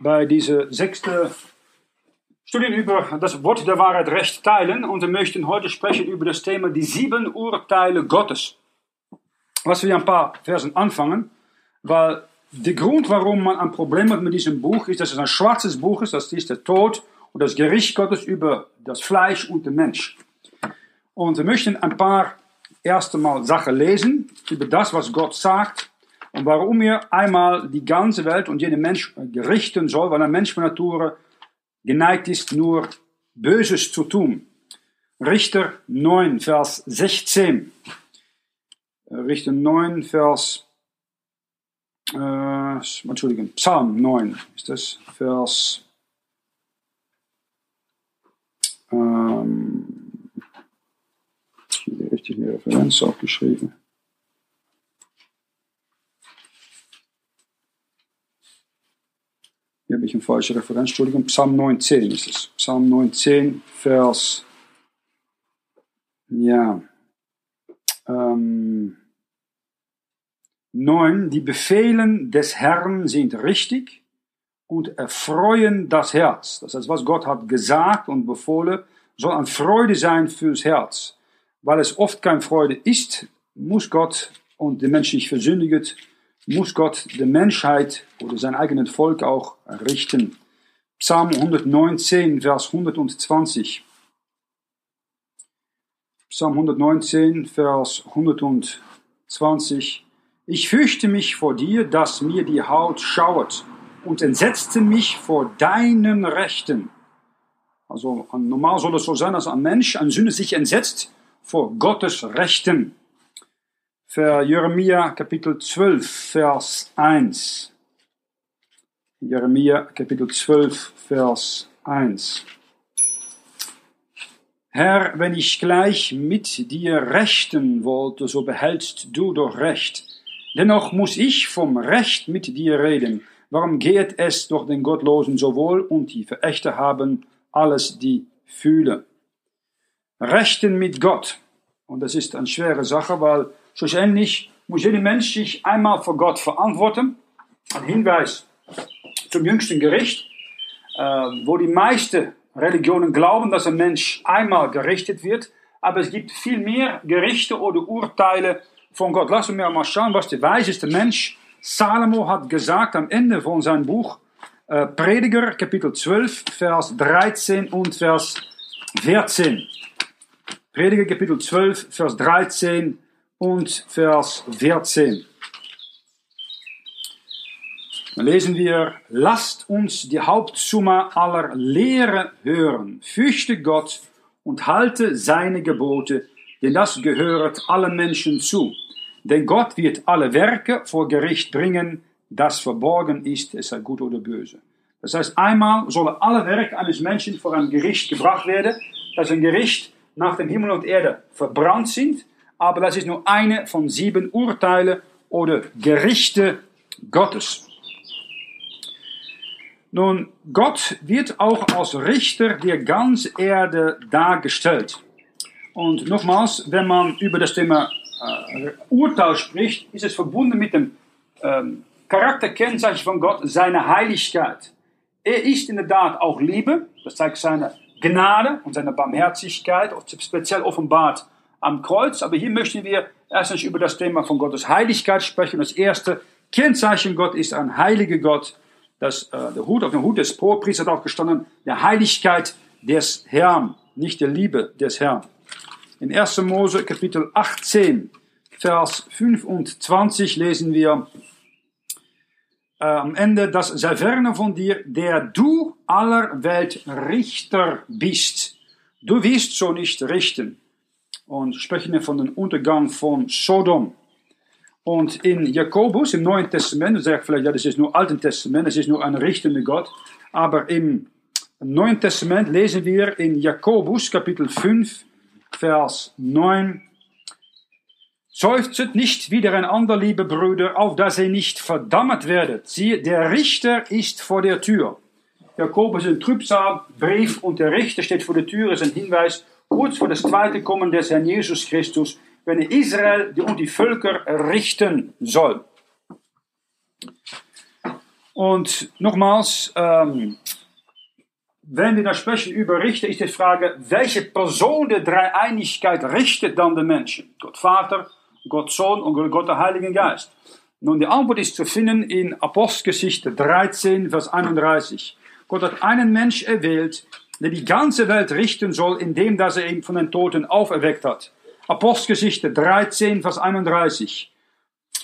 bei dieser sechsten Studie über das Wort der Wahrheit recht teilen und wir möchten heute sprechen über das Thema die sieben Urteile Gottes. Was wir ein paar Versen anfangen, weil der Grund, warum man ein Problem hat mit diesem Buch, ist, dass es ein schwarzes Buch ist, das ist der Tod und das Gericht Gottes über das Fleisch und den Mensch. Und wir möchten ein paar erste Mal Sachen lesen über das, was Gott sagt und warum er einmal die ganze Welt und jeden Mensch gerichten soll, weil ein Mensch von Natur geneigt ist, nur Böses zu tun. Richter 9, Vers 16. Richter 9, Vers, äh, Entschuldigung, Psalm 9 ist das, Vers, ähm, die richtige Referenz aufgeschrieben. Hier habe ich eine falsche Referenz, Entschuldigung, Psalm 19 ist es. Psalm 19, Vers, ja, ähm, 9. Die Befehlen des Herrn sind richtig und erfreuen das Herz. Das heißt, was Gott hat gesagt und befohlen, soll an Freude sein fürs Herz. Weil es oft keine Freude ist, muss Gott und der Mensch sich versündigt, muss Gott die Menschheit oder sein eigenes Volk auch richten. Psalm 119, Vers 120. Psalm 119, Vers 120. Ich fürchte mich vor dir, dass mir die Haut schauert und entsetzte mich vor deinen Rechten. Also normal soll es so sein, dass ein Mensch, ein Sünder sich entsetzt vor Gottes Rechten. Für Jeremia Kapitel 12, Vers 1. Jeremia Kapitel 12, Vers 1. Herr, wenn ich gleich mit dir rechten wollte, so behältst du doch Recht. Dennoch muss ich vom Recht mit dir reden. Warum geht es doch den Gottlosen so wohl und die Verächter haben alles die fühlen? Rechten mit Gott. Und das ist eine schwere Sache, weil schlussendlich muss jeder Mensch sich einmal vor Gott verantworten. Ein Hinweis zum jüngsten Gericht, äh, wo die meisten Religionen glauben, dass ein Mensch einmal gerichtet wird, aber es gibt viel mehr Gerichte oder Urteile von Gott. Lassen wir mal schauen, was der weiseste Mensch Salomo hat gesagt am Ende von seinem Buch, äh, Prediger, Kapitel 12, Vers 13 und Vers 14. Prediger, Kapitel 12, Vers 13 und Vers 14. Dann lesen wir, lasst uns die Hauptsumme aller Lehre hören, fürchte Gott und halte seine Gebote, denn das gehört allen Menschen zu. Denn Gott wird alle Werke vor Gericht bringen, das verborgen ist, es sei gut oder böse. Das heißt, einmal sollen alle Werke eines Menschen vor ein Gericht gebracht werden, dass ein Gericht nach dem Himmel und Erde verbrannt sind, aber das ist nur eine von sieben Urteile oder Gerichte Gottes. Nun, Gott wird auch als Richter der ganzen Erde dargestellt. Und nochmals, wenn man über das Thema äh, Urteil spricht, ist es verbunden mit dem ähm, Charakterkennzeichen von Gott, seine Heiligkeit. Er ist in der Tat auch Liebe, das zeigt seine Gnade und seine Barmherzigkeit, speziell offenbart am Kreuz. Aber hier möchten wir erstens über das Thema von Gottes Heiligkeit sprechen. Das erste Kennzeichen Gott ist ein heiliger Gott dass äh, der Hut auf dem Hut des Hohepriesters hat auch gestanden, der Heiligkeit des Herrn, nicht der Liebe des Herrn. In 1. Mose Kapitel 18, Vers 25 lesen wir äh, am Ende, dass sei ferne von dir, der du aller Welt Richter bist. Du wirst so nicht richten. Und sprechen wir von dem Untergang von Sodom. Und in Jakobus, im Neuen Testament, du sagst vielleicht, ja, das ist nur Alten Testament, das ist nur ein richtende Gott. Aber im Neuen Testament lesen wir in Jakobus, Kapitel 5, Vers 9, Seufzet nicht wiedereinander, liebe Brüder, auf dass ihr nicht verdammt werdet. Siehe, der Richter ist vor der Tür. Jakobus ist ein Trübsalbrief und der Richter steht vor der Tür, ist ein Hinweis kurz vor das zweite Kommen des Herrn Jesus Christus wenn er Israel und die Völker richten soll. Und nochmals, ähm, wenn wir da sprechen über Richter, ist die Frage, welche Person der Dreieinigkeit richtet dann den Menschen? Gott Vater, Gott Sohn und Gott der Heilige Geist. Nun, die Antwort ist zu finden in Apostelgeschichte 13, Vers 31. Gott hat einen Mensch erwählt, der die ganze Welt richten soll, indem dass er ihn von den Toten auferweckt hat. Apostelgeschichte 13, Vers 31.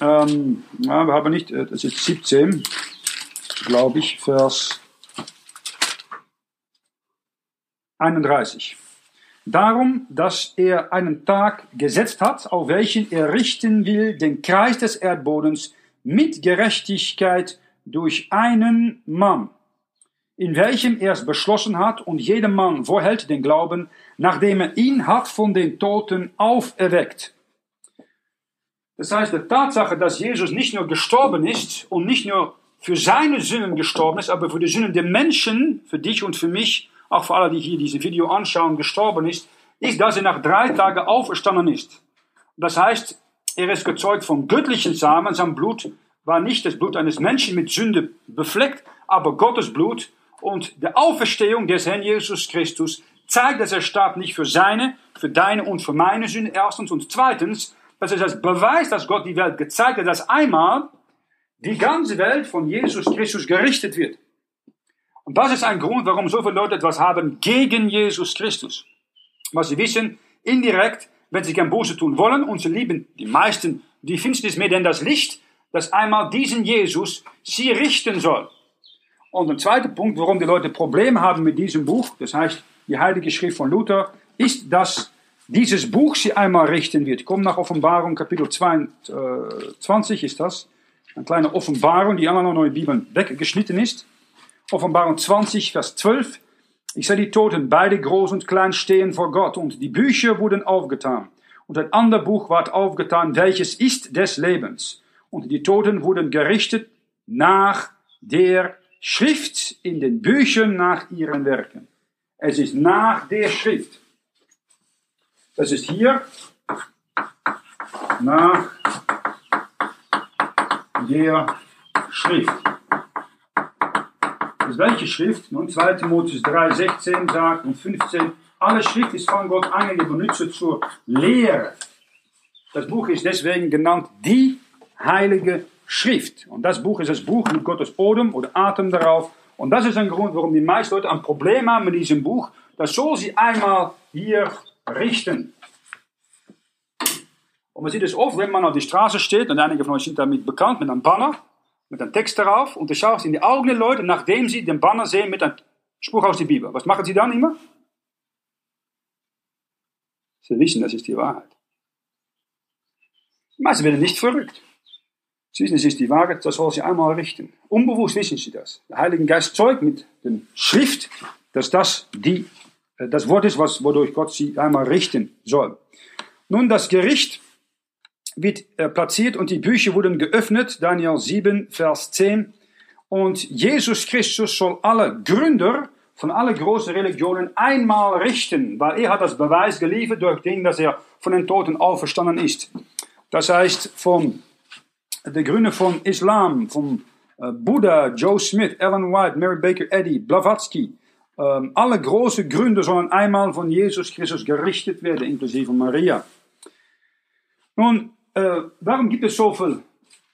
Ähm, ja, wir haben nicht, äh, das ist 17, glaube ich, Vers 31. Darum, dass er einen Tag gesetzt hat, auf welchen er richten will den Kreis des Erdbodens mit Gerechtigkeit durch einen Mann, in welchem er es beschlossen hat, und jedem Mann vorhält den Glauben, nachdem er ihn hat von den Toten auferweckt. Das heißt, die Tatsache, dass Jesus nicht nur gestorben ist und nicht nur für seine Sünden gestorben ist, aber für die Sünden der Menschen, für dich und für mich, auch für alle, die hier dieses Video anschauen, gestorben ist, ist, dass er nach drei Tagen auferstanden ist. Das heißt, er ist gezeugt vom göttlichen Samen, sein Blut war nicht das Blut eines Menschen mit Sünde befleckt, aber Gottes Blut und die Auferstehung des Herrn Jesus Christus zeigt, dass er starb nicht für seine, für deine und für meine Sünde erstens und zweitens, dass er das Beweis, dass Gott die Welt gezeigt hat, dass einmal die ganze Welt von Jesus Christus gerichtet wird. Und das ist ein Grund, warum so viele Leute etwas haben gegen Jesus Christus. Was sie wissen, indirekt, wenn sie kein Böse tun wollen und sie lieben die meisten die Finsternis mehr denn das Licht, dass einmal diesen Jesus sie richten soll. Und ein zweiter Punkt, warum die Leute Probleme haben mit diesem Buch, das heißt die Heilige Schrift von Luther, ist, dass dieses Buch sie einmal richten wird. Komm nach Offenbarung, Kapitel 22 ist das. Eine kleine Offenbarung, die einmal noch in der Bibel weggeschnitten ist. Offenbarung 20, Vers 12. Ich sah die Toten, beide groß und klein, stehen vor Gott, und die Bücher wurden aufgetan. Und ein anderes Buch ward aufgetan, welches ist des Lebens. Und die Toten wurden gerichtet nach der Schrift in den Büchern nach ihren Werken. Es ist nach der Schrift. Das ist hier nach der Schrift. Das welche Schrift? Nun, 2 Timotheus 3, 16 sagt und 15, alle Schrift ist von Gott eingegeben und zur Lehre. Das Buch ist deswegen genannt die Heilige Schrift. Und das Buch ist das Buch mit Gottes Odem oder Atem darauf. Und das ist ein Grund, warum die meisten Leute ein Problem haben mit diesem Buch. Das soll sie einmal hier richten. Und man sieht es oft, wenn man auf die Straße steht, und einige von euch sind damit bekannt, mit einem Banner, mit einem Text darauf und du schaust in die Augen der Leute, nachdem sie den Banner sehen mit einem Spruch aus der Bibel. Was machen sie dann immer? Sie wissen, das ist die Wahrheit. Die meisten werden nicht verrückt. Sie wissen, es ist die Wahrheit, das soll sie einmal richten. Unbewusst wissen sie das. Der Heilige Geist zeugt mit der Schrift, dass das die, äh, das Wort ist, was, wodurch Gott sie einmal richten soll. Nun, das Gericht wird äh, platziert und die Bücher wurden geöffnet, Daniel 7, Vers 10. Und Jesus Christus soll alle Gründer von allen großen Religionen einmal richten, weil er hat das Beweis geliefert durch den, dass er von den Toten auferstanden ist. Das heißt, von der Gründer von Islam, von äh, Buddha, Joe Smith, Ellen White, Mary Baker Eddy, Blavatsky, ähm, alle große Gründer sollen einmal von Jesus Christus gerichtet werden, inklusive Maria. Nun, äh, warum gibt es so viel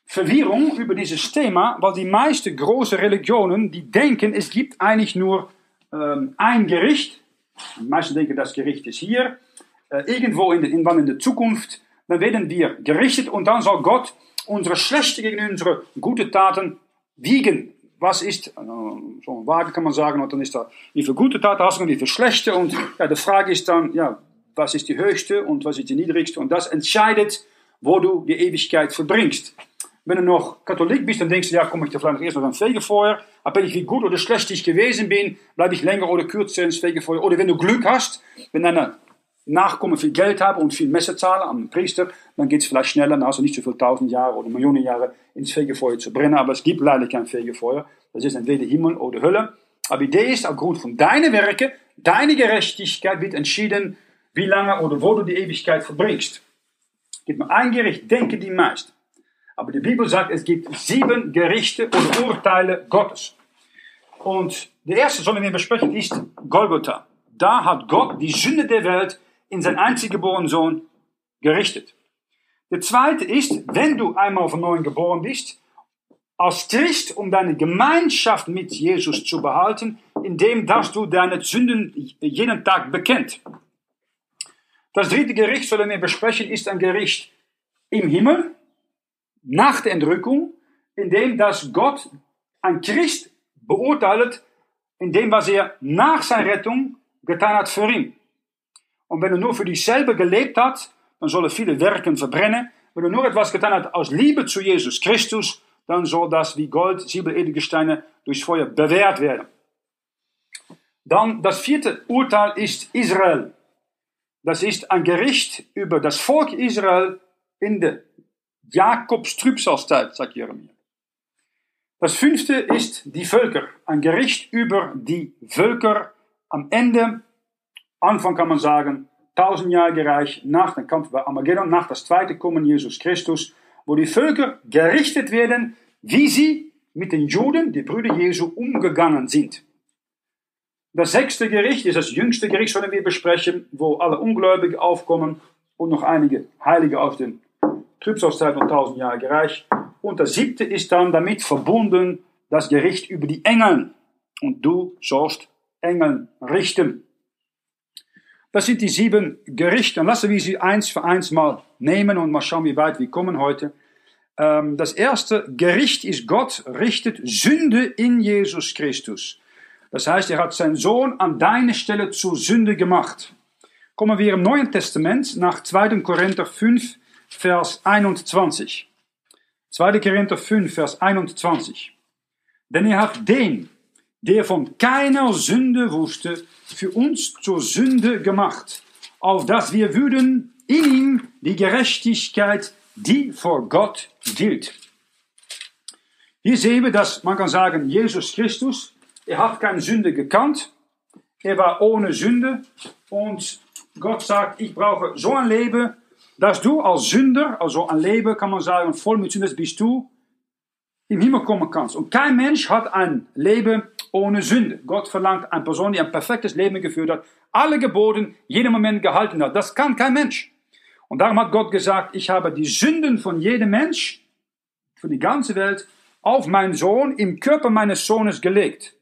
Verwirrung über dieses Thema? Weil die meisten großen Religionen, die denken, es gibt eigentlich nur ähm, ein Gericht. Die meisten denken, das Gericht ist hier. Äh, irgendwo in, in, in der Zukunft, werden wir gerichtet und dann soll Gott unsere schlechte gegen unsere gute Taten wiegen. Was ist, äh, so eine Waage kann man sagen, und dann ist da, wie viele gute Taten hast du und wie viele schlechte. Und ja, die Frage ist dann, ja, was ist die höchste und was ist die niedrigste? Und das entscheidet wo du die Ewigkeit verbringst. Wenn du noch Katholik bist, dann denkst du, ja, komme ich da vielleicht erst noch ein Fegefeuer. Ich wie gut oder schlecht ich gewesen bin, bleibe ich länger oder kürzer ins Fegefeuer. Oder wenn du Glück hast, wenn deine Nachkommen viel Geld haben und viel Messe zahlen am Priester, dann geht es vielleicht schneller, du nicht so viel tausend Jahre oder Millionen Jahre ins Fegefeuer zu brennen. Aber es gibt leider kein Fegefeuer. Das ist entweder Himmel oder Hölle. Aber die Idee ist, aufgrund von deinen Werken, deine Gerechtigkeit wird entschieden, wie lange oder wo du die Ewigkeit verbringst. Gibt nur ein Gericht, denken die meisten. Aber die Bibel sagt, es gibt sieben Gerichte und Urteile Gottes. Und der erste, sollen wir besprechen, ist Golgotha. Da hat Gott die Sünde der Welt in seinen einzig geborenen Sohn gerichtet. Der zweite ist, wenn du einmal von neuem geboren bist, als Christ, um deine Gemeinschaft mit Jesus zu behalten, indem dass du deine Sünden jeden Tag bekennt. Das dritte Gericht, sollen wir besprechen, ist ein Gericht im Himmel, nach der Entrückung, indem dass Gott ein Christ beurteilt, in dem, was er nach seiner Rettung getan hat für ihn. Und wenn er nur für dich selber gelebt hat, dann soll er viele Werken verbrennen. Wenn er nur etwas getan hat aus Liebe zu Jesus Christus, dann soll das wie Gold, Silber, Edelgesteine durchs Feuer bewährt werden. Dann das vierte Urteil ist Israel. Das ist ein Gericht über das Volk Israel in der Jakobs Trübsalzeit, sagt Jeremia. Das fünfte ist die Völker. Ein Gericht über die Völker am Ende, Anfang kann man sagen, tausendjährige Reich nach dem Kampf bei Armageddon, nach das zweite Kommen Jesus Christus, wo die Völker gerichtet werden, wie sie mit den Juden, die Brüder Jesu, umgegangen sind. Das sechste Gericht ist das jüngste Gericht, das wir besprechen, wo alle Ungläubigen aufkommen und noch einige Heilige aus dem Trübsalzeit und tausendjährige Reich. Und das siebte ist dann damit verbunden das Gericht über die Engel. Und du sollst Engel richten. Das sind die sieben Gerichte. Und lassen wir sie eins für eins mal nehmen und mal schauen, wie weit wir kommen heute. Ähm, das erste Gericht ist, Gott richtet Sünde in Jesus Christus. Das heißt, er hat seinen Sohn an deine Stelle zur Sünde gemacht. Kommen wir im Neuen Testament nach 2. Korinther 5, Vers 21. 2. Korinther 5, Vers 21. Denn er hat den, der von keiner Sünde wusste, für uns zur Sünde gemacht, auf dass wir würden in ihm die Gerechtigkeit, die vor Gott gilt. Hier sehen wir, dass man kann sagen, Jesus Christus, er hat keine Sünde gekannt, er war ohne Sünde und Gott sagt, ich brauche so ein Leben, dass du als Sünder, also ein Leben, kann man sagen, voll mit Sünde bist du, im Himmel kommen kannst. Und kein Mensch hat ein Leben ohne Sünde. Gott verlangt eine Person, die ein perfektes Leben geführt hat, alle Geboten, jeden Moment gehalten hat. Das kann kein Mensch. Und darum hat Gott gesagt, ich habe die Sünden von jedem Mensch, für die ganze Welt, auf meinen Sohn im Körper meines Sohnes gelegt.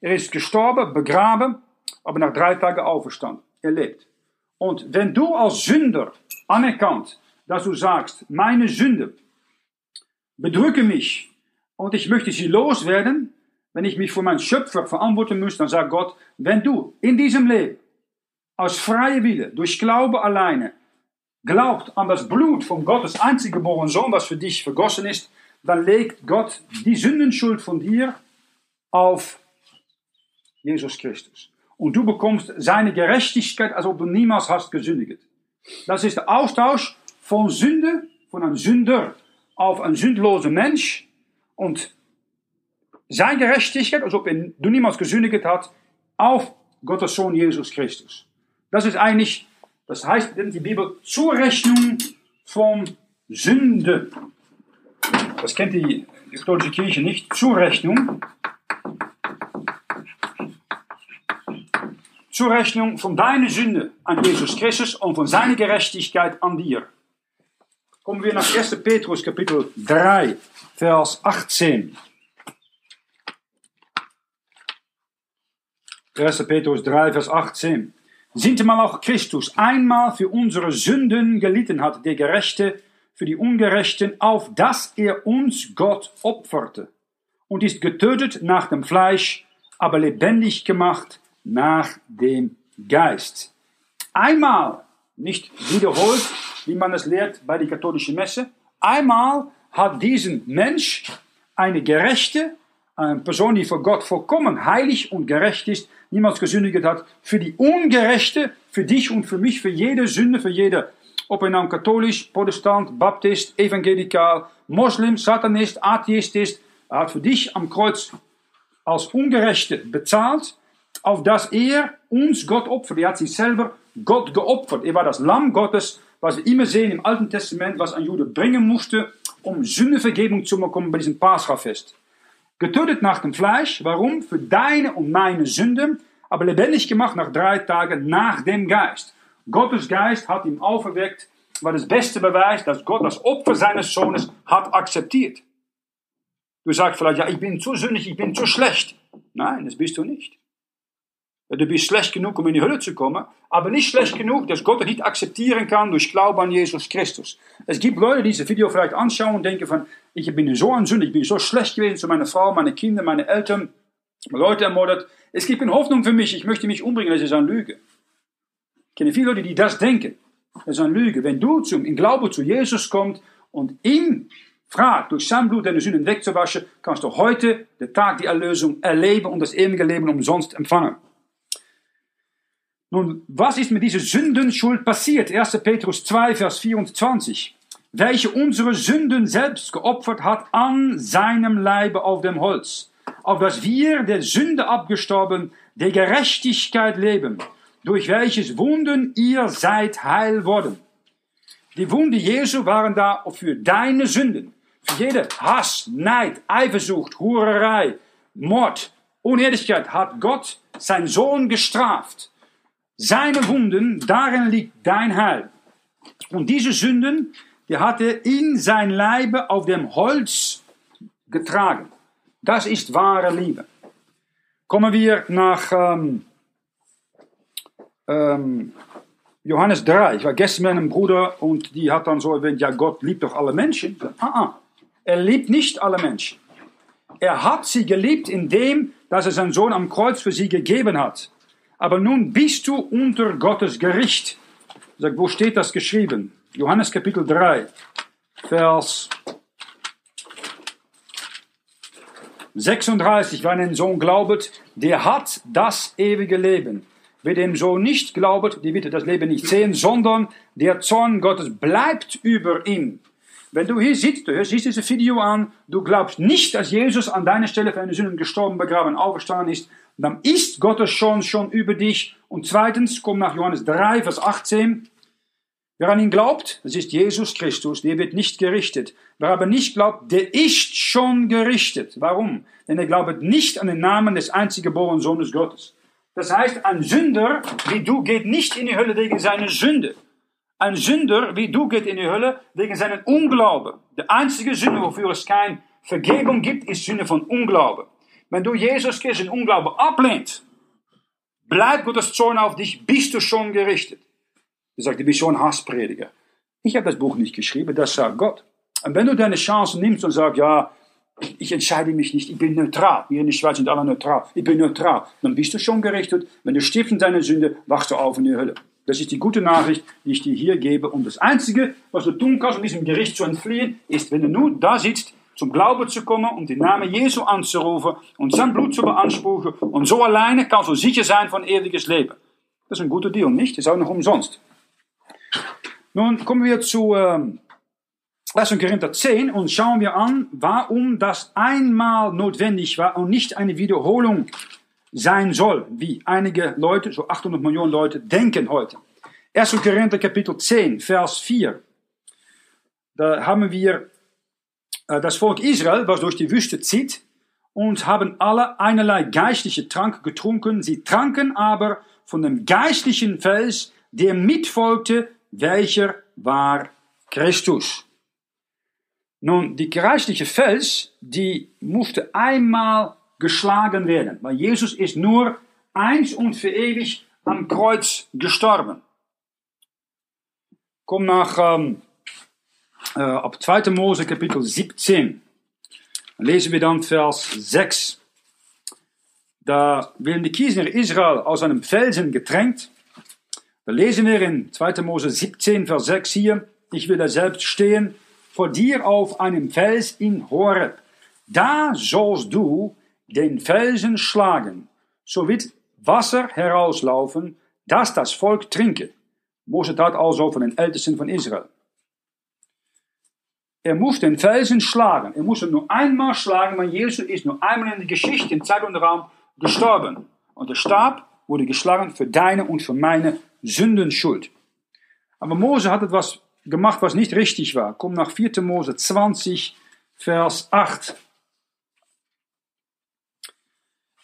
Er ist gestorben, begraben, aber nach drei Tagen auferstanden. Er lebt. Und wenn du als Sünder anerkannt, dass du sagst, meine Sünde bedrücke mich und ich möchte sie loswerden, wenn ich mich für meinen Schöpfer verantworten muss, dann sagt Gott, wenn du in diesem Leben aus freier Wille, durch Glaube alleine, glaubt an das Blut von Gottes einzig geborenen Sohn, was für dich vergossen ist, dann legt Gott die Sündenschuld von dir auf Jesus Christus. Und du bekommst seine Gerechtigkeit, als ob du niemals hast gesündigt. Das ist der Austausch von Sünde, von einem Sünder auf einen sündlosen Mensch und seine Gerechtigkeit, als ob er, du niemals gesündigt hat, auf Gottes Sohn Jesus Christus. Das ist eigentlich, das heißt in die Bibel, Zurechnung von Sünde. Das kennt die katholische Kirche nicht. Zurechnung Zurechnung von deiner Sünde an Jesus Christus und von seiner Gerechtigkeit an dir. Kommen wir nach 1. Petrus Kapitel 3, Vers 18. 1. Petrus 3, Vers 18. Sind mal auch Christus einmal für unsere Sünden gelitten hat, der Gerechte für die Ungerechten, auf dass er uns Gott opferte und ist getötet nach dem Fleisch, aber lebendig gemacht nach dem Geist. Einmal, nicht wiederholt, wie man es lehrt bei der katholischen Messe, einmal hat diesen Mensch eine gerechte, eine Person, die vor Gott vollkommen heilig und gerecht ist, niemals gesündigt hat, für die Ungerechte, für dich und für mich, für jede Sünde, für jede, ob er nun katholisch, Protestant, Baptist, Evangelikal, Moslem, Satanist, Atheist ist, er hat für dich am Kreuz als Ungerechte bezahlt auf dass er uns Gott opfert. Er hat sich selber Gott geopfert. Er war das Lamm Gottes, was wir immer sehen im Alten Testament, was ein Jude bringen musste um Sündevergebung zu bekommen bei diesem Paschafest. Getötet nach dem Fleisch, warum? Für deine und meine Sünden, aber lebendig gemacht nach drei Tagen nach dem Geist. Gottes Geist hat ihn auferweckt, war das beste Beweis, dass Gott das Opfer seines Sohnes hat akzeptiert. Du sagst vielleicht, ja, ich bin zu sündig, ich bin zu schlecht. Nein, das bist du nicht. Du bist schlecht genug, um in die Hölle zu kommen, aber nicht schlecht genug, dass Gott es nicht akzeptieren kann durch Glauben an Jesus Christus. Es gibt Leute, die dieses Video vielleicht anschauen und denken von, ich bin so ein Sünder, ich bin so schlecht gewesen zu meiner Frau, meine Kinder, meine Eltern, Leute ermordet. Es gibt keine Hoffnung für mich, ich möchte mich umbringen, das ist eine Lüge. Ich kenne viele Leute, die das denken. Das ist eine Lüge. Wenn du zum, in Glaube zu Jesus kommst und ihm fragt, durch sein Blut deine Sünden wegzuwaschen, kannst du heute den Tag die Erlösung erleben und das ewige Leben umsonst empfangen. Nun, was ist mit dieser Sündenschuld passiert? 1. Petrus 2, Vers 24. Welche unsere Sünden selbst geopfert hat an seinem Leibe auf dem Holz, auf dass wir der Sünde abgestorben, der Gerechtigkeit leben, durch welches Wunden ihr seid heil worden. Die Wunden Jesu waren da für deine Sünden. Für jede Hass, Neid, Eifersucht, Hurerei, Mord, Unehrlichkeit hat Gott sein Sohn gestraft. Seine Wunden, darin liegt dein Heil. Und diese Sünden, die hat er in sein Leibe auf dem Holz getragen. Das ist wahre Liebe. Kommen wir nach ähm, ähm, Johannes 3. Ich war gestern mit einem Bruder und die hat dann so erwähnt, ja Gott liebt doch alle Menschen. Ah, ah. Er liebt nicht alle Menschen. Er hat sie geliebt, indem dass er seinen Sohn am Kreuz für sie gegeben hat. Aber nun bist du unter Gottes Gericht. Sag, wo steht das geschrieben? Johannes Kapitel 3, Vers 36. Wer an Sohn glaubet, der hat das ewige Leben. Wer dem Sohn nicht glaubet, der wird das Leben nicht sehen, sondern der Zorn Gottes bleibt über ihm. Wenn du hier sitzt, du siehst dieses Video an, du glaubst nicht, dass Jesus an deiner Stelle für deine Sünden gestorben, begraben, auferstanden ist, dann ist Gottes schon schon über dich. Und zweitens, komm nach Johannes 3, Vers 18. Wer an ihn glaubt, das ist Jesus Christus, der wird nicht gerichtet. Wer aber nicht glaubt, der ist schon gerichtet. Warum? Denn er glaubt nicht an den Namen des einziggeborenen Sohnes Gottes. Das heißt, ein Sünder wie du geht nicht in die Hölle wegen seiner Sünde. Ein Sünder wie du geht in die Hölle wegen seinen Unglaube. Der einzige Sünde, wofür es keine Vergebung gibt, ist Sünde von Unglaube. Wenn du Jesus Christus in Unglaube ablehnt, bleibt Gottes Zorn auf dich, bist du schon gerichtet. Er sagt, du bist schon Hassprediger. Ich habe das Buch nicht geschrieben, das sagt Gott. Und wenn du deine Chance nimmst und sagst, ja, ich entscheide mich nicht, ich bin neutral. Wir in der Schweiz sind alle neutral. Ich bin neutral. Dann bist du schon gerichtet. Wenn du stirbst in deiner Sünde, wachst du auf in die Hölle. Das ist die gute Nachricht, die ich dir hier gebe. Und das Einzige, was du tun kannst, um diesem Gericht zu entfliehen, ist, wenn du nur da sitzt zum Glauben zu kommen und den Namen Jesu anzurufen und sein Blut zu beanspruchen. Und so alleine kannst du sicher sein von ewiges Leben. Das ist ein guter Deal, nicht? Das ist auch noch umsonst. Nun kommen wir zu ähm, 1. Korinther 10 und schauen wir an, warum das einmal notwendig war und nicht eine Wiederholung sein soll, wie einige Leute, so 800 Millionen Leute, denken heute. 1. Korinther Kapitel 10, Vers 4. Da haben wir das Volk Israel, was durch die Wüste zieht, und haben alle einerlei geistliche Trank getrunken. Sie tranken aber von dem geistlichen Fels, der mitfolgte, welcher war Christus. Nun, die geistliche Fels, die musste einmal geschlagen werden, weil Jesus ist nur eins und für ewig am Kreuz gestorben. Komm nach ähm, äh, ab 2. Mose Kapitel 17. Dann lesen wir dann Vers 6. Da werden die Kiesner Israel aus einem Felsen getränkt. Da lesen wir in 2. Mose 17, Vers 6 hier, ich will da selbst stehen, vor dir auf einem Fels in Horeb. Da sollst du den Felsen schlagen, so wird Wasser herauslaufen, dass das Volk trinke. Mose tat also von den Ältesten von Israel. Er muss den Felsen schlagen. Er muss ihn nur einmal schlagen, weil Jesus ist nur einmal in der Geschichte, in Zeit und Raum gestorben. Und der Stab wurde geschlagen für deine und für meine Sündenschuld. Aber Mose hat etwas gemacht, was nicht richtig war. Komm nach 4. Mose 20, Vers 8.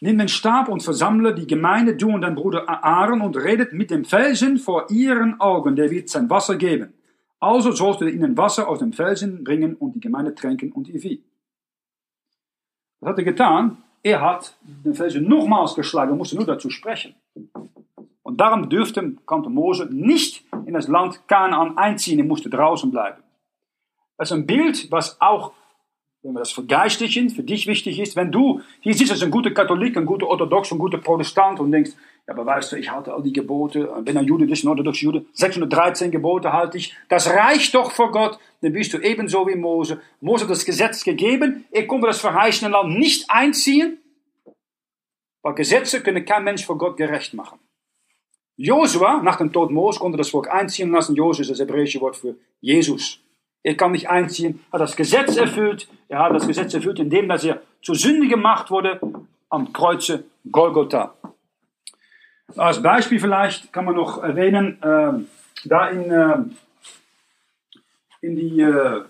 Nimm den Stab und versammle die Gemeinde, du und dein Bruder Aaron, und redet mit dem Felsen vor ihren Augen, der wird sein Wasser geben. Also sollst du ihnen Wasser aus dem Felsen bringen und die Gemeinde tränken und ihr Vieh. Was hat er getan? Er hat den Felsen nochmals geschlagen, musste nur dazu sprechen. Und darum dürfte, konnte Mose nicht in das Land Kanaan einziehen, er musste draußen bleiben. Das ist ein Bild, was auch wenn wir das vergeistlichen, für dich wichtig ist, wenn du hier siehst als ein guter Katholik, ein guter Orthodox, ein guter Protestant und denkst, aber weißt du, ich halte all die Gebote, bin ein Jude, bist ein orthodoxer Jude, 613 Gebote halte ich, das reicht doch vor Gott, dann bist du ebenso wie Mose. Mose hat das Gesetz gegeben, er konnte das verheißene Land nicht einziehen, weil Gesetze können kein Mensch vor Gott gerecht machen. Josua, nach dem Tod Mose, konnte das Volk einziehen lassen. Josua ist das hebräische Wort für Jesus. Er kann nicht einziehen, hat das Gesetz erfüllt. Er hat das Gesetz erfüllt, indem dass er zur Sünde gemacht wurde am Kreuze Golgotha. Als Beispiel vielleicht kann man noch erwähnen, äh, da in, äh, in die, äh,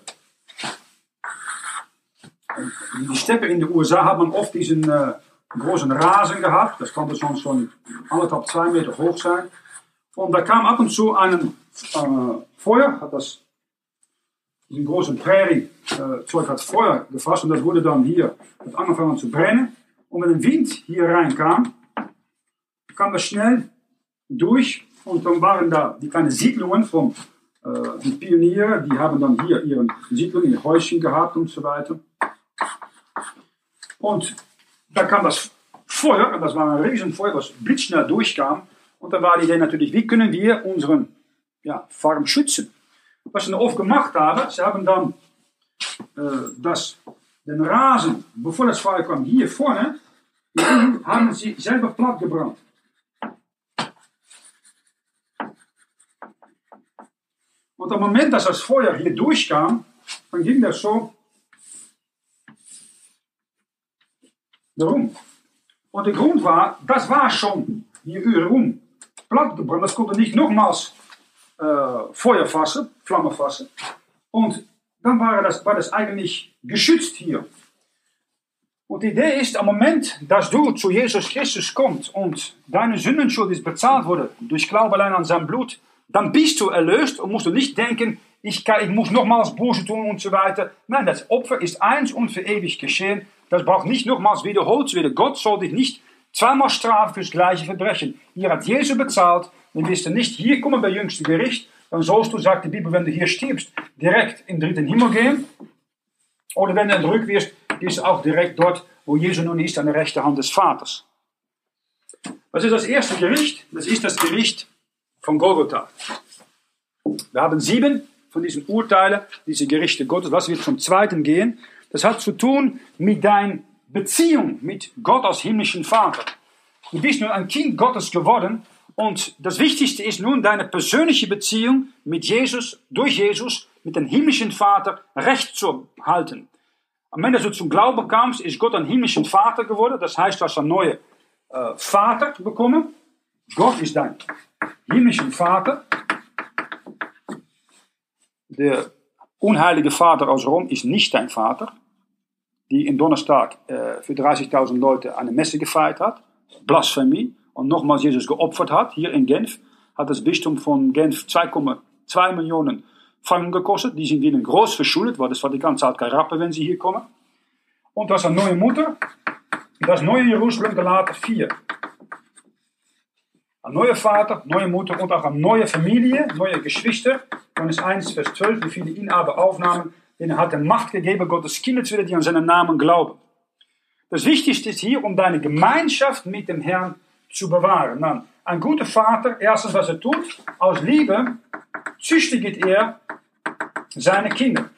in die Steppe in den USA hat man oft diesen äh, großen Rasen gehabt. Das konnte sonst schon anderthalb, zwei Meter hoch sein. Und da kam ab und zu ein Feuer, hat das in großen Prärie Zeug hat Feuer gefasst und das wurde dann hier, hat angefangen zu brennen. Und wenn ein Wind hier reinkam, kam das schnell durch und dann waren da die kleinen Siedlungen von äh, die Pioniere, die haben dann hier ihre Siedlungen, ihre Häuschen gehabt und so weiter. Und da kam das Feuer, das war ein Riesenfeuer, was blitzschnell durchkam. Und da war die Idee natürlich, wie können wir unseren ja, Farm schützen? Was sie oft gemacht haben, sie haben dann äh, das, den Rasen, bevor das Feuer kam, hier vorne, haben sie selber platt gebrannt. Und am Moment, dass das Feuer hier durchkam, dann ging das so darum. Und der Grund war, das war schon hier rum platt gebrannt. Das konnte nicht nochmals äh, Feuer fassen, Flamme fassen. Und dann war das, war das eigentlich geschützt hier. Und die Idee ist, am Moment, dass du zu Jesus Christus kommst und deine Sündenschuld ist bezahlt wurde, durch Glaube allein an sein Blut, dann bist du erlöst und musst du nicht denken, ich, kann, ich muss nochmals Buße tun und so weiter. Nein, das Opfer ist eins und für ewig geschehen. Das braucht nicht nochmals wiederholt werden. Gott soll dich nicht zweimal strafen fürs gleiche Verbrechen. Hier hat Jesus bezahlt, dann wirst du nicht hier kommen bei jüngsten Gericht, dann sollst du, sagt die Bibel, wenn du hier stirbst, direkt in den dritten Himmel gehen. Oder wenn du entrückt wirst, gehst du auch direkt dort, wo Jesus nun ist, an der rechten Hand des Vaters. Was ist das erste Gericht? Das ist das Gericht von Golgotha. Wir haben sieben von diesen Urteilen, diese Gerichte Gottes. Was wird zum zweiten gehen? Das hat zu tun mit deiner Beziehung mit Gott als himmlischen Vater. Du bist nun ein Kind Gottes geworden und das Wichtigste ist nun deine persönliche Beziehung mit Jesus, durch Jesus, mit dem himmlischen Vater recht zu halten. Am Ende, dass du zum Glauben kamst, ist Gott ein himmlischen Vater geworden. Das heißt, du hast einen neuen äh, Vater bekommen. Gott ist dein himmlischen Vater. Der unheilige Vater aus Rom ist nicht dein Vater, die in Donnerstag äh, für 30.000 Leute eine Messe gefeiert hat. Blasphemie und nochmals Jesus geopfert hat, hier in Genf, hat das Bistum von Genf 2,2 Millionen Franken gekostet. Die sind ihnen groß verschuldet, weil das Vatikan zahlt kein Rappe, wenn sie hier kommen. Und das ist eine neue Mutter. Das neue Jerusalem gelaten vier. Ein neuer Vater, neue Mutter und auch eine neue Familie, neue Geschwister. Johannes 1, Vers 12, wie viele ihn aber aufnahmen, denen hat er Macht gegeben, Gottes Kinder zu werden, die an seinen Namen glauben. Das Wichtigste ist hier, um deine Gemeinschaft mit dem Herrn zu bewahren. Dann, ein guter Vater, erstens was er tut, aus Liebe züchtigt er seine Kinder.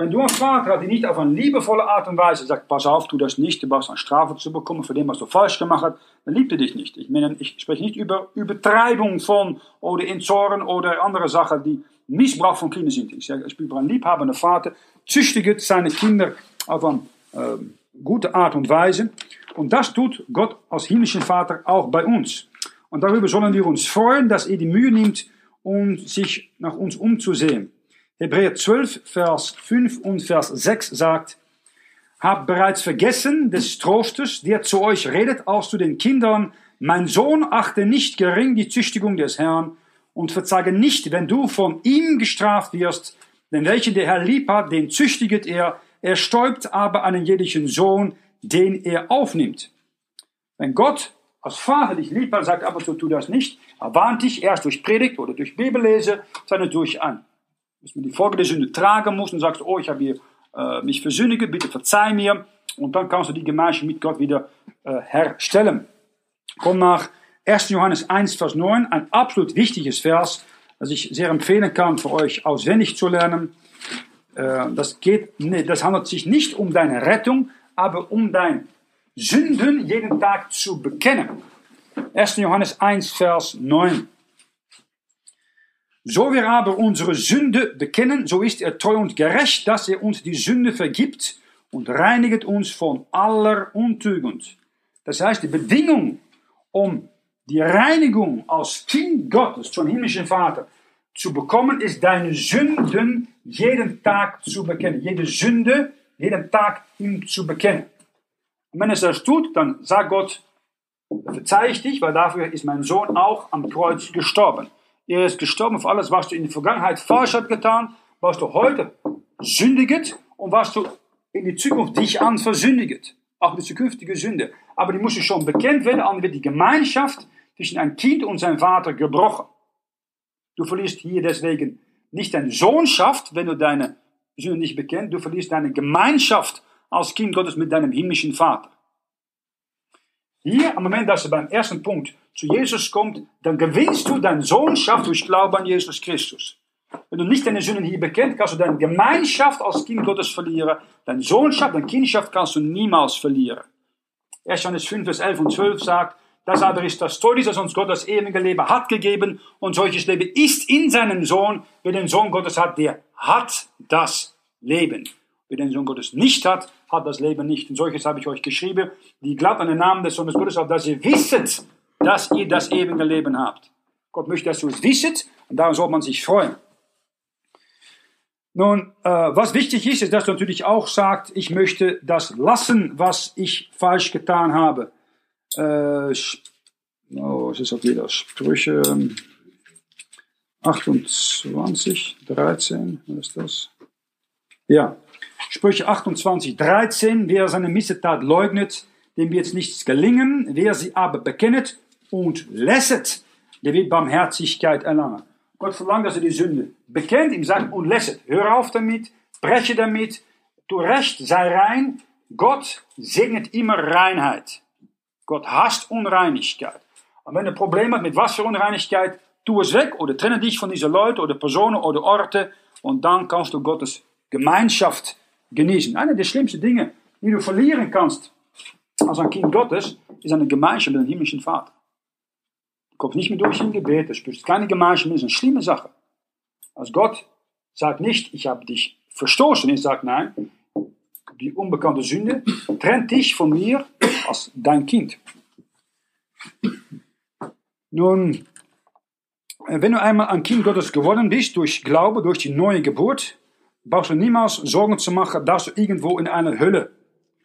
Wenn du einen Vater hast, der nicht auf eine liebevolle Art und Weise sagt, pass auf, tu das nicht, du brauchst eine Strafe zu bekommen für dem, was du falsch gemacht hast, dann liebt er dich nicht. Ich meine, ich spreche nicht über Übertreibung von oder in Zorn oder andere Sachen, die Missbrauch von Kindern sind. Ich sage, ich bin ein liebhabender Vater, züchtigt seine Kinder auf eine äh, gute Art und Weise. Und das tut Gott als himmlischen Vater auch bei uns. Und darüber sollen wir uns freuen, dass er die Mühe nimmt, und sich nach uns umzusehen. Hebräer 12, Vers 5 und Vers 6 sagt, Habt bereits vergessen des Trostes, der zu euch redet, als zu den Kindern, mein Sohn, achte nicht gering die Züchtigung des Herrn und verzage nicht, wenn du von ihm gestraft wirst, denn welchen der Herr lieb hat, den züchtiget er, er stäubt aber einen jedlichen Sohn, den er aufnimmt. Wenn Gott als Vater dich lieb hat, sagt aber so, tu das nicht, er warnt dich erst durch Predigt oder durch Bibellese, sondern durch an. Dass man die Folge der Sünde tragen muss und sagst, oh, ich habe hier äh, mich versündigt, bitte verzeih mir. Und dann kannst du die Gemeinschaft mit Gott wieder äh, herstellen. Komm nach 1. Johannes 1, Vers 9, ein absolut wichtiges Vers, das ich sehr empfehlen kann, für euch auswendig zu lernen. Äh, das, geht, nee, das handelt sich nicht um deine Rettung, aber um dein Sünden jeden Tag zu bekennen. 1. Johannes 1, Vers 9. So wir aber unsere Sünde bekennen, so ist er treu und gerecht, dass er uns die Sünde vergibt und reinigt uns von aller Untugend. Das heißt, die Bedingung, um die Reinigung als Kind Gottes zum himmlischen Vater zu bekommen, ist deine Sünden jeden Tag zu bekennen. Jede Sünde jeden Tag ihm zu bekennen. Und wenn es das tut, dann sagt Gott, verzeih ich dich, weil dafür ist mein Sohn auch am Kreuz gestorben. Er ist gestorben für alles, was du in der Vergangenheit falsch hast getan, was du heute sündiget und was du in die Zukunft dich an versündiget. Auch die zukünftige Sünde. Aber die muss schon bekennt werden, anders wird die Gemeinschaft zwischen ein Kind und seinem Vater gebrochen. Du verlierst hier deswegen nicht deine Sohnschaft, wenn du deine Sünde nicht bekennt, du verlierst deine Gemeinschaft als Kind Gottes mit deinem himmlischen Vater. Hier, am Moment, dass du beim ersten Punkt zu Jesus kommt, dann gewinnst du deine Sohnschaft durch Glauben an Jesus Christus. Wenn du nicht deine Sünden hier bekennt, kannst du deine Gemeinschaft als Kind Gottes verlieren. Deine Sohnschaft, deine Kindschaft kannst du niemals verlieren. 1. Johannes 5, Vers 11 und 12 sagt, das aber ist das Tod, dass uns Gott das ewige Leben hat gegeben und solches Leben ist in seinem Sohn. Wer den Sohn Gottes hat, der hat das Leben. Wer den Sohn Gottes nicht hat, hat das Leben nicht. Und solches habe ich euch geschrieben, die glaubt an den Namen des Sohnes Gottes, auf dass ihr wisset, dass ihr das ewige Leben habt. Gott möchte, dass du es wisset und darum soll man sich freuen. Nun, äh, was wichtig ist, ist, dass du natürlich auch sagst, ich möchte das lassen, was ich falsch getan habe. Äh, oh, es ist auch wieder Sprüche 28, 13, was ist das? Ja, Sprüche 28, 13, wer seine Missetat leugnet, dem wird nichts gelingen, wer sie aber bekennet und lässet, der wird Barmherzigkeit erlangen. Gott verlangt, dass er die Sünde bekennt, ihm sagt und lässet. Hör auf damit, breche damit, du recht, sei rein. Gott segnet immer Reinheit. Gott hasst Unreinigkeit. Und wenn du ein Problem hast mit was für Unreinigkeit, tu es weg oder trenne dich von diesen Leuten oder Personen oder Orten und dann kannst du Gottes Gemeinschaft genießen. Eine der schlimmsten Dinge, die du verlieren kannst als ein Kind Gottes, ist eine Gemeinschaft mit dem himmlischen Vater. Kommst nicht mehr durch im Gebet, du spürst keine Gemeinschaft, das ist eine schlimme Sache. Als Gott sagt nicht, ich habe dich verstoßen, er sagt nein, die unbekannte Sünde trennt dich von mir als dein Kind. Nun, wenn du einmal ein Kind Gottes geworden bist, durch Glaube, durch die neue Geburt, brauchst du niemals Sorgen zu machen, dass du irgendwo in eine Hölle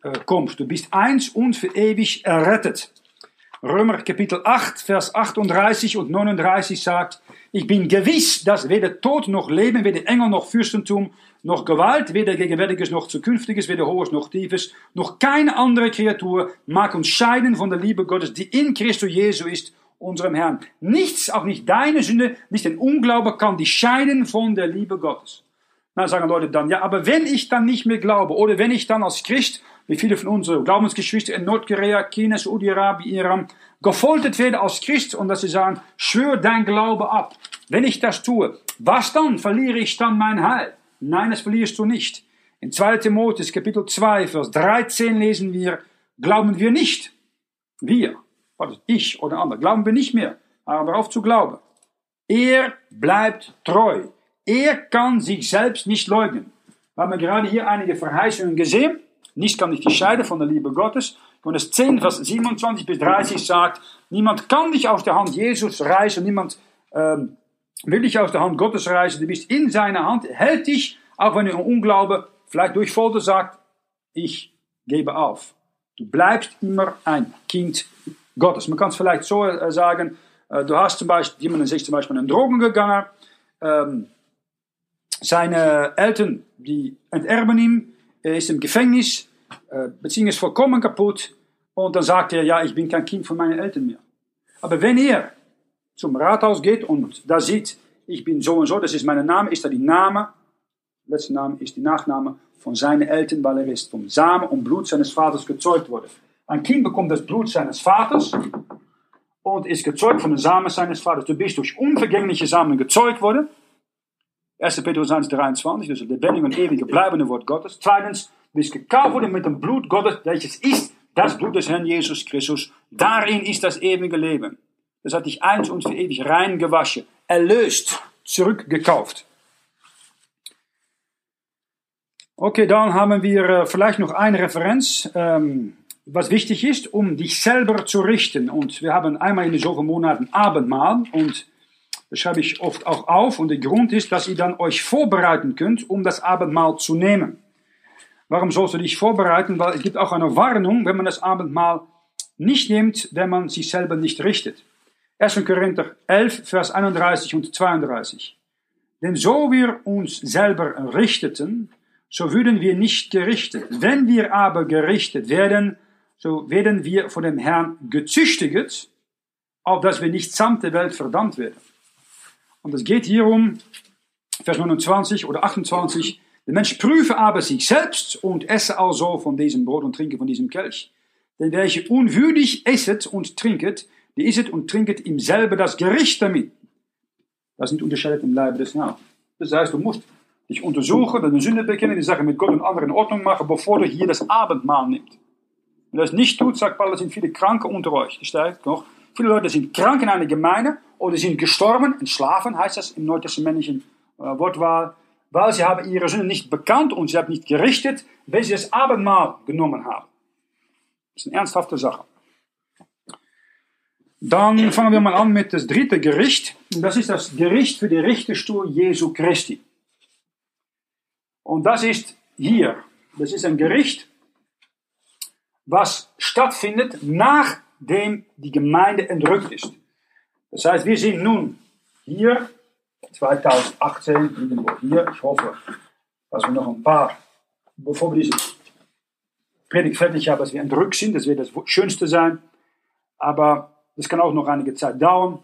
äh, kommst. Du bist eins und für ewig errettet. Römer Kapitel 8, Vers 38 und 39 sagt, ich bin gewiss, dass weder Tod noch Leben, weder Engel noch Fürstentum, noch Gewalt, weder Gegenwärtiges noch Zukünftiges, weder Hohes noch Tiefes, noch keine andere Kreatur mag uns scheiden von der Liebe Gottes, die in Christus Jesu ist, unserem Herrn. Nichts, auch nicht deine Sünde, nicht dein Unglaube kann dich scheiden von der Liebe Gottes. Na, sagen Leute dann, ja, aber wenn ich dann nicht mehr glaube, oder wenn ich dann als Christ, wie viele von unseren Glaubensgeschwistern in Nordkorea, China, Saudi-Arabien, Iran, gefoltert werde als Christ und dass sie sagen, schwör dein Glaube ab. Wenn ich das tue, was dann? Verliere ich dann mein Heil? Nein, das verlierst du nicht. In 2 Timotheus Kapitel 2, Vers 13 lesen wir, glauben wir nicht. Wir, also ich oder andere, glauben wir nicht mehr. Aber auf zu glauben. Er bleibt treu. Er kann sich selbst nicht leugnen. Wir haben gerade hier einige Verheißungen gesehen. Nichts kann dich scheiden von der Liebe Gottes. Johannes 10, Vers 27 bis 30 sagt, niemand kann dich aus der Hand Jesus reißen, niemand ähm, will dich aus der Hand Gottes reißen, du bist in seiner Hand, hält dich, auch wenn du im Unglaube vielleicht durch Folter sagt, ich gebe auf. Du bleibst immer ein Kind Gottes. Man kann es vielleicht so äh, sagen, äh, du hast zum Beispiel, jemand ist zum Beispiel in Drogen gegangen, ähm, seine Eltern, die enterben ihm, er ist im Gefängnis, äh, Beziehung ist vollkommen kaputt und dann sagt er, ja, ich bin kein Kind von meinen Eltern mehr. Aber wenn er zum Rathaus geht und da sieht, ich bin so und so, das ist mein Name, ist da die Name, letzte Name ist die Nachname von seinen Eltern, weil er ist vom Samen und Blut seines Vaters gezeugt worden. Ein Kind bekommt das Blut seines Vaters und ist gezeugt von dem Samen seines Vaters. Du bist durch unvergängliche Samen gezeugt worden. 1. Petrus 1, 23, dus het lebendige und ewige bleibende Wort Gottes. Zweitens, du bist gekauft worden mit dem Blut Gottes, welches ist das Blut des Herrn Jesus Christus. Darin ist das ewige Leben. Das hat dich eins und für ewig rein gewaschen, erlöst, zurückgekauft. Okay, dann haben wir äh, vielleicht noch eine Referenz, ähm, was wichtig ist, um dich selber zu richten. Und wir haben einmal in den solchen Monaten Abendmahl und das schreibe ich oft auch auf. Und der Grund ist, dass ihr dann euch vorbereiten könnt, um das Abendmahl zu nehmen. Warum sollst du dich vorbereiten? Weil es gibt auch eine Warnung, wenn man das Abendmahl nicht nimmt, wenn man sich selber nicht richtet. 1. Korinther 11, Vers 31 und 32. Denn so wir uns selber richteten, so würden wir nicht gerichtet. Wenn wir aber gerichtet werden, so werden wir von dem Herrn gezüchtigt, auf dass wir nicht samt der Welt verdammt werden. Und es geht hier um, Vers 29 oder 28, der Mensch prüfe aber sich selbst und esse also von diesem Brot und trinke von diesem Kelch. Denn welche unwürdig esset und trinket, die isset und trinket ihm selber das Gericht damit. Das nicht unterscheidet im Leibe des Herrn. Das heißt, du musst dich untersuchen, deine Sünde bekennen, die Sache mit Gott und anderen in Ordnung machen, bevor du hier das Abendmahl nimmst. Wenn du das nicht tut, sagt Paulus, sind viele Kranke unter euch. Das steigt noch. Viele Leute sind krank in einer Gemeinde oder sind gestorben, entschlafen, heißt das im neutestamentlichen äh, Wortwahl, weil sie haben ihre Sünde nicht bekannt und sie haben nicht gerichtet, wenn sie das Abendmahl genommen haben. Das ist eine ernsthafte Sache. Dann fangen wir mal an mit das dritte Gericht. Das ist das Gericht für die Richterstuhl Jesu Christi. Und das ist hier. Das ist ein Gericht, was stattfindet, nachdem die Gemeinde entrückt ist. Das heißt, wir sind nun hier, 2018, irgendwo hier. Ich hoffe, dass wir noch ein paar, bevor wir diese Predigt fertig haben, dass wir entrückt sind. Das wird das Schönste sein. Aber das kann auch noch einige Zeit dauern.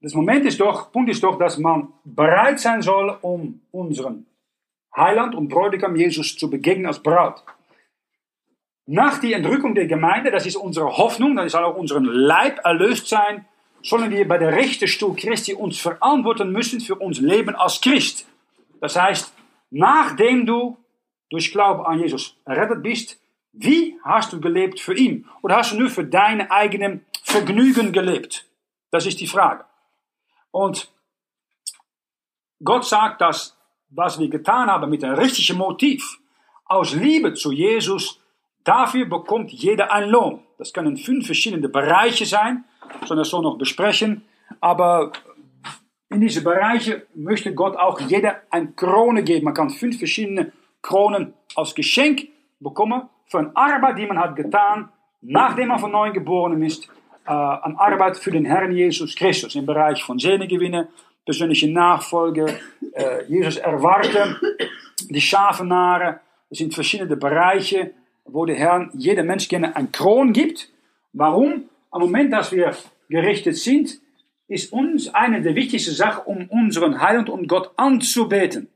Das Moment ist doch, Punkt ist doch, dass man bereit sein soll, um unseren Heiland und Bräutigam Jesus zu begegnen als Braut. Nach der Entrückung der Gemeinde, das ist unsere Hoffnung, das soll auch unseren Leib erlöst sein, sollen wir bei der Richterstuhl Christi uns verantworten müssen für unser Leben als Christ. Das heißt, nachdem du durch Glauben an Jesus errettet bist, wie hast du gelebt für ihn? Oder hast du nur für deine eigenen Vergnügen gelebt? Das ist die Frage. Und Gott sagt, dass was wir getan haben mit einem richtigen Motiv, aus Liebe zu Jesus, dafür bekommt jeder einen Lohn. Das können fünf verschiedene Bereiche sein, das so noch besprechen, aber in diese Bereiche möchte Gott auch jeder eine Krone geben. Man kann fünf verschiedene Kronen als Geschenk bekommen für eine Arbeit, die man hat getan, nachdem man von neuem geboren ist, äh, an Arbeit für den Herrn Jesus Christus im Bereich von Sehnengewinne, persönliche Nachfolge, äh, Jesus erwarten, die Schafenaren. Das sind verschiedene Bereiche, wo der Herr jedem Mensch gerne ein Kron gibt. Warum? Am Moment, dass wir gerichtet sind, ist uns eine der wichtigsten Sachen, um unseren Heiland und Gott anzubeten.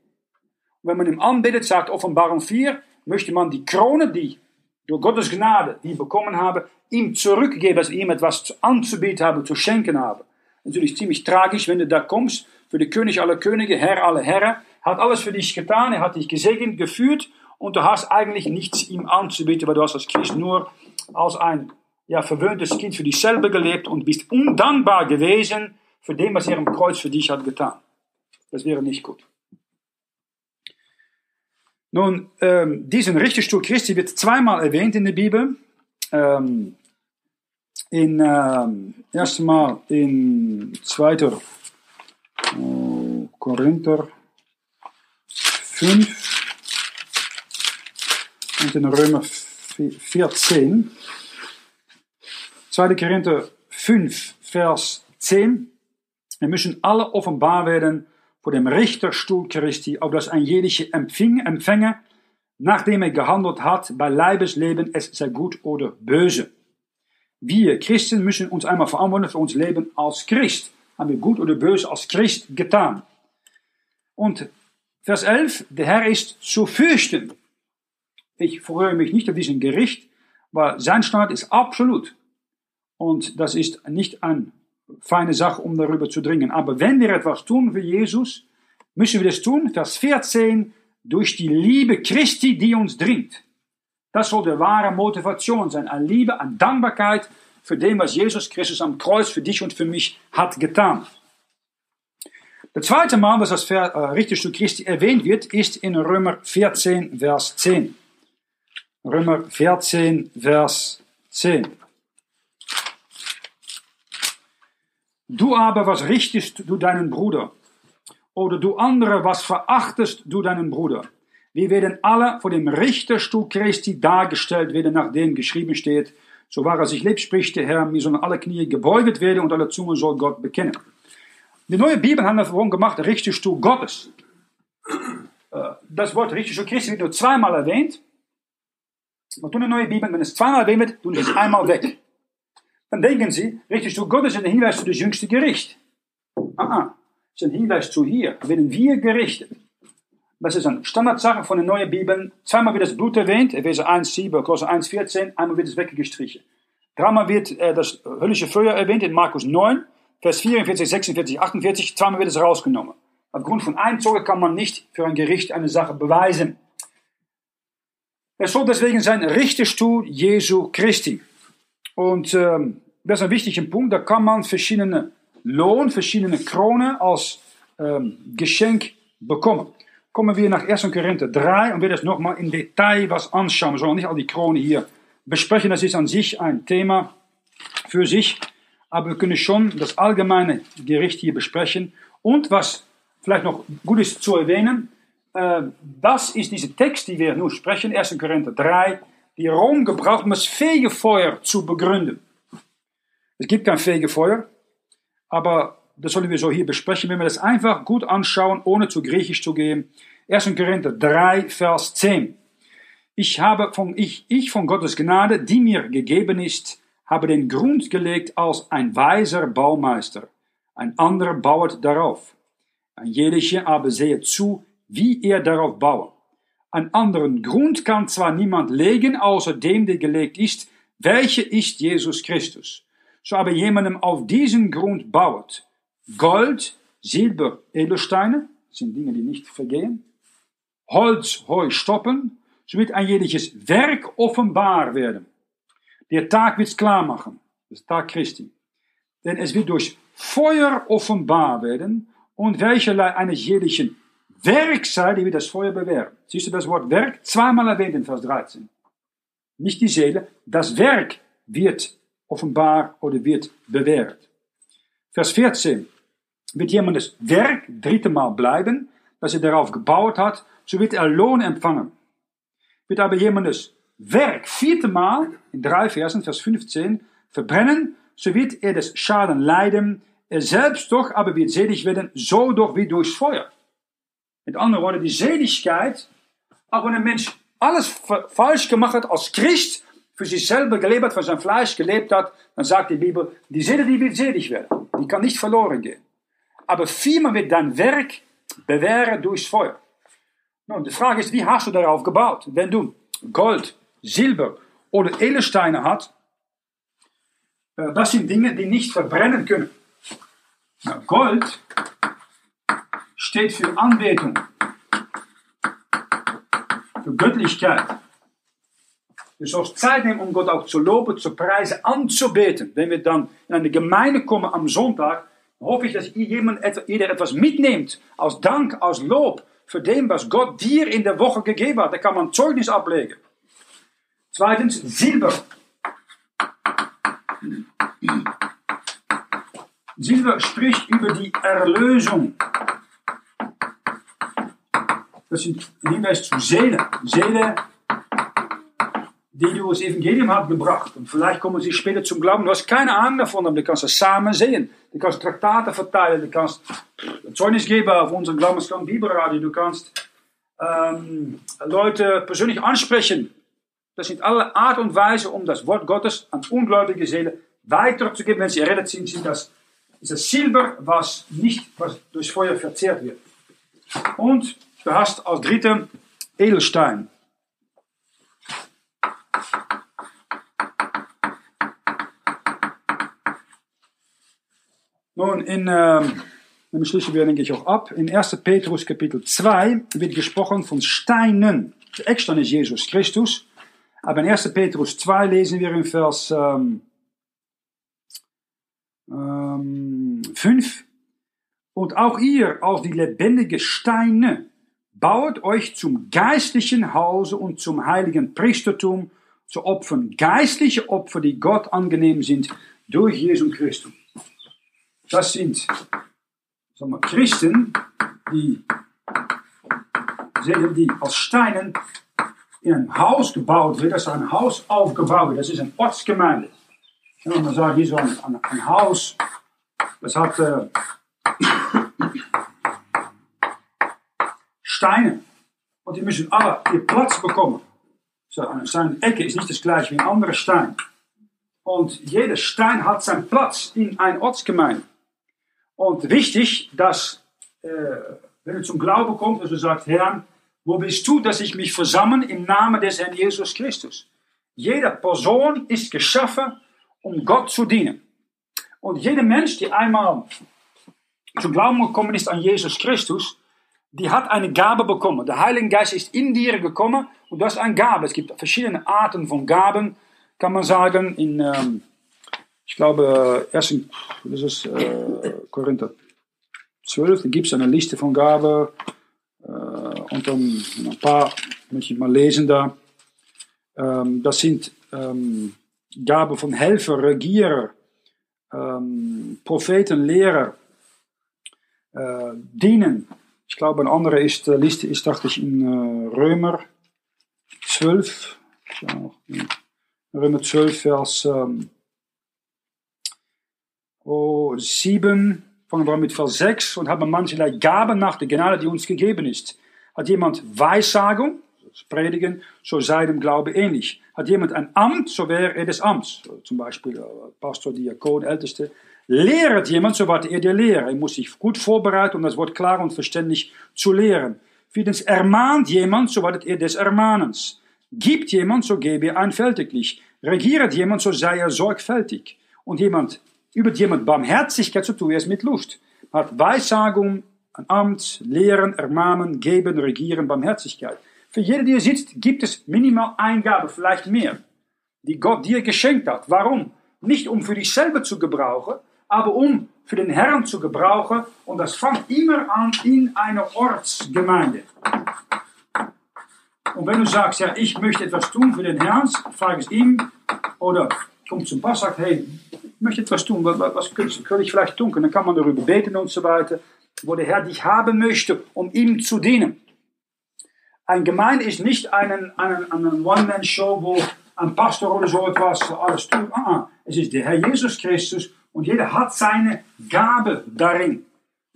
Und wenn man ihn anbetet, sagt Offenbarung 4, möchte man die Krone, die durch Gottes Gnade, die bekommen habe, ihm zurückgeben, dass ihm etwas anzubieten habe, zu schenken habe natürlich ziemlich tragisch, wenn du da kommst, für den König aller Könige, Herr aller Herren, hat alles für dich getan, er hat dich gesegnet, geführt und du hast eigentlich nichts ihm anzubieten, weil du hast als Christ nur als ein ja, verwöhntes Kind für dich selber gelebt und bist undankbar gewesen für dem, was er am Kreuz für dich hat getan. Das wäre nicht gut. Nun, ähm, diesen Richterstuhl Christi wird zweimal erwähnt in der Bibel. Ähm, in, ähm, erstmal in 2. Oh, Korinther 5 und in Römer 14. 2. Korinther 5, Vers 10. Wir müssen alle offenbar werden vor dem Richterstuhl Christi, auf das ein jeder Empfänger, nachdem er gehandelt hat, bei Leibesleben, es sei gut oder böse. Wir Christen müssen uns einmal verantworten für uns Leben als Christ. Haben wir gut oder böse als Christ getan. Und Vers 11, der Herr ist zu fürchten. Ich freue mich nicht auf diesen Gericht, weil sein Staat ist absolut. Und das ist nicht eine feine Sache, um darüber zu dringen. Aber wenn wir etwas tun für Jesus, müssen wir das tun, Vers 14, durch die Liebe Christi, die uns dringt. Das soll die wahre Motivation sein, an Liebe, an Dankbarkeit für dem, was Jesus Christus am Kreuz für dich und für mich hat getan. Das zweite Mal, was das äh, Richterstuhl Christi erwähnt wird, ist in Römer 14, Vers 10. Römer 14, Vers 10. Du aber, was richtest du deinen Bruder? Oder du andere, was verachtest du deinen Bruder? Wir werden alle vor dem Richterstuhl Christi dargestellt werden, nachdem geschrieben steht, so war er sich lebt, spricht der Herr, mir sollen alle Knie gebeugt werden und alle Zunge soll Gott bekennen. Die neue Bibel hat davon gemacht, Richterstuhl Gottes. Äh, das Wort Richterstuhl Christi wird nur zweimal erwähnt. Maar toen de neue Bibel, wenn es zweimal tun sie es einmal weg. Dann denken sie, Richterstuhl Gottes ist ein Hinweis zu das jüngste Gericht. Ah, ah, ist ein Hinweis zu hier, werden wir gerichtet. Das ist eine Standardsache von der neuen Bibel. Zweimal wird das Blut erwähnt, Epheser 1, 7, Kolosser 1, 14, einmal wird es weggestrichen. Dreimal wird äh, das höllische Feuer erwähnt in Markus 9, Vers 44, 46, 48, zweimal wird es rausgenommen. Aufgrund von Einzug kann man nicht für ein Gericht eine Sache beweisen. Es soll deswegen sein Richterstuhl Jesu Christi. Und ähm, das ist ein wichtiger Punkt. Da kann man verschiedene Lohn, verschiedene Kronen als ähm, Geschenk bekommen. Kommen wir nach 1. Korinther 3 und wir das nochmal in Detail was anschauen. Wir sollen nicht all die Kronen hier besprechen. Das ist an sich ein Thema für sich. Aber wir können schon das allgemeine Gericht hier besprechen. Und was vielleicht noch gut ist zu erwähnen, äh, das ist diese Text, die wir nun sprechen, 1. Korinther 3, die Rom gebraucht, um das Fegefeuer zu begründen. Es gibt kein Fegefeuer, aber das sollen wir so hier besprechen, wenn wir das einfach gut anschauen, ohne zu griechisch zu gehen. 1. Korinther 3, Vers 10. Ich habe von, ich, ich von Gottes Gnade, die mir gegeben ist, habe den Grund gelegt als ein weiser Baumeister. Ein anderer bauet darauf. Ein jeder aber sehe zu, wie er darauf baue. Einen anderen Grund kann zwar niemand legen, außer dem, der gelegt ist, welche ist Jesus Christus. So aber jemandem auf diesen Grund baut, Gold, Silber, Edelsteine, sind Dinge, die nicht vergehen, Holz, Heu, Stoppen, so wird ein jedes Werk offenbar werden. Der Tag wird's klar machen, das Tag Christi. Denn es wird durch Feuer offenbar werden und welcherlei eines jeden Werk sei, die wir das Feuer bewähren. Siehst du das Wort Werk? Zweimal erwähnt in Vers 13. Nicht die Seele, das Werk wird offenbar oder wird bewährt. Vers 14. Wird jemandes Werk dritte Mal bleiben, dass er darauf gebaut hat, so wird er Lohn empfangen. Wird aber jemandes Werk vierte Mal, in drei Versen, Vers 15, verbrennen, so wird er des Schaden leiden, er selbst doch aber wird selig werden, so doch wie durchs Feuer. Mit anderen Worten, die Seligkeit, auch wenn ein Mensch alles falsch gemacht hat als Christ, für sich selber gelebt hat, für sein Fleisch gelebt hat, dann sagt die Bibel, die Seele, die wird selig werden. Die kann nicht verloren gehen. Aber vielmehr wird dein Werk bewähren durchs Feuer. Nun, die Frage ist, wie hast du darauf gebaut? Wenn du Gold, Silber oder Edelsteine hast, äh, das sind Dinge, die nicht verbrennen können. Gold steht für Anbetung, für Göttlichkeit. Du sollst Zeit nehmen, um Gott auch zu loben, zu preisen, anzubeten. Wenn wir dann in eine Gemeinde kommen am Sonntag, hoffe ich, dass jemand, jeder etwas mitnimmt, als Dank, als Lob für dem, was Gott dir in der Woche gegeben hat. Da kann man Zeugnis ablegen. Zweitens, Silber. Silber spricht über die Erlösung. Das sind ein Hinweis zu Seele. Seele, die du das Evangelium hat gebracht. Und vielleicht kommen sie später zum Glauben. Du hast keine Ahnung davon, aber du kannst das samen sehen. Du kannst Traktate verteilen, du kannst Zeugnis geben auf unserem Glaubenskampf Bibelradio, du kannst ähm, Leute persönlich ansprechen. Das sind alle Art und Weise, um das Wort Gottes an ungläubige Seelen weiterzugeben. Wenn sie errettet sind, sind das, ist das Silber, was nicht was durch Feuer verzehrt wird. Und du hast als dritte Edelstein. Nun, in, ähm, dann schließen wir, denke ich, auch ab. In 1. Petrus Kapitel 2 wird gesprochen von Steinen. Der Eckstein ist Jesus Christus. Aber in 1. Petrus 2 lesen wir in Vers ähm, ähm, 5. Und auch ihr, als die lebendigen Steine, baut euch zum geistlichen Hause und zum heiligen Priestertum zu opfern. Geistliche Opfer, die Gott angenehm sind durch Jesus Christus. Das sind sagen wir, Christen, die, die als Steinen in ein Haus gebaut wird, dass ein Haus aufgebaut wird. Das ist eine Ortsgemeinde. Und man sagt, hier so ein, ein, Haus, das hat äh, Steine. Und die müssen alle ihr Platz bekommen. So, seine Ecke ist nicht das gleiche wie ein anderer Stein. Und jeder Stein hat seinen Platz in einer Ortsgemeinde. Und wichtig, dass, äh, wenn du zum Glauben kommst, dass du sagst, Herr, wo bist du, dass ich mich versammle im Namen des Herrn Jesus Christus? Jede Person ist geschaffen, um Gott zu dienen. Und jeder Mensch, der einmal zum Glauben gekommen ist an Jesus Christus, die hat eine Gabe bekommen. Der Heilige Geist ist in dir gekommen und das ist eine Gabe. Es gibt verschiedene Arten von Gaben, kann man sagen. In, ähm, ich glaube, erst in das ist, äh, Korinther 12, da gibt es eine Liste von Gaben. Äh, und dann ein paar möchte ich mal lesen da. Ähm, das sind ähm, Gaben von Helfer, Regierer, ähm, Propheten, Lehrer, äh, Dienen. Ich glaube, eine andere ist, äh, Liste ist, dachte ich, in äh, Römer 12. Ja, Römer 12, Vers ähm, oh, 7, fangen wir mit Vers 6 und haben mancherlei Gaben nach der Gnade, die uns gegeben ist. Hat jemand Weissagung, das Predigen, so sei dem Glaube ähnlich. Hat jemand ein Amt, so wäre er des Amts. Zum Beispiel äh, Pastor, Diakon, Älteste. Lehret jemand, so warte er der Lehrer. Er muss sich gut vorbereiten, um das Wort klar und verständlich zu lehren. Viertens, ermahnt jemand, so wartet er des Ermahnens. Gibt jemand, so gebe er einfältiglich. Regiert jemand, so sei er sorgfältig. Und jemand, über jemand Barmherzigkeit, so tue er es mit Lust. Hat Weissagung, ein Amt, Lehren, Ermahnen, Geben, Regieren, Barmherzigkeit. Für jede, die hier sitzt, gibt es minimal Eingabe, vielleicht mehr, die Gott dir geschenkt hat. Warum? Nicht um für dich selber zu gebrauchen, aber um für den Herrn zu gebrauchen. Und das fängt immer an in einer Ortsgemeinde. Und wenn du sagst, ja, ich möchte etwas tun für den Herrn, frag es ihm oder komm zum Pass, sagt, hey, ich möchte etwas tun, was, was könnte ich vielleicht tun? Und dann kann man darüber beten und so weiter, wo der Herr dich haben möchte, um ihm zu dienen. Ein Gemeinde ist nicht eine, eine, eine One-Man-Show, wo ein Pastor oder so etwas alles tut. Ah, ah, es ist der Herr Jesus Christus und jeder hat seine Gabe darin.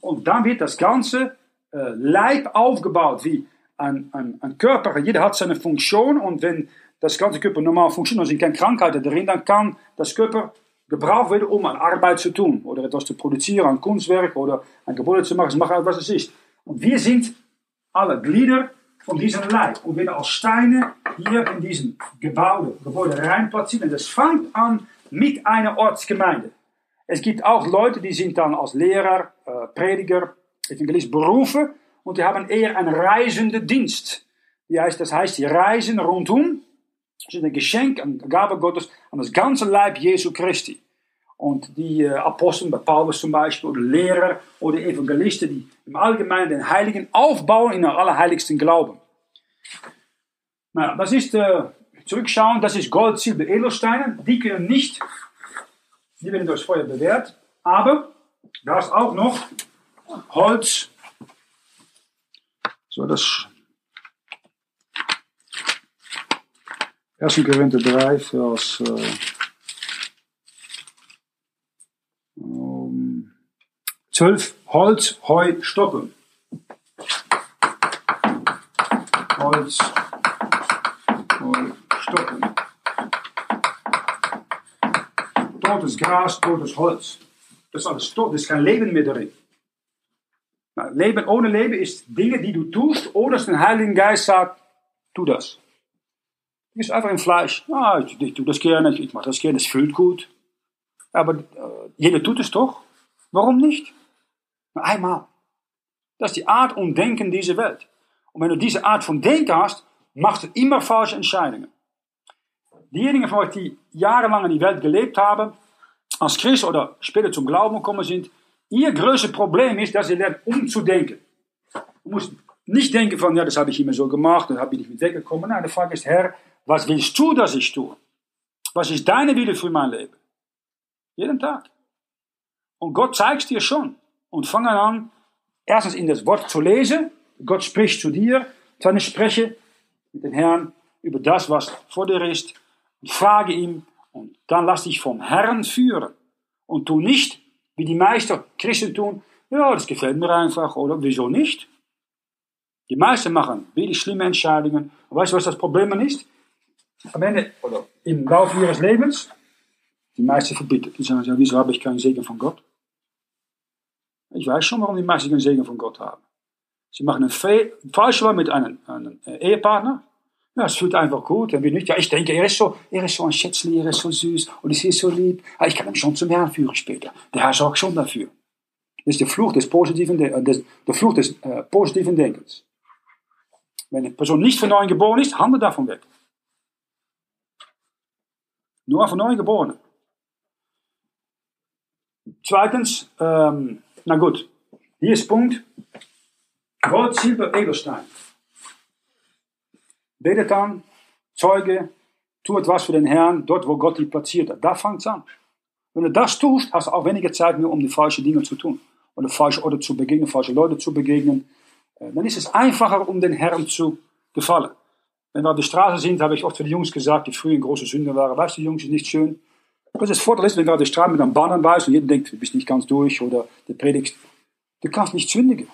Und dann wird das ganze äh, Leib aufgebaut, wie ein, ein, ein Körper. Jeder hat seine Funktion und wenn das ganze Körper normal funktioniert, sind keine Krankheiten drin, dann kann das Körper gebraucht werden, um an Arbeit zu tun oder etwas zu produzieren, ein Kunstwerk oder ein Gebäude zu machen, was es ist. Und wir sind alle Glieder von diesem Leib und werden als Steine hier in diesem Gebäude, Gebäude reinplatzieren. Und das fängt an mit einer Ortsgemeinde. Es gibt auch Leute, die sind dann als Lehrer, äh, Prediger, Evangelist berufen und die haben eher einen reisenden Dienst. Die heißt, das heißt, die reisen rundum. Ist ein Geschenk, eine Gabe Gottes an das ganze Leib Jesu Christi. Und die äh, Aposteln, bei Paulus zum Beispiel, oder Lehrer oder Evangelisten, die im Allgemeinen den Heiligen aufbauen in den allerheiligsten Glauben. Nou, das ist, äh, zurückschauen, das ist Gold, Silber, Edelsteine. Die können nicht, die werden durchs Feuer bewährt, aber Da ist auch noch Holz. So, das 1. Korinther 3, Vers äh, um, 12. Holz, Heu, Stoppeln. Holz, Heu, Stoppeln. Totes Gras, totes Holz. Das ist alles tot, das ist kein Leben mehr darin. Nou, Leben ohne Leben ist Dinge, die du tust, oder dass der Heilige Geist sagt, tu das. Das ist einfach im Fleisch. Ah, ich, ich das gerne, ich mache das gerne, es fühlt gut. Aber jeder tut es doch. Warum nicht? Nur einmal. Das ist die Art und Denken dieser Welt. Und wenn du diese Art von Denken hast, machst du immer falsche Entscheidungen. Diejenigen von euch, die jahrelang in die Welt gelebt haben, als Christ oder später zum Glauben gekommen sind, ihr größtes Problem ist, dass ihr lernt umzudenken. Du musst nicht denken von, ja, das habe ich immer so gemacht, dann habe ich nicht mit weggekommen. Nein, die Frage ist, Herr, was willst du, dass ich tue? Was ist deine Wille für mein Leben? Jeden Tag. Und Gott zeigt dir schon. Und fange an, erstens in das Wort zu lesen. Gott spricht zu dir. Dann spreche mit dem Herrn über das, was vor dir ist. Und frage ihm. Und dann lass dich vom Herrn führen. Und tu nicht, wie die meisten Christen tun. Ja, das gefällt mir einfach. Oder wieso nicht? Die meisten machen wirklich schlimme Entscheidungen. Und weißt du, was das Problem ist? Am Ende, oder im Laufe ihres Lebens, die meisten verbittert. Die sagen, ja, wieso habe ich keinen Segen von Gott? Ich weiß schon, warum die meisten keinen Segen von Gott haben. Sie machen einen falsche Wahl mit einem, einem Ehepartner. Ja, es fühlt einfach gut. Und wir nicht, ja, ich denke, er ist so, er ist so ein Schätzli, er ist so süß und ist hier so lieb. Ja, ich kann ihn schon zum Herrn führen später. Der Herr sorgt schon dafür. Das ist der Fluch des positiven, des, der Fluch des äh, positiven Denkens. Wenn eine Person nicht von neuem geboren ist, handle davon weg. Nur von neuem geboren. Zweitens, ähm, na gut, hier ist Punkt. Gold, Silber, Edelstein. Betet an, Zeuge, tu etwas für den Herrn, dort wo Gott dich platziert hat. Da fängt es an. Wenn du das tust, hast du auch weniger Zeit mehr, um die falschen Dinge zu tun. Oder falsche Orte zu begegnen, falsche Leute zu begegnen. Äh, dann ist es einfacher, um den Herrn zu gefallen. Wenn wir auf der Straße sind, habe ich oft für die Jungs gesagt, die früher große Sünder waren. Weißt du, Jungs, ist nicht schön. Was das Vorteil ist, wenn du auf der Straße mit einem Banner weißt und jeder denkt, du bist nicht ganz durch oder du predigst, du kannst nicht sündigen.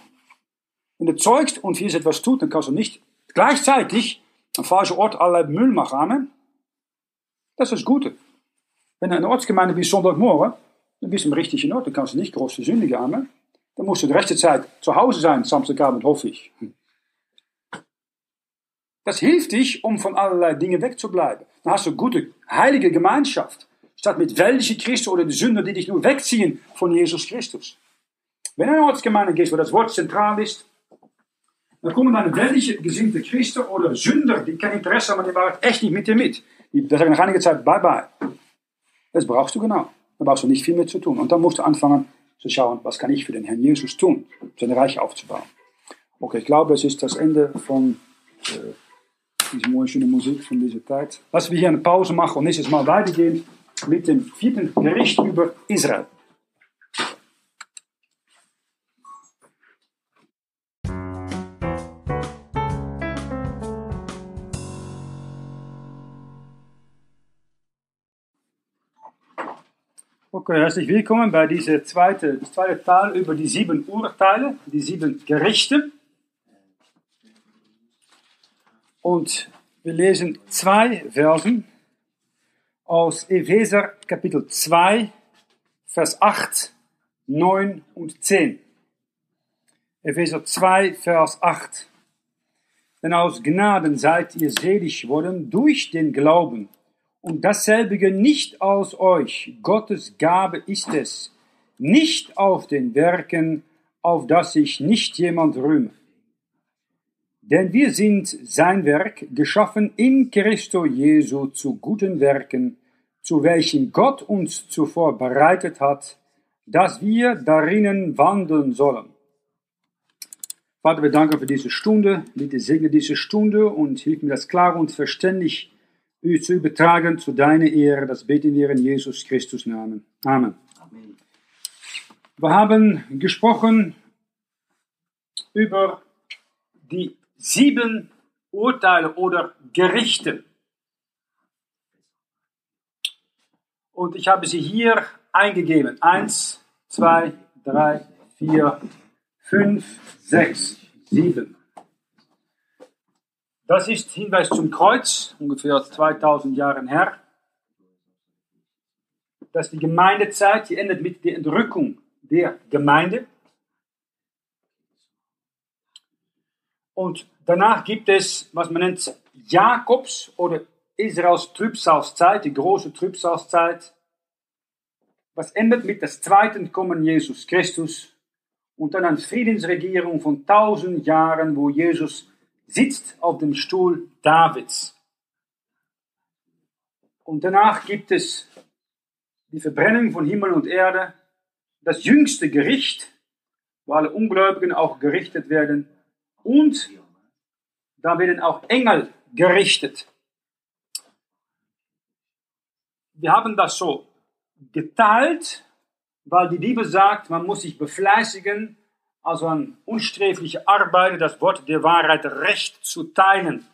Wenn du zeugst und Jesus etwas tut, dann kannst du nicht gleichzeitig am falschen Ort allerlei Müll machen. Amen. Das ist das Gute. Wenn du eine Ortsgemeinde bist Sonntagmorgen, dann bist du im richtigen Ort, dann kannst du nicht groß sündigen. Amen. Dann musst du die rechte Zeit zu Hause sein, Samstagabend, hoffe ich. Das hilft dich, um von allerlei Dingen wegzubleiben. Dann hast du gute, heilige Gemeinschaft. Statt mit weltlichen Christen oder die Sünder, die dich nur wegziehen von Jesus Christus. Wenn du in eine Ortsgemeinde gehst, wo das Wort zentral ist, dann kommen dann weltliche gesinnte Christen oder Sünder, die kein Interesse haben der Wahrheit, echt nicht mit dir mit. Die sagen nach einiger Zeit, bye bye. Das brauchst du genau. Da brauchst du nicht viel mehr zu tun. Und dann musst du anfangen zu schauen, was kann ich für den Herrn Jesus tun, sein Reich aufzubauen. Okay, ich glaube, es ist das Ende von äh, diese mooie schöne Musik von dieser Zeit. Lassen wir hier eine Pause machen und nächstes Mal weitergehen mit dem vierten Gericht über Israel. Okay, herzlich willkommen bei dieser zweite, das zweite Teil über die sieben Urteile, die sieben Gerichte. Und wir lesen zwei Versen aus Epheser Kapitel 2, Vers 8, 9 und 10. Epheser 2, Vers 8. Denn aus Gnaden seid ihr selig worden durch den Glauben. Und dasselbige nicht aus euch. Gottes Gabe ist es. Nicht auf den Werken, auf dass sich nicht jemand rühme. Denn wir sind sein Werk, geschaffen in Christo Jesu zu guten Werken, zu welchen Gott uns zuvor bereitet hat, dass wir darinnen wandeln sollen. Vater, wir danken für diese Stunde. Bitte segne diese Stunde und hilf mir das klar und verständlich zu übertragen zu deiner Ehre. Das beten wir in Jesus Christus Namen. Amen. Wir haben gesprochen über die sieben Urteile oder Gerichte. Und ich habe sie hier eingegeben. Eins, zwei, drei, vier, fünf, sechs, sieben. Das ist Hinweis zum Kreuz, ungefähr 2000 Jahren her. Dass die Gemeindezeit, die endet mit der Entrückung der Gemeinde. Und danach gibt es, was man nennt, Jakobs oder Israels Trübsalzeit, die große Trübsalzeit. Was endet mit das zweiten Kommen Jesus Christus und dann eine Friedensregierung von tausend Jahren, wo Jesus sitzt auf dem Stuhl Davids. Und danach gibt es die Verbrennung von Himmel und Erde, das jüngste Gericht, wo alle Ungläubigen auch gerichtet werden. Und da werden auch Engel gerichtet. Wir haben das so geteilt, weil die Bibel sagt, man muss sich befleißigen, also an unsträfliche Arbeit, das Wort der Wahrheit recht zu teilen.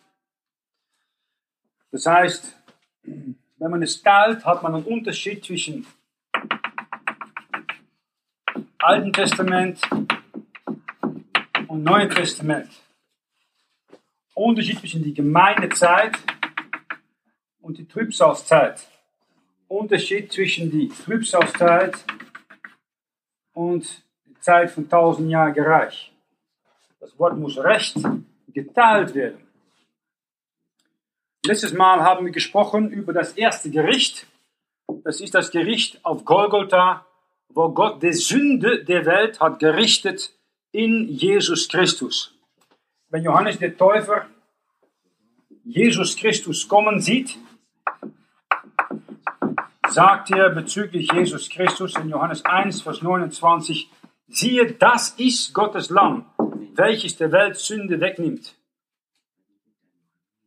Das heißt, wenn man es teilt, hat man einen Unterschied zwischen Alten Testament und Neuen Testament. Unterschied zwischen die Gemeindezeit und die Trübsalzeit. Unterschied zwischen die Trübsalzeit und Zeit von tausend Jahren Reich. Das Wort muss recht geteilt werden. Letztes Mal haben wir gesprochen über das erste Gericht. Das ist das Gericht auf Golgotha wo Gott die Sünde der Welt hat gerichtet in Jesus Christus. Wenn Johannes der Täufer Jesus Christus kommen sieht, sagt er bezüglich Jesus Christus in Johannes 1, Vers 29, siehe, das ist Gottes Lamm, welches der Welt Sünde wegnimmt.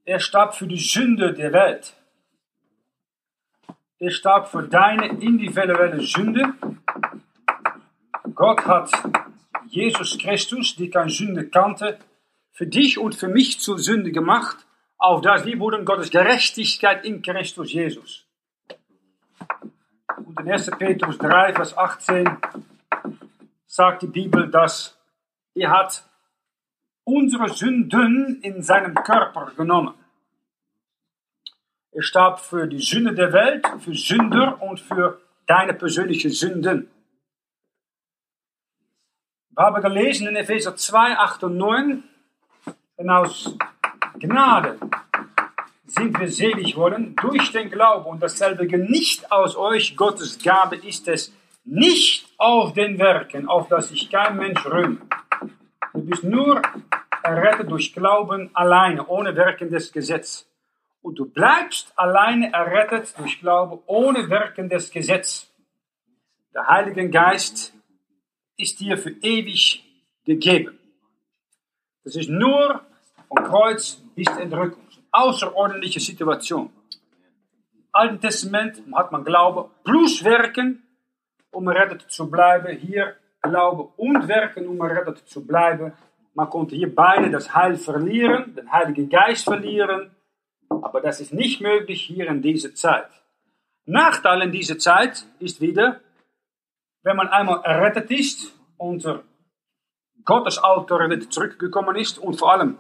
Er starb für die Sünde der Welt. Er starb für deine individuelle Sünde Gott hat Jesus Christus, die keine Sünde kannte, für dich und für mich zur Sünde gemacht, auf das wir wurden Gottes Gerechtigkeit in Christus Jesus. Und in 1. Petrus 3, Vers 18 sagt die Bibel, dass er hat unsere Sünden in seinem Körper genommen. Er starb für die Sünde der Welt, für Sünder und für deine persönlichen Sünden. Wir haben gelesen in Epheser 2, 8 und 9, denn aus Gnade sind wir selig worden durch den Glauben und dasselbe nicht aus euch, Gottes Gabe ist es, nicht auf den Werken, auf das sich kein Mensch rühmt. Du bist nur errettet durch Glauben alleine, ohne Werken des Gesetzes. Und du bleibst alleine errettet durch Glauben, ohne Werken des Gesetzes. Der Heilige Geist ist dir für ewig gegeben. Das ist nur vom Kreuz bis zur Entrückung. Außerordentliche Situation. Im Alten Testament hat man Glaube plus Werken, um errettet zu bleiben. Hier Glaube und Werken, um errettet zu bleiben. Man konnte hier beide das Heil verlieren, den Heiligen Geist verlieren. Aber das ist nicht möglich hier in dieser Zeit. Nachteil in dieser Zeit ist wieder, wenn man einmal errettet ist, unter Gottes Autorität zurückgekommen ist und vor allem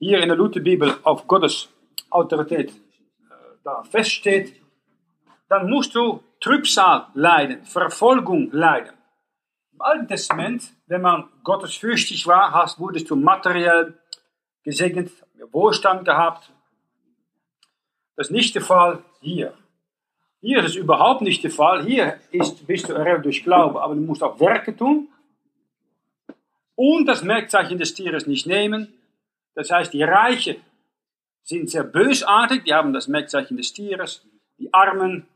hier in der Lutherbibel auf Gottes Autorität äh, da feststeht, dann musst du Trübsal leiden, Verfolgung leiden. Im Alten Testament, wenn man gottesfürchtig war, wurdest du materiell gesegnet, Wohlstand gehabt. Das ist nicht der Fall hier. Hier ist es überhaupt nicht der Fall. Hier ist, bist du errettet durch Glaube, aber du musst auch Werke tun und das Merkzeichen des Tieres nicht nehmen. Das heißt, die Reichen sind sehr bösartig, die haben das Merkzeichen des Tieres. Die Armen,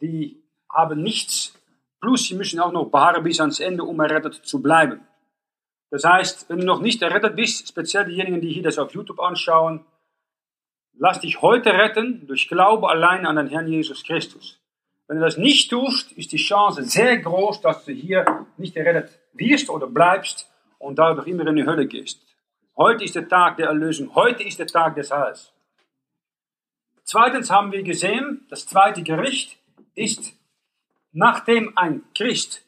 die haben nichts. Plus, sie müssen auch noch beharren bis ans Ende, um errettet zu bleiben. Das heißt, wenn du noch nicht errettet bist, speziell diejenigen, die hier das auf YouTube anschauen, lass dich heute retten durch Glaube allein an den Herrn Jesus Christus. Wenn du das nicht tust, ist die Chance sehr groß, dass du hier nicht gerettet wirst oder bleibst und dadurch immer in die Hölle gehst. Heute ist der Tag der Erlösung. Heute ist der Tag des Heils. Zweitens haben wir gesehen, das zweite Gericht ist, nachdem ein Christ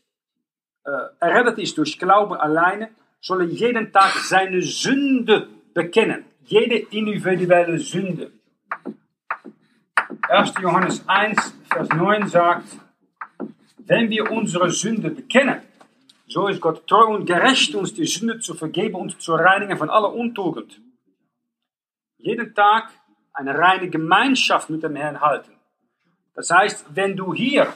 äh, errettet ist durch Glauben alleine, soll er jeden Tag seine Sünde bekennen. Jede individuelle Sünde. 1. Johannes 1, Vers 9 sagt, wenn wir unsere Sünde bekennen, so ist Gott treu und gerecht, uns die Sünde zu vergeben und zu reinigen von aller Untugend. Jeden Tag eine reine Gemeinschaft mit dem Herrn halten. Das heißt, wenn du hier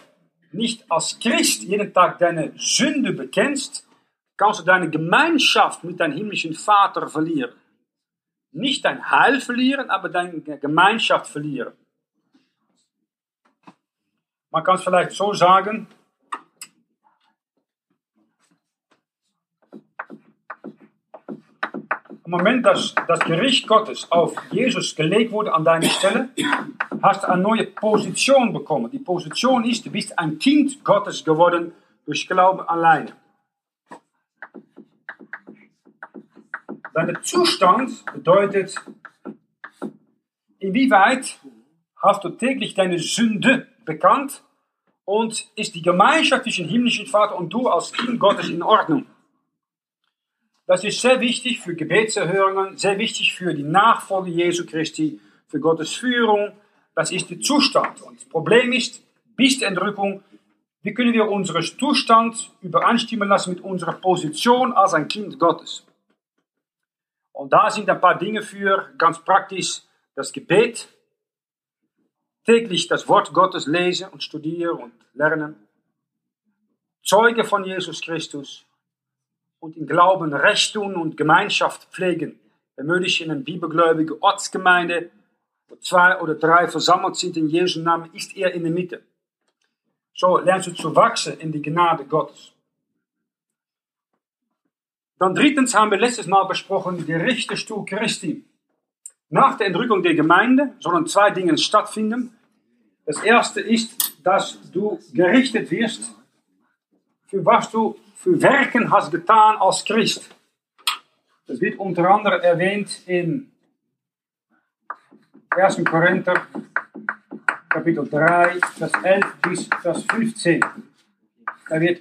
nicht als Christ jeden Tag deine Sünde bekennst, kannst du deine Gemeinschaft mit deinem himmlischen Vater verlieren. Nicht dein Heil verlieren, aber deine Gemeinschaft verlieren. Man kann es vielleicht so sagen, Moment, dass das Gericht Gottes auf Jesus gelegt wurde an deine Stelle, hast du eine neue Position bekommen. Die Position ist, du bist ein Kind Gottes geworden durch Glauben alleine. Dein Zustand bedeutet, inwieweit hast du täglich deine Sünde bekannt und ist die Gemeinschaft zwischen himmlischen Vater und du als Kind Gottes in Ordnung. Das ist sehr wichtig für Gebetserhörungen, sehr wichtig für die Nachfolge Jesu Christi, für Gottes Führung. Das ist der Zustand. Und das Problem ist, bis die Entrückung, wie können wir unseren Zustand übereinstimmen lassen mit unserer Position als ein Kind Gottes? Und da sind ein paar Dinge für, ganz praktisch, das Gebet, täglich das Wort Gottes lesen und studieren und lernen, Zeuge von Jesus Christus, und im Glauben Recht tun und Gemeinschaft pflegen. Ermöglichen in einer bibelgläubigen Ortsgemeinde, wo zwei oder drei versammelt sind in Jesu Namen, ist er in der Mitte. So lernst du zu wachsen in die Gnade Gottes. Dann drittens haben wir letztes Mal besprochen, die Richterstuhl Christi. Nach der Entrückung der Gemeinde sollen zwei Dinge stattfinden. Das erste ist, dass du gerichtet wirst, für was du für Werken hast getan als Christ. Das wird unter anderem erwähnt in 1. Korinther Kapitel 3, Vers 11 bis Vers 15. Da wird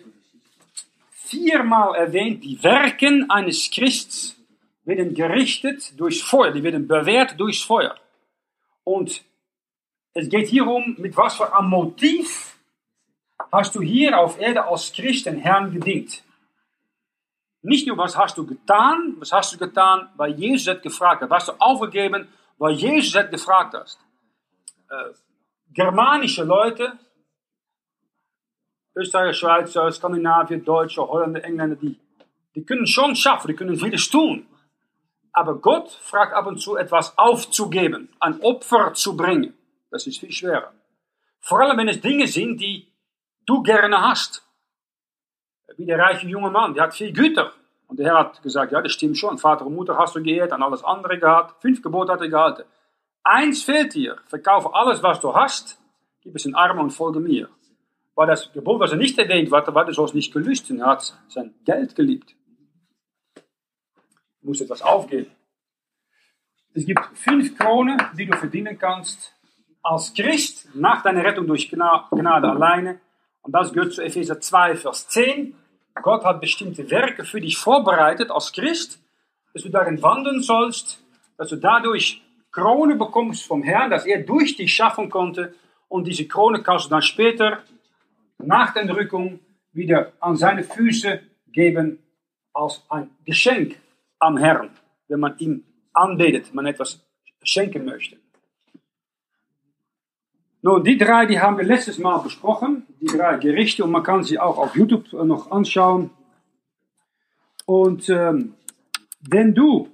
viermal erwähnt, die Werken eines Christs werden gerichtet durch Feuer, die werden bewährt durch Feuer. Und es geht hier um, mit was für einem Motiv hast du hier auf Erde als Christ den Herrn gedient. Nicht nur, was hast du getan, was hast du getan, weil Jesus hat gefragt hat. Was du aufgegeben, weil Jesus hat gefragt hast. Äh, germanische Leute, Österreicher, Schweizer, Skandinavier, Deutsche, Holländer, Engländer, die, die können schon schaffen, die können vieles tun. Aber Gott fragt ab und zu etwas aufzugeben, ein Opfer zu bringen. Das ist viel schwerer. Vor allem, wenn es Dinge sind, die du gerne hast. Wie der reiche junge Mann, der hat viel Güter. Und der Herr hat gesagt, ja, das stimmt schon. Vater und Mutter hast du geehrt, an alles andere gehabt. Fünf Gebote hat er gehalten. Eins fehlt dir. Verkaufe alles, was du hast, gib es in Arme und folge mir. Weil das Gebot, was er nicht erwähnt hat, war, du sollst nicht gelüsten. Er hat sein Geld geliebt. Du musst etwas aufgeben. Es gibt fünf Kronen, die du verdienen kannst als Christ nach deiner Rettung durch Gnade alleine und das gehört zu Epheser 2, Vers 10. Gott hat bestimmte Werke für dich vorbereitet als Christ, dass du darin wandeln sollst, dass du dadurch Krone bekommst vom Herrn, dass er durch dich schaffen konnte. Und diese Krone kannst du dann später, nach der Entrückung, wieder an seine Füße geben als ein Geschenk am Herrn, wenn man ihm anbetet, man etwas schenken möchte. Nun, die drei, die haben wir letztes Mal besprochen, die drei Gerichte, und man kann sie auch auf YouTube noch anschauen. Und ähm, wenn du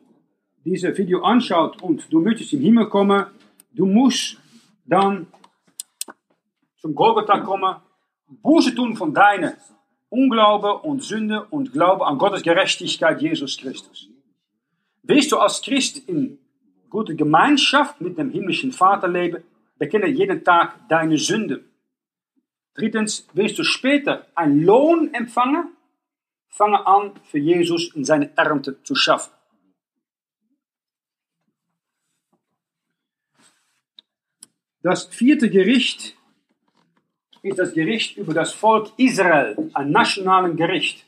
dieses Video anschaut und du möchtest im Himmel kommen, du musst dann zum Golgotha kommen, Buße tun von deiner Unglaube und Sünde und Glaube an Gottes Gerechtigkeit Jesus Christus. Willst du als Christ in gute Gemeinschaft mit dem himmlischen Vater leben, bekenne jeden Tag deine Sünde. Drittens, willst du später einen Lohn empfangen? Fange an, für Jesus in seine Ernte zu schaffen. Das vierte Gericht ist das Gericht über das Volk Israel, ein nationales Gericht.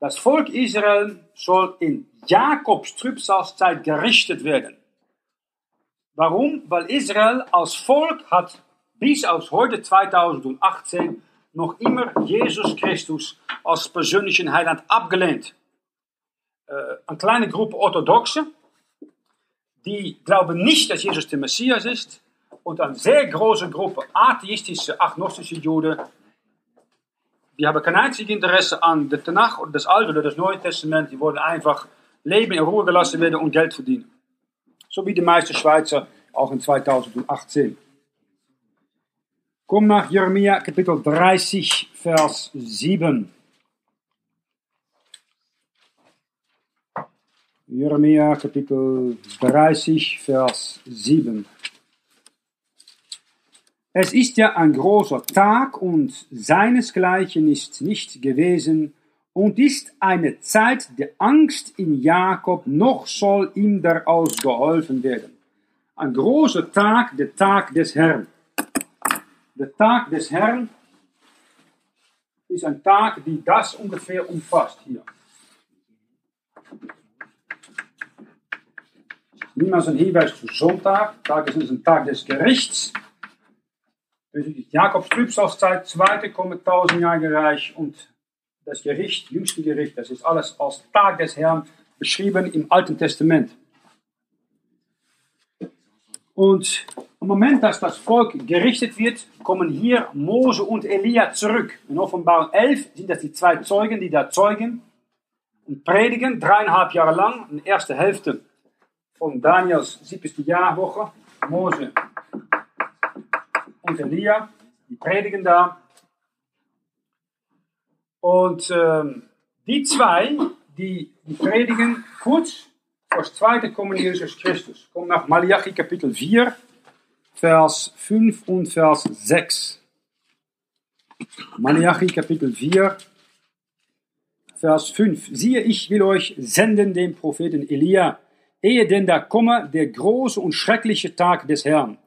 Das Volk Israel soll in Jakobs Trübsalzeit gerichtet werden. Warum? Weil Israel als Volk hat bis aus heute 2018 noch immer Jesus Christus als persönlichen Heiland abgelehnt. Äh, eine kleine Gruppe Orthodoxe, die glauben nicht, dass Jesus der Messias ist, und eine sehr große Gruppe atheistische, agnostische Juden, die haben kein einziges Interesse an der Tanach das Alte oder das Neue Testament. Die wollen einfach leben, in Ruhe gelassen werden und Geld verdienen. So wie die meisten Schweizer auch in 2018. Komm nach Jeremia Kapitel 30, Vers 7. Jeremia Kapitel 30, Vers 7. Es ist ja ein großer Tag und seinesgleichen ist nicht gewesen und ist eine Zeit der Angst in Jakob, noch soll ihm daraus geholfen werden. Ein großer Tag, der Tag des Herrn. Der Tag des Herrn ist ein Tag, die das ungefähr umfasst hier. Niemals ein Hinweis zu Sonntag. Tag ist ein Tag des Gerichts. Jakobs Trübsalzeit, zweite kommt tausendjährige Reich und das Gericht, jüngste Gericht, das ist alles als Tag des Herrn beschrieben im Alten Testament. Und im Moment, dass das Volk gerichtet wird, kommen hier Mose und Elia zurück. In Offenbarung 11 sind das die zwei Zeugen, die da zeugen und predigen, dreieinhalb Jahre lang, in der ersten Hälfte von Daniels siebste Jahrwoche. Mose und Elia, die predigen da. Und ähm, die zwei, die, die predigen kurz vor das zweite Kommen Jesus Christus. Kommt nach Malachi Kapitel 4, Vers 5 und Vers 6. Malachi Kapitel 4, Vers 5. Siehe, ich will euch senden den Propheten Elia, ehe denn da komme der große und schreckliche Tag des Herrn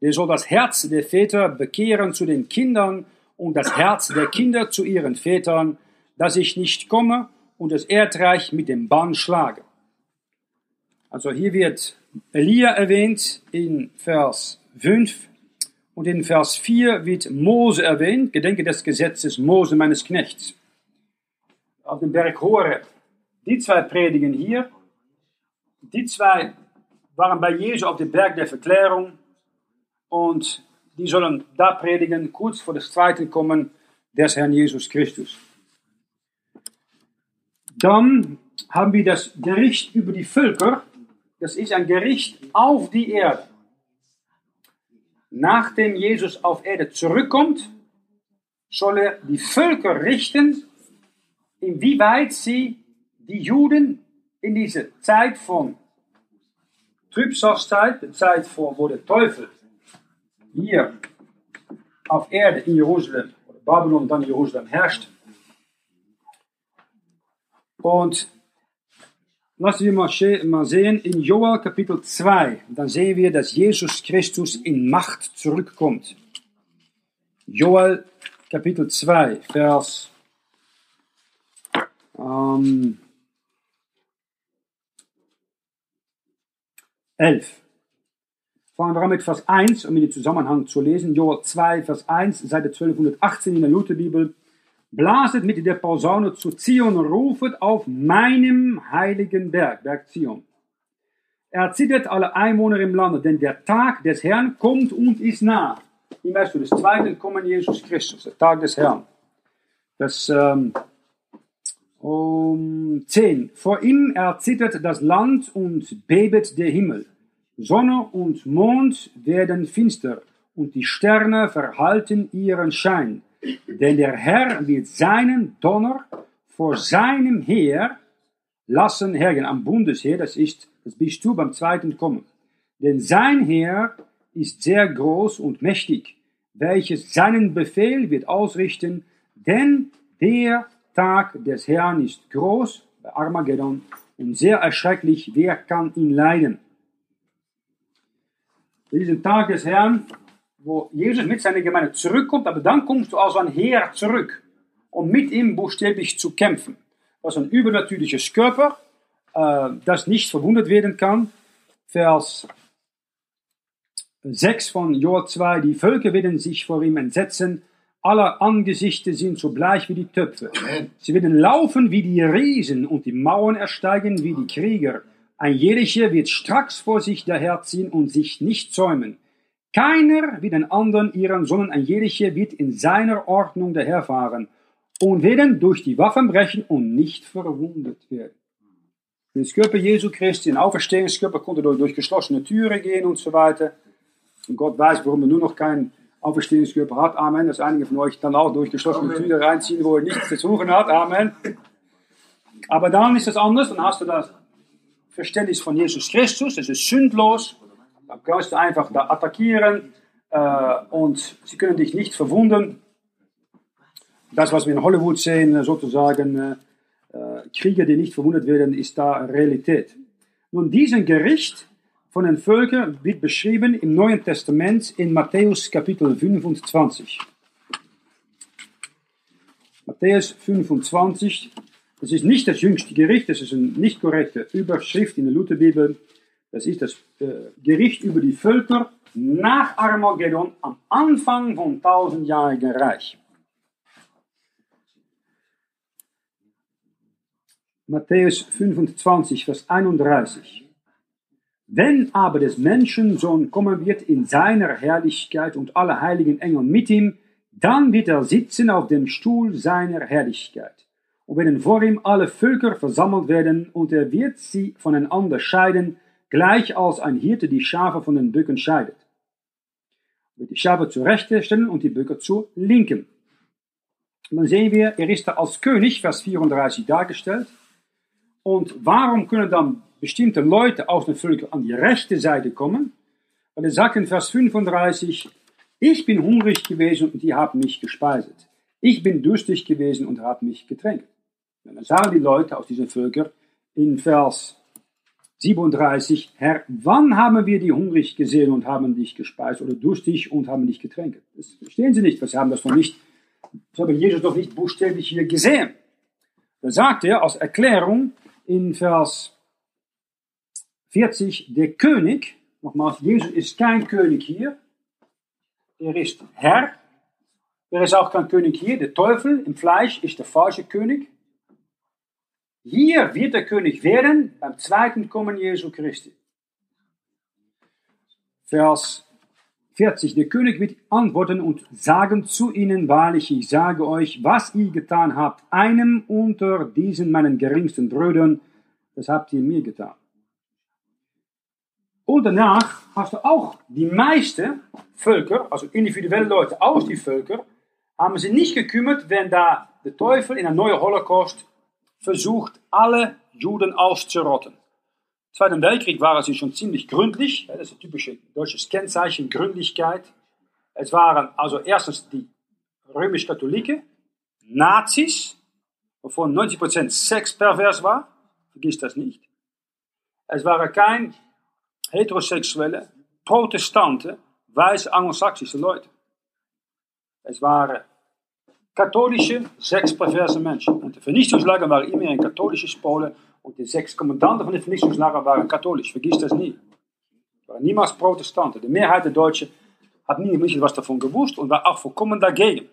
der soll das Herz der Väter bekehren zu den Kindern und das Herz der Kinder zu ihren Vätern, dass ich nicht komme und das Erdreich mit dem Bann schlage. Also hier wird Elia erwähnt in Vers 5 und in Vers 4 wird Mose erwähnt, gedenke des Gesetzes Mose meines Knechts. Auf dem Berg Horeb. Die zwei predigen hier. Die zwei waren bei Jesu auf dem Berg der Verklärung und die sollen da predigen, kurz vor das zweite Kommen des Herrn Jesus Christus. Dann haben wir das Gericht über die Völker. Das ist ein Gericht auf die Erde. Nachdem Jesus auf Erde zurückkommt, soll er die Völker richten, inwieweit sie die Juden in diese Zeit von Trübsalzeit, die Zeit, wo der Teufel hier auf Erde in Jerusalem, oder Babylon dann Jerusalem herrscht. Und lassen wir mal sehen, in Joel Kapitel 2, dann sehen wir, dass Jesus Christus in Macht zurückkommt. Joel Kapitel 2, Vers ähm, 11. Fangen wir an mit Vers 1, um in den Zusammenhang zu lesen. Joel 2, Vers 1, Seite 1218 in der Lutherbibel. Blaset mit der Posaune zu Zion rufet auf meinem heiligen Berg, Berg Zion. Er zittert alle Einwohner im Lande, denn der Tag des Herrn kommt und ist nah. Hier weißt du, das zweite Kommen Jesus Christus, der Tag des Herrn. Das ähm, um 10. Vor ihm erzittert das Land und bebet der Himmel. Sonne und Mond werden finster und die Sterne verhalten ihren Schein. Denn der Herr wird seinen Donner vor seinem Heer lassen hergen. Am Bundesheer, das ist, das bist du beim zweiten Kommen. Denn sein Heer ist sehr groß und mächtig. welches seinen Befehl wird ausrichten, denn der Tag des Herrn ist groß, bei Armageddon, und sehr erschrecklich, wer kann ihn leiden? Diesen Tag des Herrn, wo Jesus mit seiner Gemeinde zurückkommt, aber dann kommst du als ein Heer zurück, um mit ihm buchstäblich zu kämpfen. Das ist ein übernatürliches Körper, äh, das nicht verwundet werden kann. Vers 6 von Joel 2, die Völker werden sich vor ihm entsetzen, aller Angesichte sind so bleich wie die Töpfe. Sie werden laufen wie die Riesen und die Mauern ersteigen wie die Krieger. Ein jeder wird stracks vor sich daherziehen und sich nicht zäumen. Keiner wie den anderen ihren, sondern ein jeder wird in seiner Ordnung daherfahren und werden durch die Waffen brechen und nicht verwundet werden. Das Körper Jesu Christi, ein Auferstehungskörper, konnte durch geschlossene Türen gehen und so weiter. Und Gott weiß, warum er nur noch keinen Auferstehungskörper hat. Amen. Dass einige von euch dann auch durch geschlossene Türen reinziehen, wo er nichts zu suchen hat. Amen. Aber dann ist es anders. Dann hast du das Verständnis von Jesus Christus. Es ist sündlos. Dann kannst du einfach da attackieren. Äh, und sie können dich nicht verwunden. Das, was wir in Hollywood sehen, sozusagen äh, äh Kriege, die nicht verwundet werden, ist da Realität. Nun, diesen Gericht von den Völkern wird beschrieben im Neuen Testament in Matthäus Kapitel 25. Matthäus 25, das ist nicht das jüngste Gericht, das ist eine nicht korrekte Überschrift in der Lutherbibel. Das ist das äh, Gericht über die Völker nach Armageddon am Anfang vom tausendjährigen Reich. Matthäus 25, Vers 31. Wenn aber des Menschensohn kommen wird in seiner Herrlichkeit und alle heiligen Engel mit ihm, dann wird er sitzen auf dem Stuhl seiner Herrlichkeit. Und werden vor ihm alle Völker versammelt werden, und er wird sie voneinander scheiden, gleich als ein Hirte die Schafe von den Böcken scheidet. Er wird die Schafe zur Rechten stellen und die Böcke zur Linken. Und dann sehen wir, er ist da als König, Vers 34 dargestellt. Und warum können dann bestimmte Leute aus den Völkern an die rechte Seite kommen. Weil er sagt in Vers 35, ich bin hungrig gewesen und ihr habt mich gespeiset. Ich bin durstig gewesen und habt mich getränkt. Dann sagen die Leute aus diesen Völkern in Vers 37, Herr, wann haben wir die hungrig gesehen und haben dich gespeist oder durstig und haben dich getränkt? Das verstehen sie nicht, sie haben das noch nicht, das haben Jesus noch nicht buchstäblich hier gesehen. Da sagt er als Erklärung in Vers 40, der König, nogmaals, Jesus ist kein König hier, er ist Herr, er ist auch kein König hier, der Teufel im Fleisch ist der falsche König. Hier wird der König werden beim zweiten Kommen Jesu Christi. Vers 40. Der König wird antworten und sagen zu ihnen, wahrlich, ich sage euch, was ihr getan habt, einem unter diesen meinen geringsten Brüdern, das habt ihr mir getan. Und danach hast du auch die meisten Völker, also individuelle Leute aus die Völker, haben sie nicht gekümmert, wenn da der Teufel in een neue Holocaust versucht, alle Juden auszurotten. Im Zweiten Weltkrieg waren sie schon ziemlich gründlich, das ist ein typisches deutsches Kennzeichen, Gründlichkeit. Es waren also erstens die römisch-Katholiken, Nazis, wovon 90% sexpervers war, vergiss das nicht. Es waren kein heterosexuelle, protestante, weiße anglosaxische Leute. Es waren katholische, sexperverse Menschen. Und die Vernichtungslager waren immer in katholische Polen und die sechs Kommandanten von den Vernichtungslager waren katholisch. Vergiss das nie. Es waren niemals Protestanten. Die Mehrheit der Deutschen hat nie was davon gewusst und war auch vollkommen dagegen.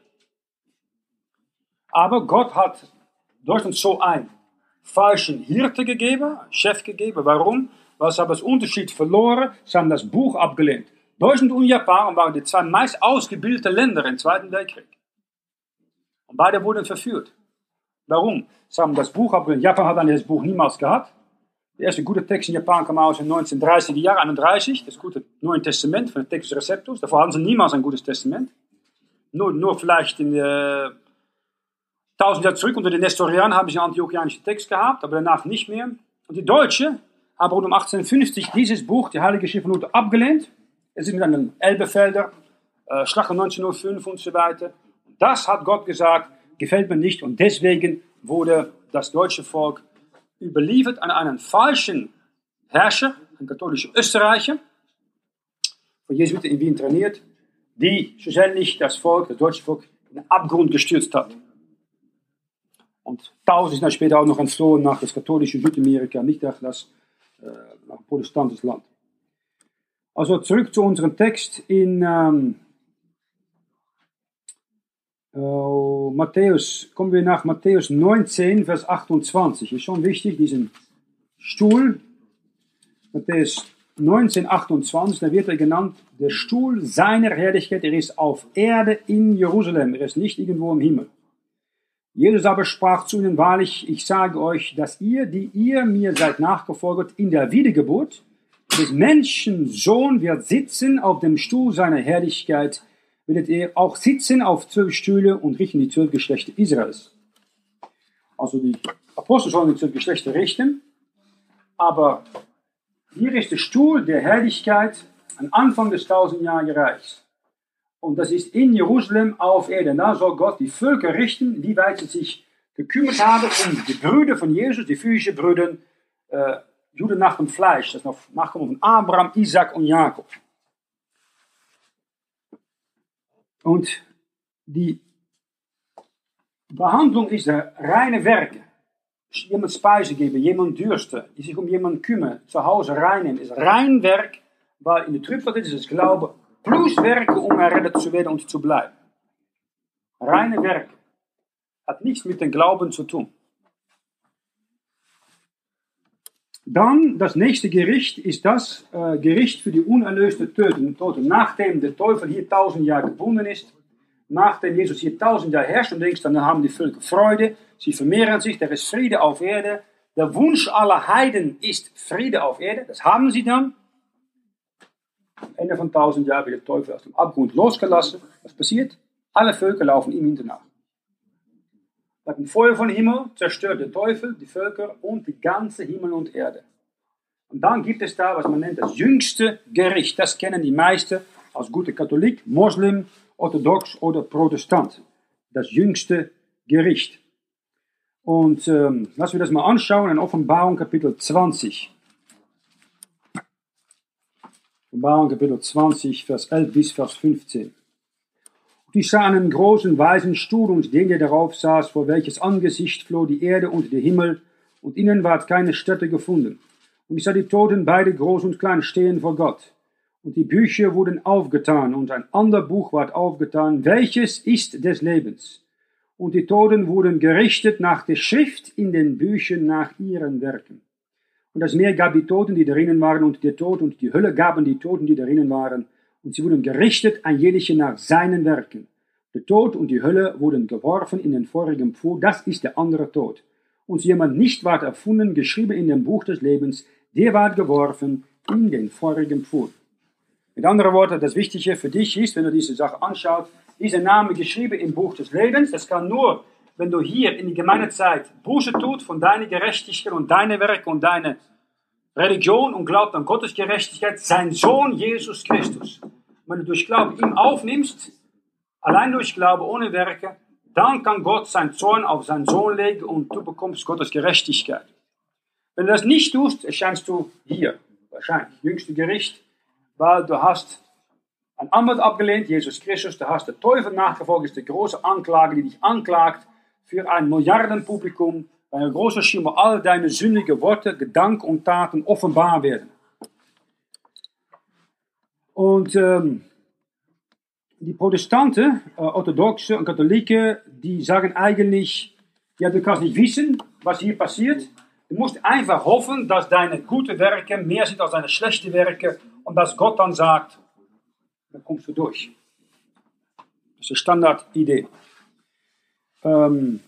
Aber Gott hat Deutschland so einen falschen Hirte gegeben, Chef gegeben. Warum? weil sie haben das Unterschied verloren, sie haben das Buch abgelehnt. Deutschland und Japan waren die zwei meist ausgebildeten Länder im Zweiten Weltkrieg. Und beide wurden verführt. Warum? Sie haben das Buch. Japan hat das Buch niemals gehabt. Der erste gute Text in Japan kam aus in 1930er Jahren, 31, das gute Neue Testament von Textus Receptus. Davor hatten sie niemals ein gutes Testament. Nur, nur vielleicht in äh, 1000 Jahre zurück unter den Nestorianern haben sie einen antiochianischen Text gehabt, aber danach nicht mehr. Und die Deutschen aber um 1850 dieses Buch, die Heilige Schrift abgelehnt. Es ist mit einem Elbefelder äh, Schlacht 1905 und so weiter. Das hat Gott gesagt, gefällt mir nicht und deswegen wurde das deutsche Volk überliefert an einen falschen Herrscher, einen katholischen Österreicher, von Jesuiten in Wien trainiert, die schlussendlich das Volk, das deutsche Volk, in den Abgrund gestürzt hat. Und tausend dann später auch noch entflohen nach das katholische Südamerika, nicht nach das äh, nach protestantisches Land. Also zurück zu unserem Text in ähm, äh, Matthäus, kommen wir nach Matthäus 19, Vers 28. Ist schon wichtig, diesen Stuhl. Matthäus 19, 28, da wird er genannt, der Stuhl seiner Herrlichkeit, er ist auf Erde in Jerusalem, er ist nicht irgendwo im Himmel. Jesus aber sprach zu ihnen, wahrlich, ich sage euch, dass ihr, die ihr mir seid nachgefolgt, in der Wiedergeburt des Menschensohn wird sitzen auf dem Stuhl seiner Herrlichkeit, werdet ihr auch sitzen auf zwölf Stühle und richten die zwölf Geschlechter Israels. Also die Apostel sollen die zwölf Geschlechter richten, aber hier ist der Stuhl der Herrlichkeit am Anfang des tausendjährigen Reichs. Und das ist in Jerusalem auf Erden. Da soll Gott die Völker richten, wie weit sie sich gekümmert haben um die Brüder von Jesus, die physischen Brüder, äh, Juden nach dem Fleisch, das noch Nachkommen von Abraham, Isaac und Jakob. Und die Behandlung ist reine Werke jemand Speise geben, jemand dürste, die sich um jemanden kümmern, zu Hause reinnehmen, ist rein Werk, weil in der Trüppel ist es Glaube plus Werke, um errettet zu werden und zu bleiben. Reine Werke hat nichts mit dem Glauben zu tun. Dann das nächste Gericht ist das äh, Gericht für die unerlöste Toten, Toten. Nachdem der Teufel hier tausend Jahre gebunden ist, nachdem Jesus hier tausend Jahre herrscht und denkst, dann haben die Völker Freude, sie vermehren sich, der ist Friede auf Erde. Der Wunsch aller Heiden ist Friede auf Erde, das haben sie dann. Am Ende von tausend Jahren wird der Teufel aus dem Abgrund losgelassen. Was passiert? Alle Völker laufen ihm hinten nach. Dem Feuer von Himmel zerstört der Teufel die Völker und die ganze Himmel und Erde. Und dann gibt es da, was man nennt, das jüngste Gericht. Das kennen die meisten als gute Katholik, Moslem, orthodox oder Protestant. Das jüngste Gericht. Und ähm, lassen wir das mal anschauen in Offenbarung Kapitel 20. Offenbarung Kapitel 20, Vers 11 bis Vers 15. Ich sah einen großen weißen Stuhl und den, der darauf saß, vor welches Angesicht floh die Erde und der Himmel, und innen ward keine Stätte gefunden. Und ich sah die Toten beide groß und klein stehen vor Gott. Und die Bücher wurden aufgetan, und ein ander Buch ward aufgetan, welches ist des Lebens. Und die Toten wurden gerichtet nach der Schrift in den Büchern nach ihren Werken. Und das Meer gab die Toten, die darinnen waren, und der Tod und die Hölle gaben die Toten, die darinnen waren. Und sie wurden gerichtet, ein jeder nach seinen Werken. Der Tod und die Hölle wurden geworfen in den vorigen Pfuhl, das ist der andere Tod. Und jemand nicht ward erfunden, geschrieben in dem Buch des Lebens, der ward geworfen in den vorigen Pfuhl. Mit anderen Worten, das Wichtige für dich ist, wenn du diese Sache anschaust, dieser Name geschrieben im Buch des Lebens. Das kann nur, wenn du hier in die Gemeindezeit Buße tut von deiner Gerechtigkeit und deine Werke und deine Religion und glaubt an Gottes Gerechtigkeit, sein Sohn Jesus Christus. Wenn du durch Glauben ihm aufnimmst, allein durch Glaube ohne Werke, dann kann Gott sein Zorn auf seinen Sohn legen und du bekommst Gottes Gerechtigkeit. Wenn du das nicht tust, erscheinst du hier, wahrscheinlich, jüngste Gericht, weil du hast ein Anwalt abgelehnt, Jesus Christus, du hast der Teufel nachgefolgt, ist die große Anklage, die dich anklagt für ein Milliardenpublikum, bei einer großen Schirm, all deine sündigen Worte, Gedanken und Taten offenbar werden. Und ähm, die Protestanten, äh, Orthodoxe und Katholiken, die sagen eigentlich, ja, du kannst nicht wissen, was hier passiert. Du musst einfach hoffen, dass deine guten Werke mehr sind als deine schlechten Werke und dass Gott dann sagt, dann kommst du durch. Das ist die Standardidee. Ähm,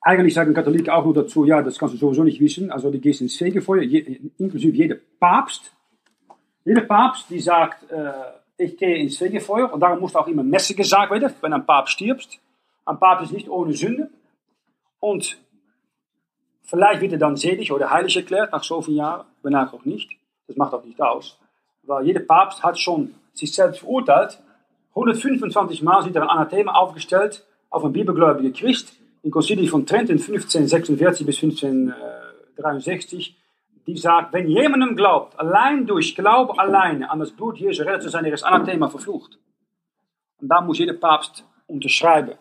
eigentlich sagen Katholiken auch nur dazu, ja, das kannst du sowieso nicht wissen. Also du gehst ins Fegefeuer, je, inklusive jeder Papst. Jeder Papst, die sagt, äh, ich gehe ins Fegefeuer und darum muss auch immer Messe gesagt werden, wenn ein Papst stirbst. Ein Papst ist nicht ohne Sünde. Und vielleicht wird er dann selig oder heilig erklärt nach so vielen Jahren, danach auch nicht. Das macht auch nicht aus. Weil jeder Papst hat schon sich selbst verurteilt, 125 Mal wird ein Anathema aufgestellt auf einen bibelgläubigen Christ im Konzil von Trent in 1546 bis 1563, die sagt, wenn jemandem glaubt, allein durch Glaube alleine an das Blut Jesu redet zu sein, er ist Anathema verflucht. Und da muss jeder Papst unterschreiben.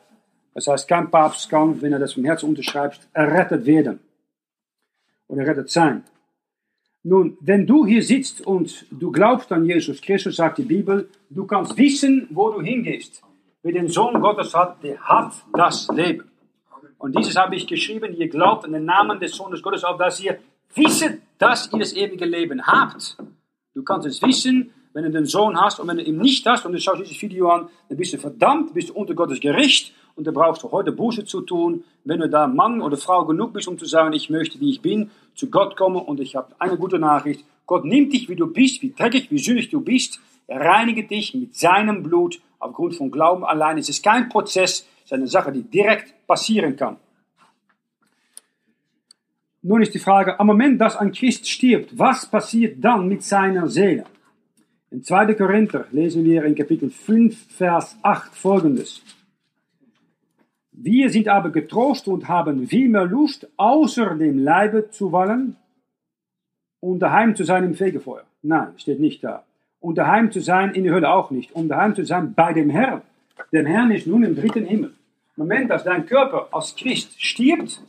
Das heißt, kein Papst kann, wenn er das vom Herzen unterschreibt, errettet werden. Oder errettet sein. Nun, wenn du hier sitzt und du glaubst an Jesus Christus, sagt die Bibel, du kannst wissen, wo du hingehst. Wer den Sohn Gottes hat, der hat das Leben. Und dieses habe ich geschrieben, ihr glaubt an den Namen des Sohnes Gottes, auf dass ihr wisset, dass ihr das ewige Leben habt. Du kannst es wissen, wenn du den Sohn hast und wenn du ihn nicht hast und du schaust dieses Video an, dann bist du verdammt, bist du unter Gottes Gericht und da brauchst du heute Buße zu tun. Wenn du da Mann oder Frau genug bist, um zu sagen, ich möchte, wie ich bin, zu Gott kommen und ich habe eine gute Nachricht. Gott nimmt dich, wie du bist, wie dreckig, wie sündig du bist. Er reinigt dich mit seinem Blut aufgrund von Glauben allein. Es ist kein Prozess, es ist eine Sache, die direkt passieren kann. Nun ist die Frage, am Moment, dass ein Christ stirbt, was passiert dann mit seiner Seele? In 2. Korinther lesen wir in Kapitel 5, Vers 8 folgendes. Wir sind aber getrost und haben viel mehr Lust, außer dem Leibe zu wallen und daheim zu sein im Fegefeuer. Nein, steht nicht da. Und daheim zu sein in der Hölle auch nicht. Und daheim zu sein bei dem Herrn. Dem Herrn ist nun im dritten Himmel. Im Moment, dass dein Körper als Christ stirbt,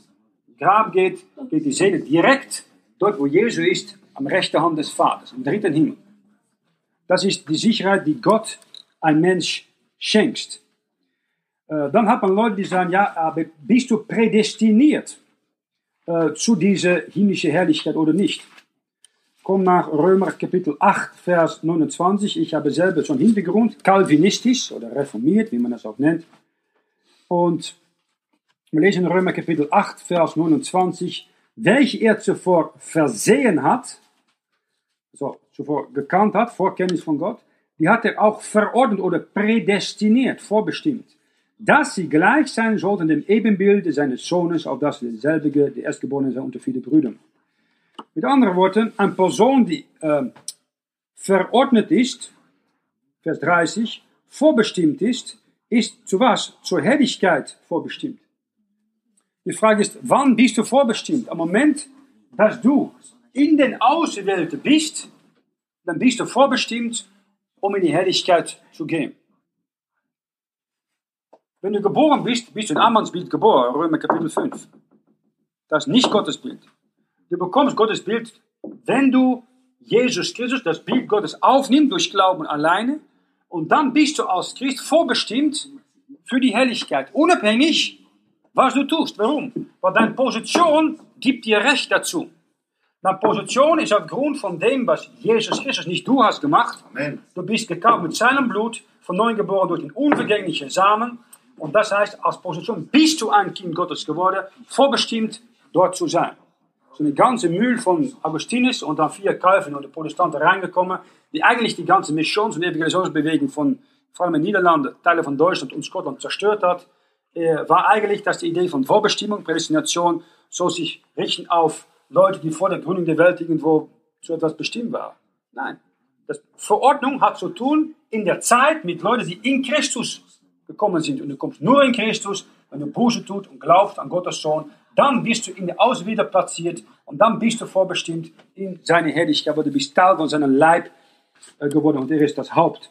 Grab geht, geht die Seele direkt dort, wo Jesus ist, am rechten Hand des Vaters, im dritten Himmel. Das ist die Sicherheit, die Gott ein Mensch schenkt. Äh, dann hat man Leute, die sagen, ja, aber bist du prädestiniert äh, zu dieser himmlischen Herrlichkeit oder nicht? Komm nach Römer Kapitel 8, Vers 29. Ich habe selber schon Hintergrund, kalvinistisch oder reformiert, wie man das auch nennt. Und wir lesen Römer Kapitel 8, Vers 29, welche er zuvor versehen hat, so, zuvor gekannt hat, Vorkenntnis von Gott, die hat er auch verordnet oder prädestiniert, vorbestimmt, dass sie gleich sein sollten dem Ebenbilde seines Sohnes, auf das derselbige, der Erstgeborene sei unter viele Brüdern. Mit anderen Worten, eine Person, die äh, verordnet ist, Vers 30, vorbestimmt ist, ist zu was? Zur Herrlichkeit vorbestimmt. Die Frage ist, wann bist du vorbestimmt? Am Moment, dass du in den Auserwählten bist, dann bist du vorbestimmt, um in die Herrlichkeit zu gehen. Wenn du geboren bist, bist du in Ammons Bild geboren, Römer Kapitel 5. Das ist nicht Gottes Bild. Du bekommst Gottes Bild, wenn du Jesus Christus, das Bild Gottes, aufnimmst durch Glauben alleine. Und dann bist du als Christ vorbestimmt für die Herrlichkeit. Unabhängig, was du tust. Warum? Weil deine Position gibt dir Recht dazu. Deine Position ist aufgrund von dem, was Jesus Christus, nicht du hast gemacht. Amen. Du bist gekauft mit seinem Blut, von neuem geboren durch den unvergänglichen Samen. Und das heißt, als Position bist du ein Kind Gottes geworden, vorbestimmt dort zu sein. So eine ganze Mühl von Augustinus und dann vier Calvin und die Protestanten reingekommen, die eigentlich die ganze Missions- und Evangelisationsbewegung von, vor allem in den Niederlanden, Teile von Deutschland und Schottland zerstört hat, äh, war eigentlich, dass die Idee von Vorbestimmung, Prädestination, so sich richten auf Leute, die vor der Gründung der Welt irgendwo zu etwas bestimmt waren. Nein. Das Verordnung hat zu tun in der Zeit mit Leuten, die in Christus gekommen sind. Und du kommst nur in Christus, wenn du Buße tut und glaubst an Gottes Sohn, dann bist du in der Auswieder platziert und dann bist du vorbestimmt in seine Herrlichkeit, aber du bist Teil von seinem Leib äh, geworden und er ist das Haupt.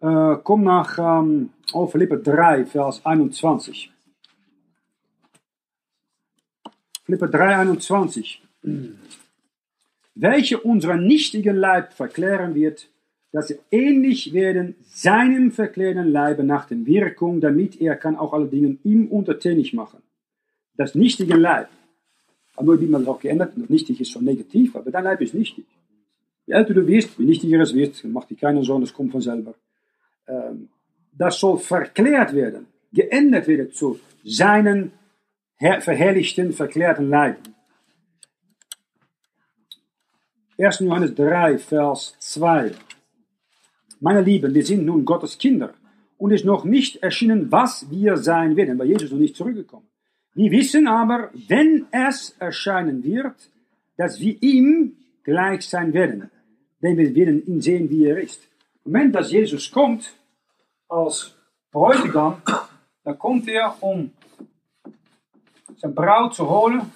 Äh, komm nach ähm, Philippe 3, Vers 21. Philippe 3, 21. Welche unseren nichtigen Leib verklären wird, dass er ähnlich werden seinem verklärten Leibe nach der Wirkung, damit er kann auch alle Dinge ihm untertänig machen. Das nichtige Leib. Aber wie man das auch geändert, nichtig ist schon negativ, aber dein Leib ist nichtig. Je älter du wirst, wie nichtiger es wird, macht dir keine Sorgen, das kommt von selber. Ähm, das soll verklärt werden, geändert werden zu seinen verherrlichten, verklärten Leib. 1. Johannes 3, Vers 2. Meine Lieben, wir sind nun Gottes Kinder und es ist noch nicht erschienen, was wir sein werden, weil Jesus noch nicht zurückgekommen. Wir wissen aber, wenn es erscheinen wird, dass wir ihm gleich sein werden, denn wir werden ihn sehen, wie er ist. Moment, dass Jesus kommt als Bräutigam, dann kommt er, um zijn Braut zu holen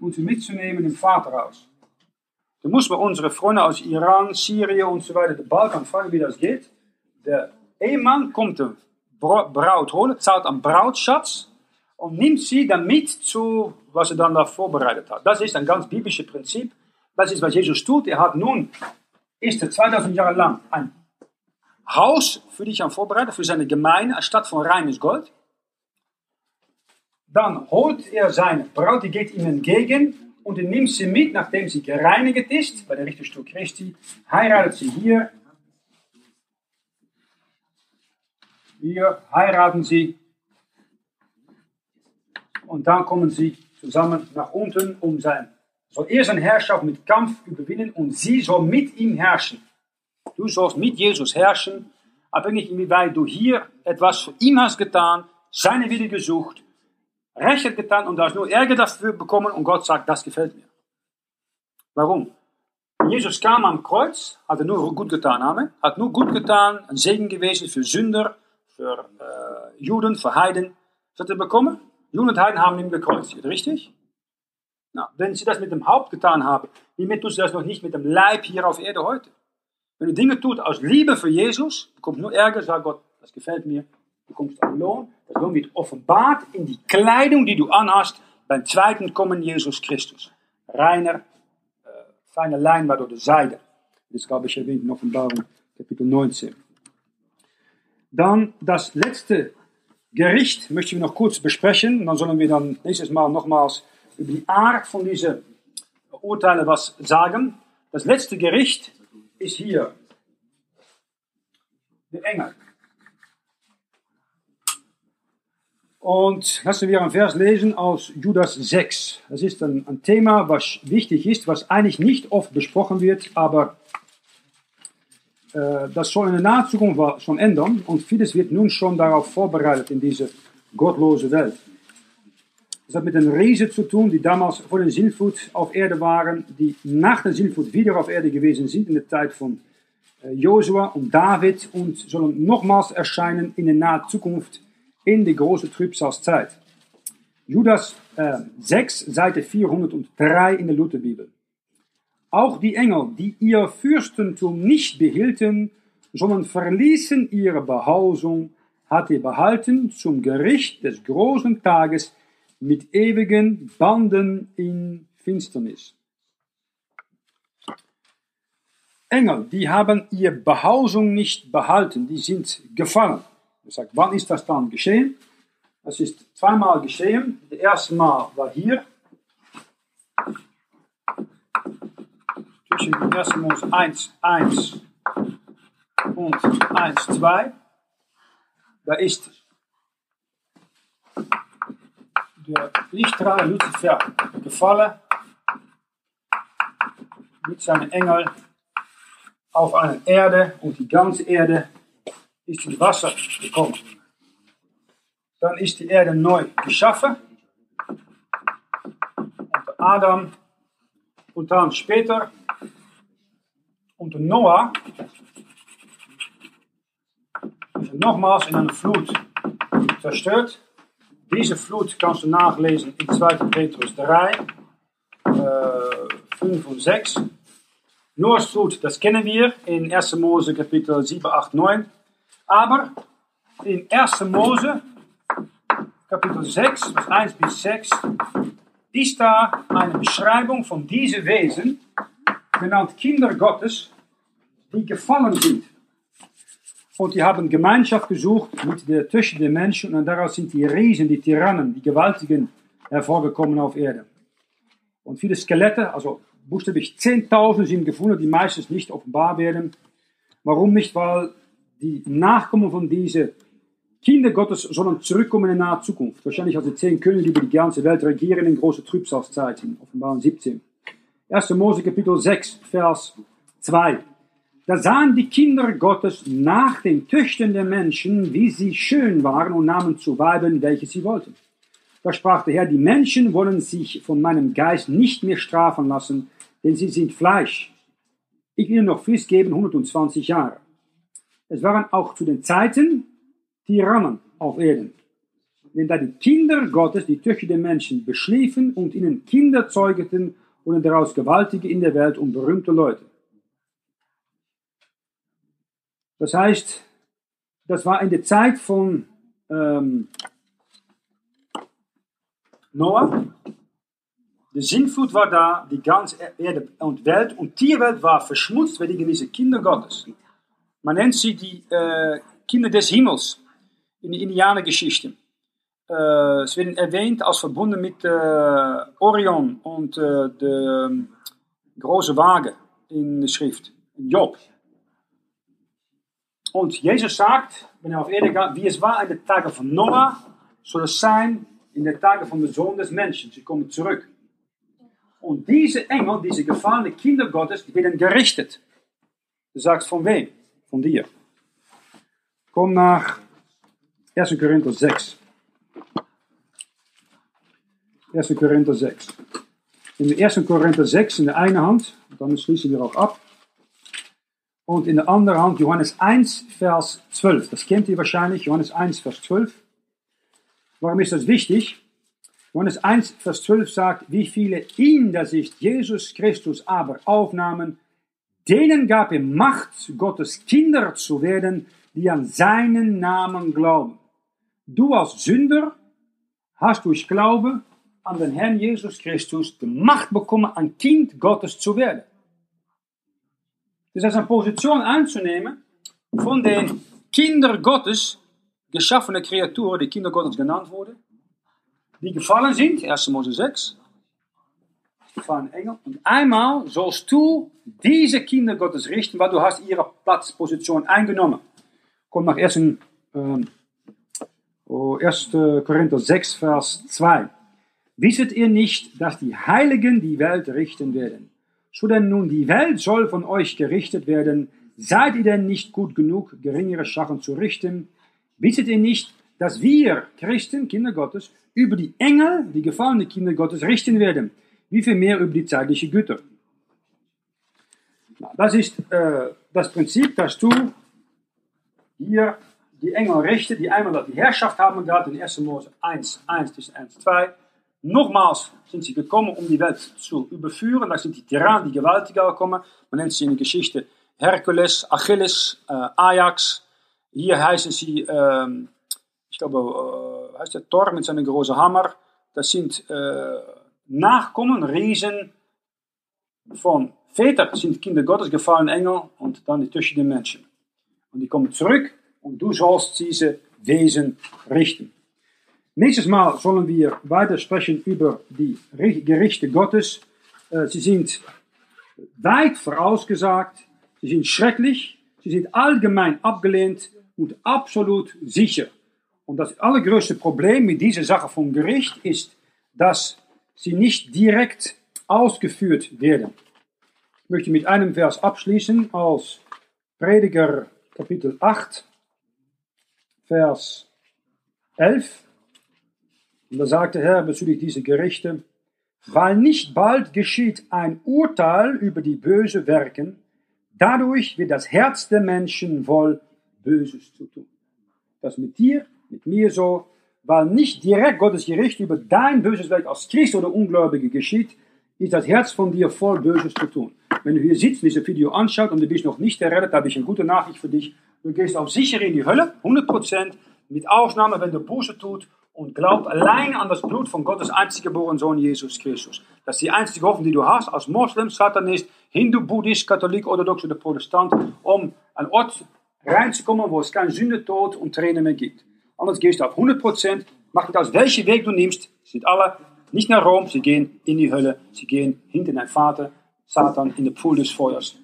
und sie mitzunehmen im Vaterhaus. Da muss man unsere Freunde aus Iran, Syrien und so weiter, den Balkan fragen, wie das geht. Der Ehemann kommt de Braut holen, zahlt einen Brautschatz und nimmt sie dann mit zu, was er dann da vorbereitet hat. Das ist ein ganz biblisches Prinzip. Das ist, was Jesus tut. Er hat nun, ist er 2000 Jahre lang ein Haus für dich am Vorbereiten, für seine Gemeinde, anstatt von reines Gold. Dann holt er seine Braut, die geht ihm entgegen und nimmt sie mit, nachdem sie gereinigt ist, bei der Richterstuhl Christi, heiratet sie hier. Hier heiraten sie und dann kommen sie zusammen nach unten, um sein, soll er seine Herrschaft mit Kampf überwinden und sie soll mit ihm herrschen. Du sollst mit Jesus herrschen, abhängig inwieweit du hier etwas für ihn hast getan, seine Wille gesucht, Recht getan und du hast nur Ärger dafür bekommen und Gott sagt, das gefällt mir. Warum? Jesus kam am Kreuz, hat er nur gut getan, Amen. Hat nur gut getan, ein Segen gewesen für Sünder, für äh, Juden, für Heiden. Was hat er bekommen? Juden und Heiden haben ihn gekreuzigt, richtig? Na, wenn sie das mit dem Haupt getan haben, wie tust du das noch nicht mit dem Leib hier auf Erde heute? Wenn du Dinge tut aus Liebe für Jesus, bekommt nur Ärger, sagt Gott, das gefällt mir, bekommst einen Lohn. Das Lohn wird offenbart in die Kleidung, die du anhast beim zweiten Kommen Jesus Christus. Reiner, äh, feine Leinwand oder Seide. Das glaube ich erwähnt in Offenbarung Kapitel 19. Dann das letzte Gericht möchte ich noch kurz besprechen. Dann sollen wir dann nächstes Mal nochmals über die Art von diesen Urteilen was sagen. Das letzte Gericht ist hier der Engel. Und lassen wir einen Vers lesen aus Judas 6. Das ist ein, ein, Thema, was wichtig ist, was eigentlich nicht oft besprochen wird, aber äh, das soll in der nahen Zukunft schon ändern und vieles wird nun schon darauf vorbereitet in diese gottlose Welt. Das hat mit den Riesen zu tun, die damals vor der Sintflut auf Erde waren, die nach der Sintflut wieder auf Erde gewesen sind in der Zeit von äh, Josua und David und sollen nochmals erscheinen in der nahen Zukunft in die große Trübsalzeit. Judas äh, 6, Seite 403 in der Lutherbibel. Auch die Engel, die ihr Fürstentum nicht behielten, sondern verließen ihre Behausung, hat er behalten zum Gericht des großen Tages mit ewigen Banden in Finsternis. Engel, die haben ihre Behausung nicht behalten, die sind gefallen. Er sagt, wann ist das dann geschehen? Das ist zweimal geschehen. Das erste Mal war hier. Zwischen 1. Mose 1, 1 und 1, 2. Da ist der Lichtstrahl Lucifer gefallen mit seinen Engel auf eine Erde und die ganze Erde ist in Wasser gekommen. Dann ist die Erde neu geschaffen. Unter Adam und dann später unter Noah ist nochmals in einer Flut zerstört. Diese Flut kannst du nachlesen in 2. Petrus 3, äh, 5 und 6. Noahs Flut, das kennen wir in 1. Mose Kapitel 7, 8, 9. Aber in 1. Mose, Kapitel 6, Vers 1 bis 6, ist da eine Beschreibung von diesen Wesen, genannt Kinder Gottes, die gefallen sind. Und die haben Gemeinschaft gesucht mit der zwischen den Menschen und daraus sind die Riesen, die Tyrannen, die Gewaltigen hervorgekommen auf Erde. Und viele Skelette, also buchstäblich 10.000 sind gefunden, die meistens nicht offenbar werden. Warum nicht? Weil die Nachkommen von diesen Kinder Gottes sollen zurückkommen in nahe Zukunft. Wahrscheinlich als die zehn Könige, die über die ganze Welt regieren in große Trübsalzeit in Offenbarung 17. 1. Mose Kapitel 6, Vers 2. Da sahen die Kinder Gottes nach den Töchtern der Menschen, wie sie schön waren und nahmen zu Weiben, welche sie wollten. Da sprach der Herr, die Menschen wollen sich von meinem Geist nicht mehr strafen lassen, denn sie sind Fleisch. Ich will noch Frist geben, 120 Jahre. Es waren auch zu den Zeiten Tyrannen auf Erden. Denn da die Kinder Gottes die Töchter der Menschen beschliefen und ihnen Kinder zeugeten, wurden daraus Gewaltige in der Welt und berühmte Leute. Das heißt, das war in der Zeit von ähm, Noah. Die Sintflut war da, die ganze Erde und Welt und Tierwelt war verschmutzt wegen dieser Kinder Gottes. Man nennt sie die äh, Kinder des Himmels in der Indianergeschichte. Äh, es werden erwähnt als verbunden mit äh, Orion und äh, der ähm, große Waage in der Schrift, Job. Und Jesus sagt, wenn er auf Erde geht, wie es war in den Tagen von Noah, soll es sein in den Tagen von der Sohn des Menschen. Sie kommen zurück. Und diese Engel, diese gefallenen Kinder Gottes, die werden gerichtet. Du sagst, von wem? Von dir. Komm nach 1. Korinther 6. 1. Korinther 6. In de 1. Korinther 6 in der einen Hand, dann schließen wir auch ab. Und in der anderen Hand Johannes 1, Vers 12. Das kennt ihr wahrscheinlich, Johannes 1, Vers 12. Warum ist das wichtig? Johannes 1, Vers 12 sagt, wie viele in der Sicht Jesus Christus aber aufnahmen, denen gab er Macht, Gottes Kinder zu werden, die an seinen Namen glauben. Du als Sünder hast durch Glaube an den Herrn Jesus Christus die Macht bekommen, ein Kind Gottes zu werden. Das heißt, eine Position einzunehmen von den Kindern Gottes, geschaffene Kreaturen, die Kinder Gottes genannt wurden, die gefallen sind, 1. Mose 6, gefallen Engel. Und einmal sollst du diese Kinder Gottes richten, weil du hast ihre Platzposition eingenommen. Kommt nach 1. Ähm, 1. Korinther 6, Vers 2. Wisset ihr nicht, dass die Heiligen die Welt richten werden? So denn nun die Welt soll von euch gerichtet werden, seid ihr denn nicht gut genug, geringere Sachen zu richten? Wisset ihr nicht, dass wir Christen, Kinder Gottes, über die Engel, die gefallenen Kinder Gottes, richten werden? Wie viel mehr über die zeitliche Güter? Das ist äh, das Prinzip, dass du hier die Engel richten, die einmal die Herrschaft haben gerade in 1. Mose 1, 1 bis 1, 2 Nochmals sind sie gekommen, um die Welt zu überführen. Da sind die Tyrannen, die Gewaltiger gekommen. Man nennt sie in der Geschichte Herkules, Achilles, äh, Ajax. Hier heißen sie, ähm, ich glaube, äh, heißt der Thor mit seinem großen Hammer. Das sind äh, Nachkommen, Riesen von Väter, sind Kinder Gottes, gefallen Engel und dann die zwischen den Menschen. Und die kommen zurück und du sollst diese Wesen richten. Nächstes Mal sollen wir weiter sprechen über die Gerichte Gottes. Äh, sie sind weit vorausgesagt, sie sind schrecklich, sie sind allgemein abgelehnt und absolut sicher. Und das allergrößte Problem mit dieser Sache vom Gericht ist, dass sie nicht direkt ausgeführt werden. Ich möchte mit einem Vers abschließen aus Prediger Kapitel 8, Vers 11. Und da sagt der Herr bezüglich dieser Gerichte, weil nicht bald geschieht ein Urteil über die böse Werken, dadurch wird das Herz der Menschen voll Böses zu tun. Das mit dir, mit mir so, weil nicht direkt Gottes Gericht über dein böses Werk als Christ oder Ungläubige geschieht, ist das Herz von dir voll Böses zu tun. Wenn du hier sitzt dieses Video anschaut und du bist noch nicht errettet, habe ich eine gute Nachricht für dich. Du gehst auf sicher in die Hölle, 100%, mit Ausnahme, wenn du Buße tut und glaubt allein an das Blut von Gottes einziggeborenen Sohn Jesus Christus. Das ist die einzige Hoffnung, die du hast als Moslem, Satanist, Hindu, Buddhist, Katholik, Orthodox oder Protestant, um an Ort reinzukommen, wo es kein Sünde, Tod und Tränen mehr gibt. Anders gehst du auf 100%, macht nicht aus, welchen Weg du nimmst, sind alle nicht nach Rom, sie gehen in die Hölle, sie gehen hinter dein Vater, Satan, in den Pool des Feuers.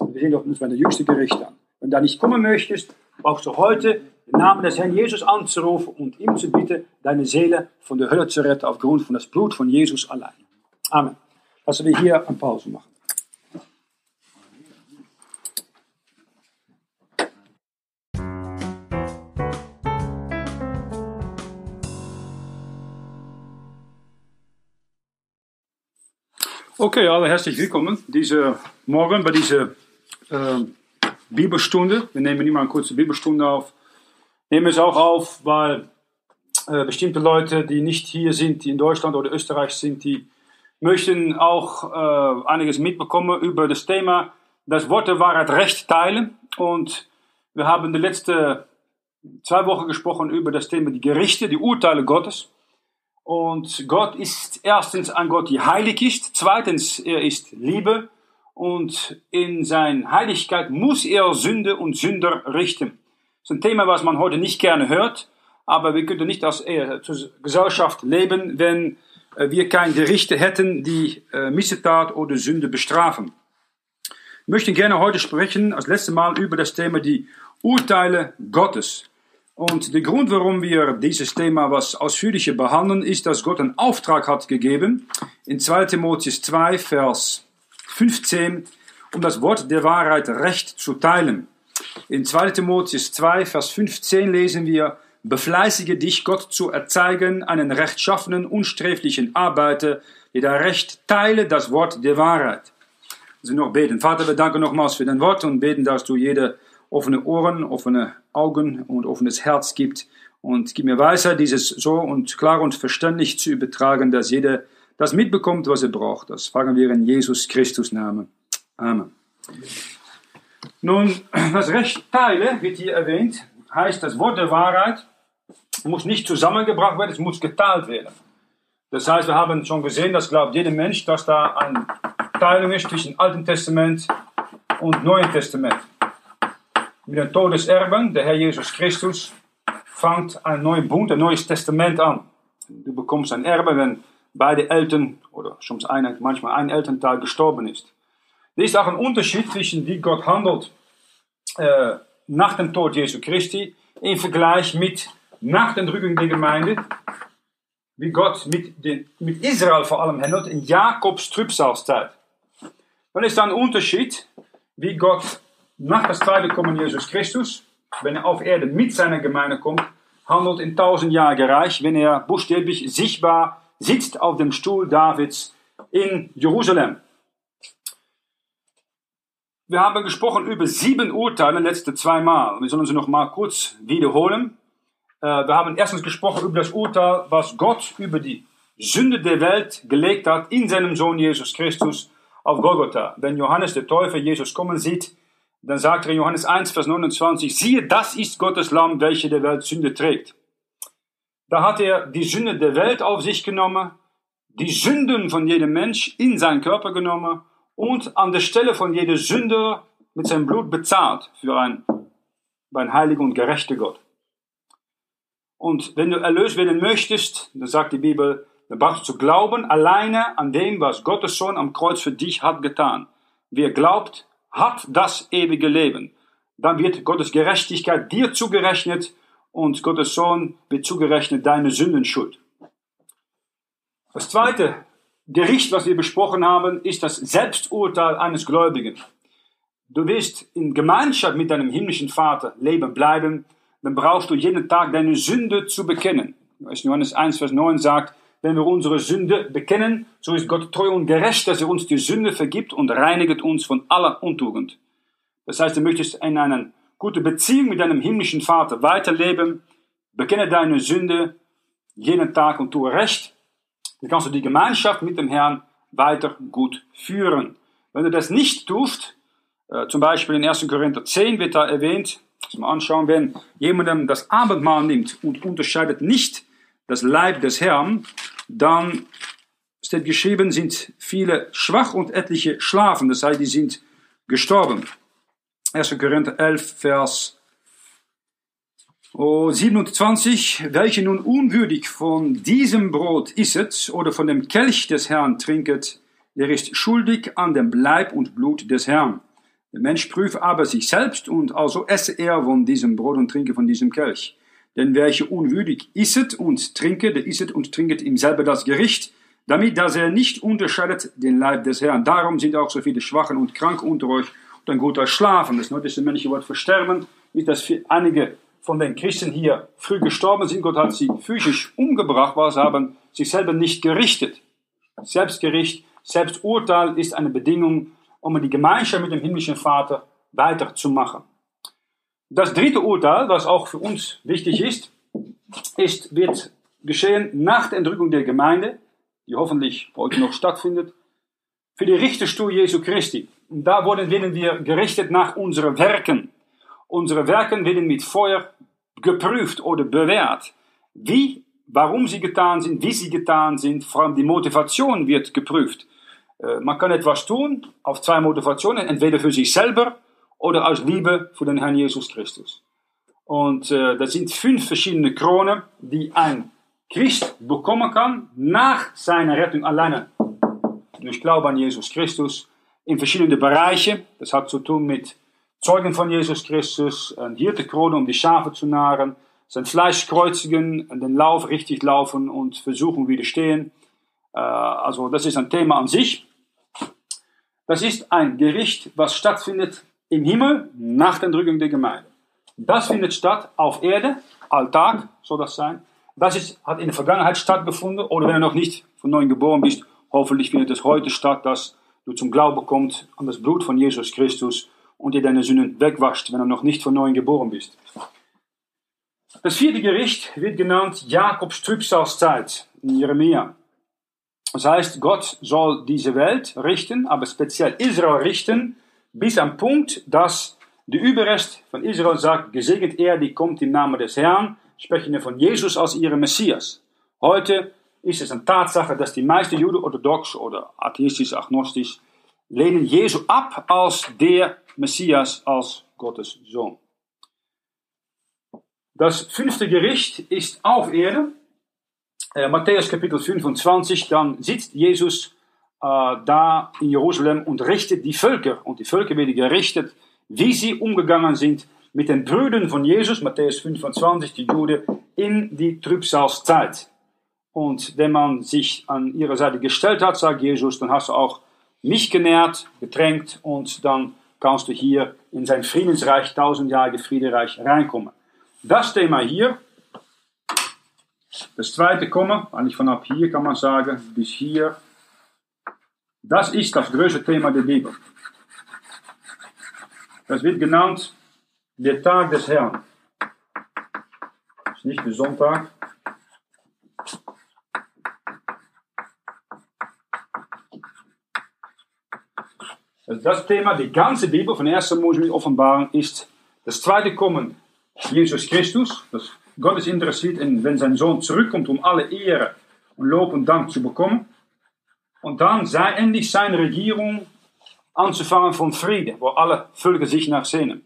Wir sehen doch uns bei der jüngste Gericht an. Wenn du da nicht kommen möchtest, brauchst du heute den Namen des Herrn Jesus anzurufen und ihm zu bitten, deine Seele von der Hölle zu retten aufgrund von das Blut von Jesus allein. Amen. Lassen wir hier eine Pause machen. Okay, alle herzlich willkommen diese Morgen bei dieser äh, Bibelstunde. Wir nehmen immer eine kurze Bibelstunde auf. Nehmen es auch auf, weil äh, bestimmte Leute, die nicht hier sind, die in Deutschland oder Österreich sind, die möchten auch äh, einiges mitbekommen über das Thema das Wort der Wahrheit Recht teilen. Und wir haben die letzten zwei Wochen gesprochen über das Thema die Gerichte, die Urteile Gottes. Und Gott ist erstens ein Gott, der heilig ist. Zweitens, er ist Liebe. Und in seiner Heiligkeit muss er Sünde und Sünder richten. Das ist ein Thema, was man heute nicht gerne hört. Aber wir könnten nicht als äh, Gesellschaft leben, wenn äh, wir keine Gerichte hätten, die äh, Missetat oder Sünde bestrafen. Ich möchte gerne heute sprechen, als letztes Mal, über das Thema die Urteile Gottes. Und der Grund, warum wir dieses Thema was ausführlicher behandeln, ist, dass Gott einen Auftrag hat gegeben, in 2 Timotheus 2, Vers 15, um das Wort der Wahrheit recht zu teilen. In 2 Timotheus 2, Vers 15 lesen wir, Befleißige dich, Gott zu erzeigen, einen rechtschaffenen, unsträflichen Arbeiter, der da recht teile das Wort der Wahrheit Sie noch beten. Vater, wir danken nochmals für dein Wort und beten, dass du jede offene Ohren, offene Augen und offenes Herz gibt. Und gib mir Weisheit, dieses so und klar und verständlich zu übertragen, dass jeder das mitbekommt, was er braucht. Das fragen wir in Jesus Christus Namen. Amen. Nun, das Recht Teile wird hier erwähnt, heißt, das Wort der Wahrheit muss nicht zusammengebracht werden, es muss geteilt werden. Das heißt, wir haben schon gesehen, das glaubt jeder Mensch, dass da ein Teilung ist zwischen Alten Testament und Neuen Testament. Mit dem Todeserben, der Herr Jesus Christus, fängt ein neuer Bund, ein neues Testament an. Du bekommst ein Erbe, wenn beide Eltern oder manchmal ein Elternteil gestorben ist. Er ist auch ein Unterschied zwischen wie Gott handelt äh, nach dem Tod Jesu Christi im Vergleich mit nach der Entrückung der Gemeinde, wie Gott mit, den, mit Israel vor allem handelt in Jakobs Trübsalzeit. Dann ist da ein Unterschied, wie Gott nach das zweite Kommen Jesus Christus, wenn er auf Erde mit seiner Gemeinde kommt, handelt in tausendjähriger Reich, wenn er buchstäblich sichtbar sitzt auf dem Stuhl Davids in Jerusalem. Wir haben gesprochen über sieben Urteile, letzte zweimal. Wir sollen sie noch mal kurz wiederholen. Äh, wir haben erstens gesprochen über das Urteil, was Gott über die Sünde der Welt gelegt hat in seinem Sohn Jesus Christus auf Golgotha. Wenn Johannes der Täufer Jesus kommen sieht, dann sagt er in Johannes 1, Vers 29, siehe, das ist Gottes Lamm, welche der Welt Sünde trägt. Da hat er die Sünde der Welt auf sich genommen, die Sünden von jedem Mensch in seinen Körper genommen und an der Stelle von jeder Sünde mit seinem Blut bezahlt für ein, für ein heiliger und gerechter Gott. Und wenn du erlöst werden möchtest, dann sagt die Bibel, dann brauchst du zu glauben alleine an dem, was Gottes Sohn am Kreuz für dich hat getan. Wer glaubt, hat das ewige Leben. Dann wird Gottes Gerechtigkeit dir zugerechnet und Gottes Sohn wird zugerechnet deine Sündenschuld. Das zweite Gericht, was wir besprochen haben, ist das Selbsturteil eines Gläubigen. Du willst in Gemeinschaft mit deinem himmlischen Vater leben bleiben, dann brauchst du jeden Tag deine Sünde zu bekennen. Johannes 1, Vers 9 sagt, wenn wir unsere Sünde bekennen, so ist Gott treu und gerecht, dass er uns die Sünde vergibt und reinigt uns von aller Untugend. Das heißt, du möchtest in einer guten Beziehung mit deinem himmlischen Vater weiterleben, bekenne deine Sünde jeden Tag und tue Recht, dann kannst du die Gemeinschaft mit dem Herrn weiter gut führen. Wenn du das nicht tust, äh, zum Beispiel in 1. Korinther 10 wird da erwähnt, mal anschauen, wenn jemandem das Abendmahl nimmt und unterscheidet nicht das Leib des Herrn, dann steht geschrieben, sind viele schwach und etliche schlafen, das heißt, die sind gestorben. 1. Korinther 11, Vers 27, welche nun unwürdig von diesem Brot isset oder von dem Kelch des Herrn trinket, der ist schuldig an dem Leib und Blut des Herrn. Der Mensch prüfe aber sich selbst und also esse er von diesem Brot und trinke von diesem Kelch. Denn welcher unwürdig isset und trinke, der isset und trinket ihm selber das Gericht, damit, dass er nicht unterscheidet den Leib des Herrn. Darum sind auch so viele Schwachen und Kranke unter euch und ein guter Schlafen. Das nördliche männliche Wort versterben ist, dass einige von den Christen hier früh gestorben sind. Gott hat sie physisch umgebracht, weil sie haben sich selber nicht gerichtet. Selbstgericht, Selbsturteil ist eine Bedingung, um die Gemeinschaft mit dem himmlischen Vater weiterzumachen. Das dritte Urteil, was auch für uns wichtig ist, ist, wird geschehen nach der Entrückung der Gemeinde, die hoffentlich heute noch stattfindet, für die Richterstuhl Jesu Christi. Und da werden wir gerichtet nach unseren Werken. Unsere Werke werden mit Feuer geprüft oder bewährt. Wie, warum sie getan sind, wie sie getan sind, vor allem die Motivation wird geprüft. Äh, man kann etwas tun auf zwei Motivationen, entweder für sich selber oder aus Liebe für den Herrn Jesus Christus. Und äh, das sind fünf verschiedene Kronen, die ein Christ bekommen kann nach seiner Rettung alleine durch Glauben an Jesus Christus in verschiedene Bereiche. Das hat zu tun mit Zeugen von Jesus Christus, ein Hirtekrone, um die Schafe zu nahren, sein Fleisch kreuzigen, den Lauf richtig laufen und versuchen widerstehen. Äh, also das ist ein Thema an sich. Das ist ein Gericht, was stattfindet im Himmel nach der Entrückung der Gemeinde. Das findet statt auf Erde, Alltag soll das sein. Das ist, hat in der Vergangenheit stattgefunden oder wenn du noch nicht von neuem geboren bist, hoffentlich findet es heute statt, dass du zum Glauben kommst an das Blut von Jesus Christus und dir deine Sünden wegwascht, wenn du noch nicht von neuem geboren bist. Das vierte Gericht wird genannt Jakobs Trübsalzeit in Jeremia. Das heißt, Gott soll diese Welt richten, aber speziell Israel richten, bis am Punkt, dass der Überrest von Israel sagt, gesegnet er, die kommt im Namen des Herrn, sprechen von Jesus als ihrem Messias. Heute ist es eine Tatsache, dass die meisten Juden orthodox oder atheistisch, agnostisch, lehnen Jesu ab als der Messias, als Gottes Sohn. Das fünfte Gericht ist auf Erde. Äh, Matthäus Kapitel 25, dann sitzt Jesus äh, da in Jerusalem und richtet die Völker. Und die Völker werden gerichtet, wie sie umgegangen sind mit den Brüdern von Jesus, Matthäus 25, die Juden, in die Trübsalzeit. Und wenn man sich an ihre Seite gestellt hat, sagt Jesus, dann hast du auch mich genährt, getränkt und dann kannst du hier in sein Friedensreich, tausendjährige Friedereich reinkommen. Das Thema hier, das zweite Kommen, eigentlich von ab hier kann man sagen, bis hier, das ist das größte Thema der Bibel. Das wird genannt der Tag des Herrn. Das ist nicht der Sonntag, Also das Thema, die ganze Bibel von 1. Mose bis Offenbarung ist das zweite Kommen Jesus Christus. Das Gott ist interessiert in, wenn sein Sohn zurückkommt, um alle Ehre und Lob und Dank zu bekommen. Und dann sei endlich seine Regierung anzufangen von Friede, wo alle Völker sich nach sehnen.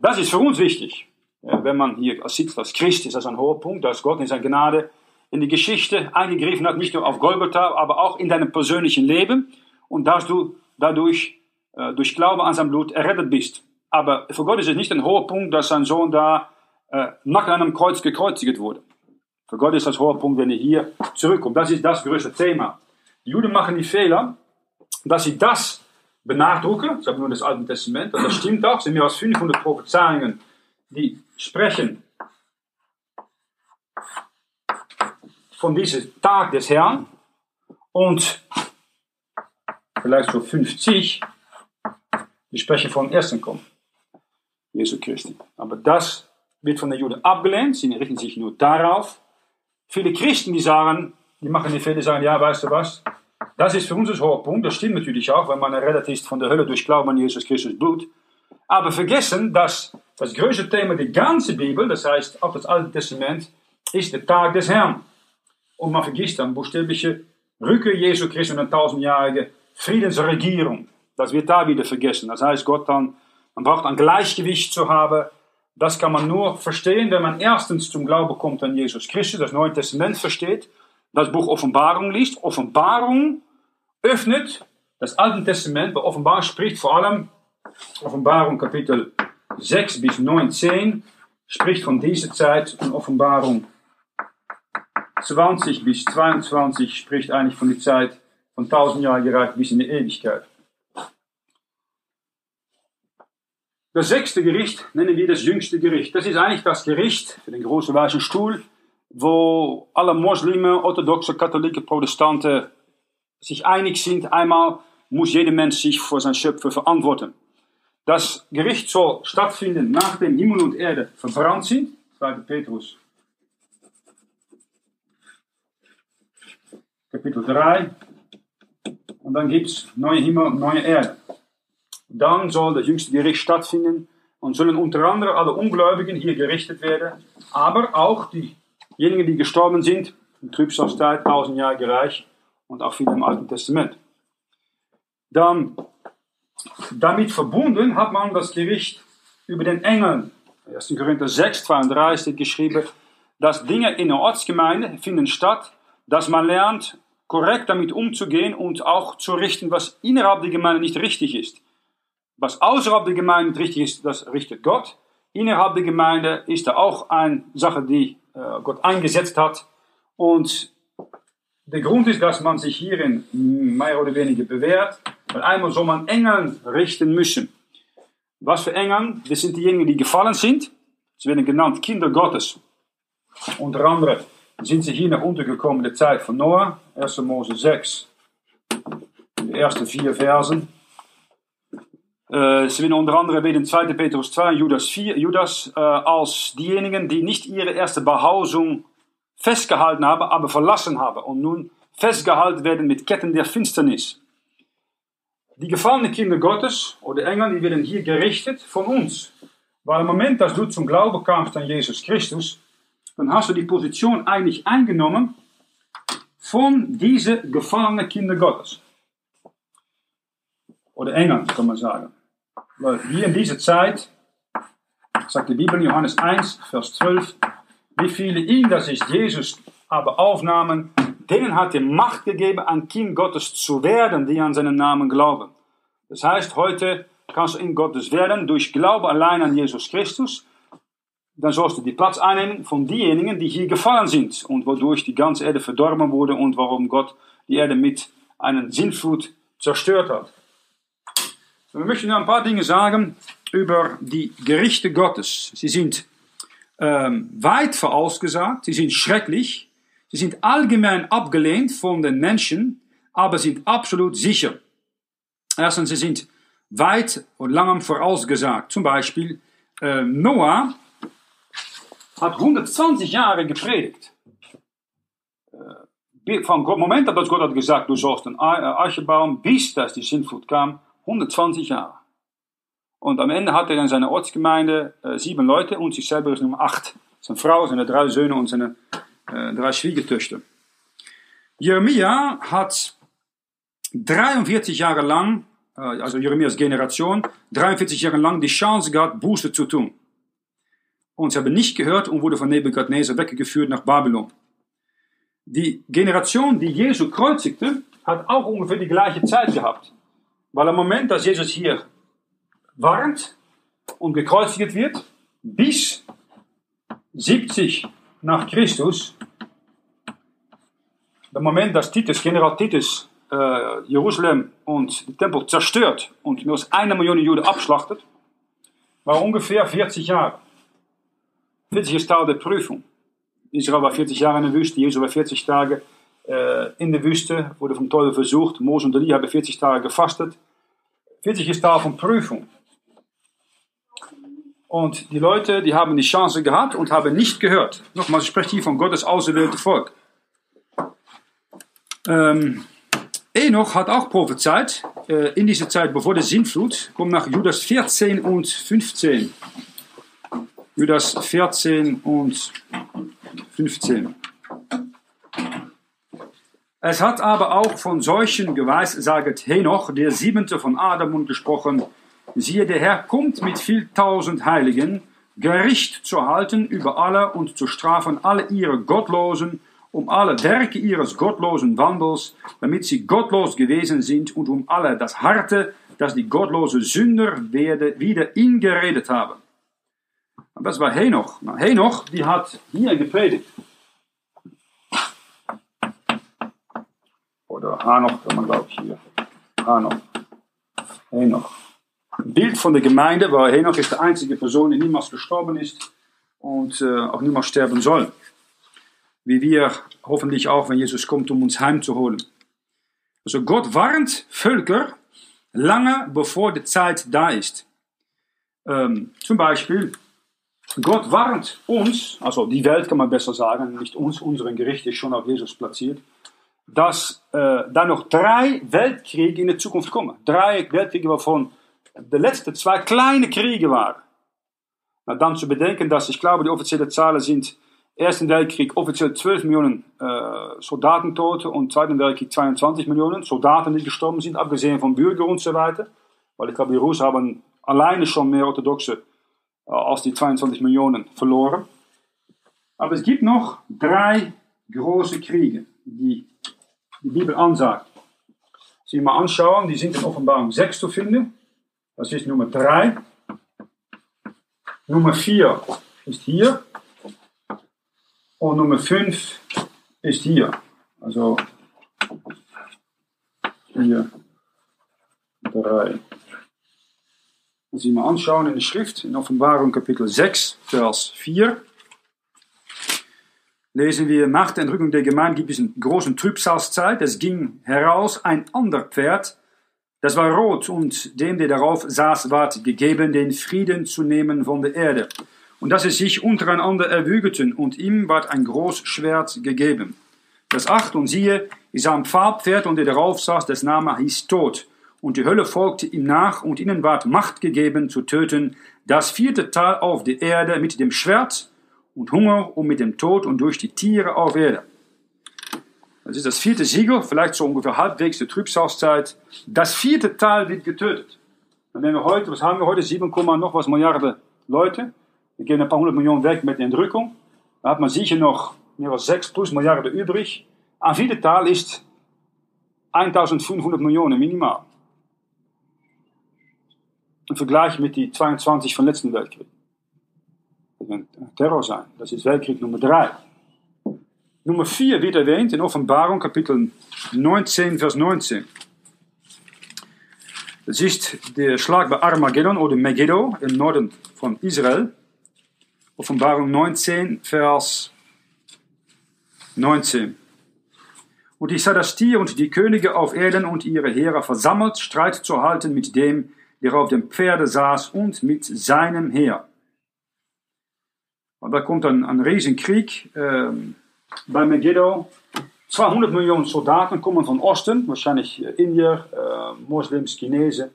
Das ist für uns wichtig. Wenn man hier sieht, als Christ ist das ein hoher Punkt, dass Gott in seiner Gnade in die Geschichte eingegriffen hat, nicht nur auf Golgotha, aber auch in deinem persönlichen Leben. Und dass du dadurch äh, durch Glaube an sein Blut errettet bist. Aber für Gott ist es nicht ein hoher Punkt, dass sein Sohn da äh, nach einem Kreuz gekreuzigt wurde. Für Gott ist das hoher Punkt, wenn er hier zurückkommt. Das ist das größte Thema. Die Juden machen die Fehler, dass sie das benachdrucken. Ich habe nur das Alte Testament, und das stimmt auch. Es sind mehr als 500 Prophezeiungen, die sprechen von diesem Tag des Herrn. Und vielleicht so 50, die sprechen vom ersten Kommen, Jesu Christi. Aber das wird von den Juden abgelehnt, sie richten sich nur darauf. Viele Christen, die sagen, die machen die Fehler, sagen, ja, weißt du was, das ist für uns das hohe Punkt, das stimmt natürlich auch, wenn man errettet ist von der Hölle durch Glauben an Jesus Christus Blut. Aber vergessen, dass das größte Thema der ganzen Bibel, das heißt auch das Alte Testament, ist der Tag des Herrn. Und man vergisst dann buchstäbliche Rückkehr Jesu Christus und eine tausendjährige Friedensregierung. Das wird da wieder vergessen. Das heißt, Gott dann, man braucht ein Gleichgewicht zu haben. Das kann man nur verstehen, wenn man erstens zum Glauben kommt an Jesus Christus, das Neue Testament versteht, das Buch Offenbarung liest. Offenbarung öffnet das Alte Testament. Bei Offenbarung spricht vor allem Offenbarung Kapitel 6 bis 19 spricht von dieser Zeit und Offenbarung 20 bis 22 spricht eigentlich von der Zeit von tausend Jahren gereicht bis in die Ewigkeit. Das sechste Gericht nennen wir das jüngste Gericht. Das ist eigentlich das Gericht für den großen weißen Stuhl, wo alle Muslime, orthodoxe, Katholiken, Protestanten sich einig sind. Einmal muss jeder Mensch sich vor sein Schöpfer verantworten. Das Gericht soll stattfinden, nachdem Himmel und Erde verbrannt sind. 2. Petrus, Kapitel 3. Und dann gibt es neue Himmel und neue Erde. Dann soll das jüngste Gericht stattfinden und sollen unter anderem alle Ungläubigen hier gerichtet werden, aber auch diejenigen, die gestorben sind, in Trübsalzeit, tausendjährige Reich und auch viele im Alten Testament. Dann, damit verbunden hat man das Gericht über den Engeln. 1. Korinther 6, 32 geschrieben, dass Dinge in der Ortsgemeinde finden statt, dass man lernt, korrekt damit umzugehen und auch zu richten, was innerhalb der Gemeinde nicht richtig ist. Was außerhalb der Gemeinde nicht richtig ist, das richtet Gott. Innerhalb der Gemeinde ist da auch eine Sache, die äh, Gott eingesetzt hat. Und der Grund ist, dass man sich hierin mehr oder weniger bewährt, weil einmal soll man Engeln richten müssen. Was für Engeln? Das sind diejenigen, die gefallen sind. Sie werden genannt Kinder Gottes. Unter anderem sind sie hier nach unten gekommen in der Zeit von Noah, 1. Mose 6, die ersten vier Versen. Äh, sie werden unter anderem in 2. Petrus 2, Judas 4, Judas äh, als diejenigen, die nicht ihre erste Behausung festgehalten haben, aber verlassen haben und nun festgehalten werden mit Ketten der Finsternis. Die gefallenen Kinder Gottes oder Engel, die werden hier gerichtet von uns. Weil im Moment, dass du zum Glauben kamst an Jesus Christus, dann hast du die Position eigentlich eingenommen von diesen gefallenen Kinder Gottes. Oder Engel, kann man sagen. Weil hier in dieser Zeit, sagt die Bibel in Johannes 1, Vers 12, wie viele ihn, das ist Jesus, aber aufnahmen, denen hat er Macht gegeben, ein Kind Gottes zu werden, die an seinen Namen glauben. Das heißt, heute kannst du in Gottes werden durch Glaube allein an Jesus Christus dann sollst du die Platz einnehmen von diejenigen, die hier gefallen sind und wodurch die ganze Erde verdorben wurde und warum Gott die Erde mit einem Sinnflut zerstört hat. Wir möchten noch ein paar Dinge sagen über die Gerichte Gottes. Sie sind ähm, weit vorausgesagt, sie sind schrecklich, sie sind allgemein abgelehnt von den Menschen, aber sind absolut sicher. Erstens, sie sind weit und langem vorausgesagt. Zum Beispiel äh, Noah hat 120 Jahre gepredigt. Äh, vom Moment, dass Gott hat gesagt, du sollst ein Arche bauen, bis dass die Sintflut kam, 120 Jahre. Und am Ende hat er in seiner Ortsgemeinde äh, sieben Leute und sich selber ist Nummer acht. Seine Frau, seine drei Söhne und seine äh, drei Schwiegertöchter. Jeremia hat 43 Jahre lang, äh, also Jeremias Generation, 43 Jahre lang die Chance gehabt, Buße zu tun und sie haben nicht gehört und wurde von Nebuchadnezzar weggeführt nach Babylon. Die Generation, die Jesu kreuzigte, hat auch ungefähr die gleiche Zeit gehabt. Weil am Moment, dass Jesus hier warnt und gekreuzigt wird, bis 70 nach Christus, der Moment, dass Titus, General Titus, äh, Jerusalem und den Tempel zerstört und als eine Million Juden abschlachtet, war ungefähr 40 Jahre. 40 ist Tag der Prüfung. Israel war 40 Jahre in der Wüste, Jesus war 40 Tage äh, in der Wüste, wurde vom Teufel versucht. Mose und Elie haben 40 Tage gefastet. 40 ist Tag von Prüfung. Und die Leute, die haben die Chance gehabt und haben nicht gehört. Nochmal, ich spreche hier von Gottes auserwählte Volk. Ähm, Enoch hat auch prophezeit, äh, in dieser Zeit bevor der Sintflut, kommt nach Judas 14 und 15. Judas 14 und 15. Es hat aber auch von solchen geweissaget Henoch, der siebente von Adam, gesprochen, siehe, der Herr kommt mit viel tausend Heiligen, Gericht zu halten über alle und zu strafen alle ihre Gottlosen, um alle Werke ihres gottlosen Wandels, damit sie gottlos gewesen sind und um alle das Harte, das die gottlose Sünder wieder ingeredet haben. Das war Henoch. Nou, Henoch, die hat hier gepredigt. Oder Hanoch, kann man glaube ich hier. Hanoch. Henoch. Ein Bild von der Gemeinde, weil Henoch ist die einzige Person, die niemals gestorben ist und äh, auch niemals sterben soll. Wie wir hoffentlich auch, wenn Jesus kommt, um uns heimzuholen. Also Gott warnt Völker lange bevor die Zeit da ist. Ähm, zum Beispiel, Gott warnt uns, also die Welt kann man besser sagen, nicht uns, unseren Gericht ist schon auf Jesus platziert, dass äh, da noch drei Weltkriege in der Zukunft kommen. Drei Weltkriege, wovon de letzte zwei kleine Kriege waren. Na, dann zu bedenken, dass ich glaube, die offiziellen Zahlen sind Ersten Weltkrieg offiziell 12 Millionen äh, Soldatentote und Zweiten Weltkrieg 22 Millionen Soldaten, die gestorben sind, abgesehen von Bürgern und so weiter. Weil ich glaube, die Russen haben alleine schon mehr Orthodoxe als die 22 Millionen verloren. Aber es gibt noch drei große Kriege, die die Bibel ansagt. Sie mal anschauen, die sind in Offenbarung 6 zu finden. Das ist Nummer 3. Nummer 4 ist hier. Und Nummer 5 ist hier. Also hier 3. Als Sie mal anschauen in der Schrift, in Offenbarung Kapitel 6, Vers 4, lesen wir, nach der Entrückung der Gemeinde gibt es eine große Trübsalzeit. Es ging heraus ein anderer Pferd, das war rot, und dem, der darauf saß, ward gegeben, den Frieden zu nehmen von der Erde. Und dass sie sich untereinander erwügeten, und ihm ward ein Großschwert gegeben. Das acht, und siehe, ich sah ein Pfad und der darauf saß, das Name hieß Tod. Und die Hölle folgte ihm nach, und ihnen ward Macht gegeben, zu töten, das vierte Teil auf der Erde mit dem Schwert und Hunger und mit dem Tod und durch die Tiere auf Erde. Das ist das vierte Siegel, vielleicht so ungefähr halbwegs der Trübsalzeit. Das vierte Teil wird getötet. Und wenn wir heute, was haben wir heute? 7, noch was Milliarden Leute. Wir gehen ein paar hundert Millionen weg mit der Entrückung. Da hat man sicher noch mehr als 6 plus Milliarden übrig. Ein vierter Teil ist 1500 Millionen minimal. Im Vergleich mit die 22 vom letzten Weltkrieg. Das wird ein Terror sein. Das ist Weltkrieg Nummer 3. Nummer 4 wird erwähnt in Offenbarung Kapitel 19, Vers 19. Das ist der Schlag bei Armageddon oder Megiddo im Norden von Israel. Offenbarung 19, Vers 19. Und ich sah das Tier und die Könige auf Erden und ihre Heere versammelt, Streit zu halten mit dem, der auf dem Pferde saß und mit seinem Heer. Und da kommt ein, ein Riesenkrieg. Ähm, bei Megiddo. 200 Millionen Soldaten kommen von Osten, wahrscheinlich Indier, äh, Moslems, Chinesen.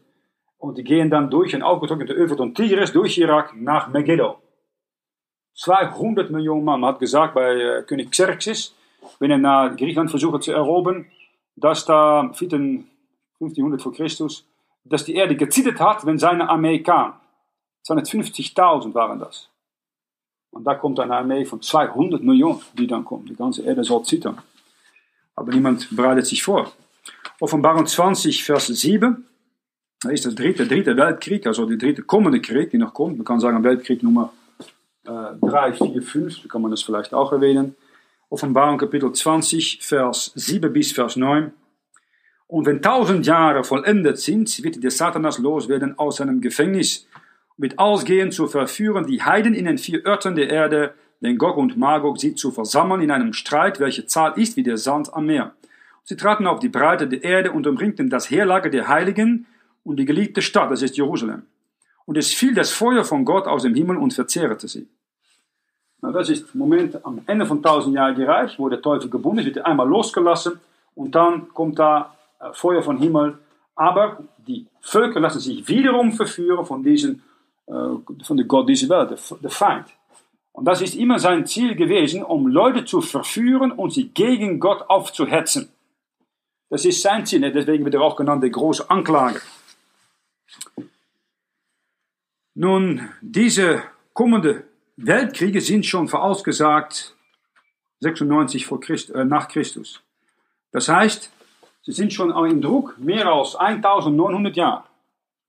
Und die gehen dann durch ein aufgetrocknete Öfrat und Tigris, durch Irak nach Megiddo. 200 Millionen Mann. Man hat gesagt bei äh, König Xerxes, wenn er nach Griechenland versucht zu erobern, dass da 1500 vor Christus, dass die Erde gezittert hat, wenn seine Armee kam. 250.000 waren das. Und da kommt eine Armee von 200 Millionen, die dann kommt. Die ganze Erde soll zittern. Aber niemand bereitet sich vor. Offenbarung 20, Vers 7. Da ist der dritte, dritte Weltkrieg, also der dritte kommende Krieg, die noch kommt. Man kann sagen, Weltkrieg Nummer äh, 3, 4, 5, so kann man das vielleicht auch erwähnen. Offenbarung Kapitel 20, Vers 7 bis Vers 9. Und wenn tausend Jahre vollendet sind, wird der Satanas loswerden aus seinem Gefängnis mit Ausgehen zu verführen, die Heiden in den vier Örtern der Erde, den Gog und Magog, sie zu versammeln in einem Streit, welche Zahl ist wie der Sand am Meer. Sie traten auf die Breite der Erde und umringten das Heerlager der Heiligen und die geliebte Stadt, das ist Jerusalem. Und es fiel das Feuer von Gott aus dem Himmel und verzehrte sie. Na, das ist der Moment am Ende von tausend Jahren gereicht, wo der Teufel gebunden ist, wird einmal losgelassen und dann kommt da Feuer vom Himmel. Aber die Völker lassen sich wiederum verführen von diesen äh, von der Gott dieser Welt, der Feind. Und das ist immer sein Ziel gewesen, um Leute zu verführen und sie gegen Gott aufzuhetzen. Das ist sein Ziel, deswegen wird er auch genannt der große Anklager. Nun, diese kommenden Weltkriege sind schon vorausgesagt 96 vor Christ, äh, nach Christus. Das heißt, sie sind schon im Druck mehr als 1900 Jahre.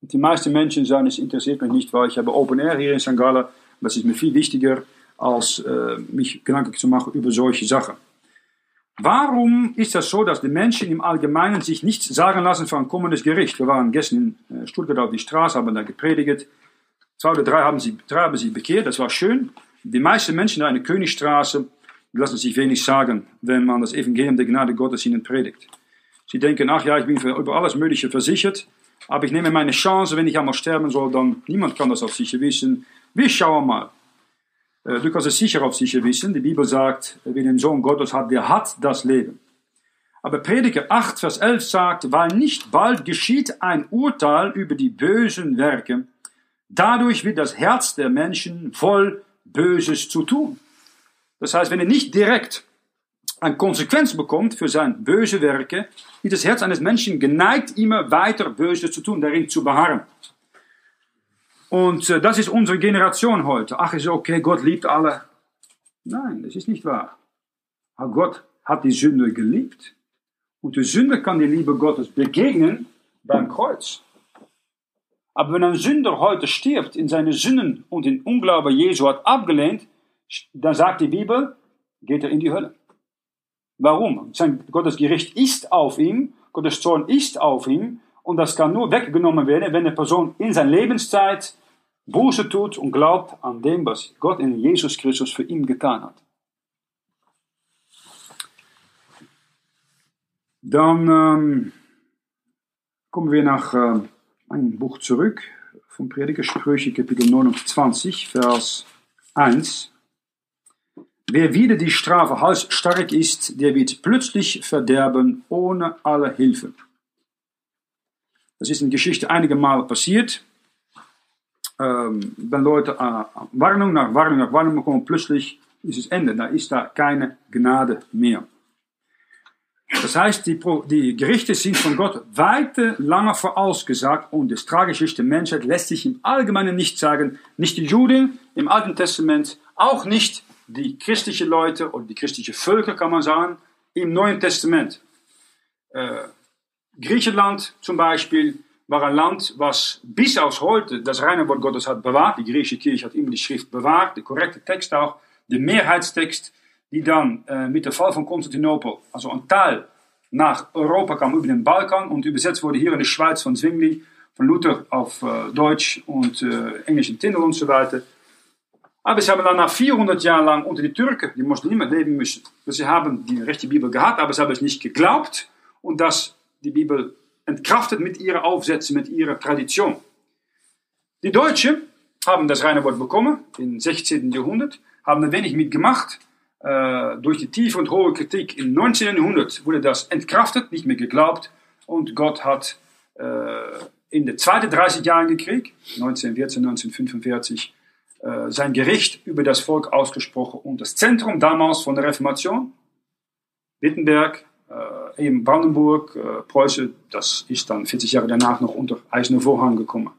Die meisten Menschen sagen, es interessiert mich nicht, weil ich habe Open Air hier in St. Gallen. Das ist mir viel wichtiger, als äh, mich Gedanken zu machen über solche Sachen. Warum ist das so, dass die Menschen im Allgemeinen sich nichts sagen lassen von ein kommendes Gericht? Wir waren gestern in Stuttgart auf die Straße, haben da gepredigt. Zwei oder drei haben, sie, drei haben sich bekehrt, das war schön. Die meisten Menschen in der Königstraße lassen sich wenig sagen, wenn man das Evangelium der Gnade Gottes ihnen predigt. Sie denken, ach ja, ich bin über alles Mögliche versichert Aber ich nehme meine Chance, wenn ich einmal sterben soll, dann niemand kann das auf sicher wissen. Wir schauen mal. Äh, du kannst es sicher auf sicher wissen. Die Bibel sagt, wer den Sohn Gottes hat, der hat das Leben. Aber Prediger 8, Vers 11 sagt, weil nicht bald geschieht ein Urteil über die bösen Werke, dadurch wird das Herz der Menschen voll Böses zu tun. Das heißt, wenn er nicht direkt eine Konsequenz bekommt für seine böse Werke, ist das Herz eines Menschen geneigt, immer weiter Böses zu tun, darin zu beharren. Und äh, das ist unsere Generation heute. Ach, ist okay, Gott liebt alle. Nein, das ist nicht wahr. Aber Gott hat die Sünde geliebt. Und die Sünde kann die Liebe Gottes begegnen beim Kreuz. Aber wenn ein Sünder heute stirbt, in seine Sünden und in Unglaube Jesu hat abgelehnt, dann sagt die Bibel, geht er in die Hölle. Warum? Sein Gottes Gericht ist auf ihm, Gottes Zorn ist auf ihm und das kann nur weggenommen werden, wenn eine Person in seiner Lebenszeit Buße tut und glaubt an dem, was Gott in Jesus Christus für ihn getan hat. Dann ähm, kommen wir nach äh, einem Buch zurück, vom Predigersprüche, Kapitel 29, Vers 1. Wer wieder die Strafe halsstark ist, der wird plötzlich verderben ohne alle Hilfe. Das ist in der Geschichte einige Male passiert. Ähm, wenn Leute äh, Warnung nach Warnung nach Warnung bekommen, plötzlich ist es Ende. Da ist da keine Gnade mehr. Das heißt, die, die Gerichte sind von Gott weit lange vorausgesagt und das Tragische ist, der Menschheit lässt sich im Allgemeinen nicht sagen, nicht die Juden im Alten Testament, auch nicht die christlichen Leute oder die christlichen Völker, kann man sagen, im Neuen Testament. Äh, Griechenland zum Beispiel war ein Land, was bis aus heute das reine Wort Gottes hat bewahrt. Die griechische Kirche hat immer die Schrift bewahrt, der korrekte Text auch, der Mehrheitstext, die dann äh, mit dem Fall von Konstantinopel, also ein Teil nach Europa kam über den Balkan und übersetzt wurde hier in der Schweiz von Zwingli, von Luther auf äh, Deutsch und äh, Englisch in Tindel und so weiter. Aber sie haben dann nach 400 Jahren lang unter die Türken, die Muslime, leben müssen. Sie haben die rechte Bibel gehabt, aber sie haben es nicht geglaubt und das die Bibel entkraftet mit ihren Aufsätzen, mit ihrer Tradition. Die Deutschen haben das reine Wort bekommen im 16. Jahrhundert, haben ein wenig mitgemacht. Äh, durch die tiefe und hohe Kritik im 19. Jahrhundert wurde das entkraftet, nicht mehr geglaubt und Gott hat äh, in den zweiten 30-jährigen Krieg, 1914, 1945, äh, sein Gericht über das Volk ausgesprochen und das Zentrum damals von der Reformation, Wittenberg, äh, eben Brandenburg, äh, Preußen, das ist dann 40 Jahre danach noch unter Eisernen Vorhang gekommen.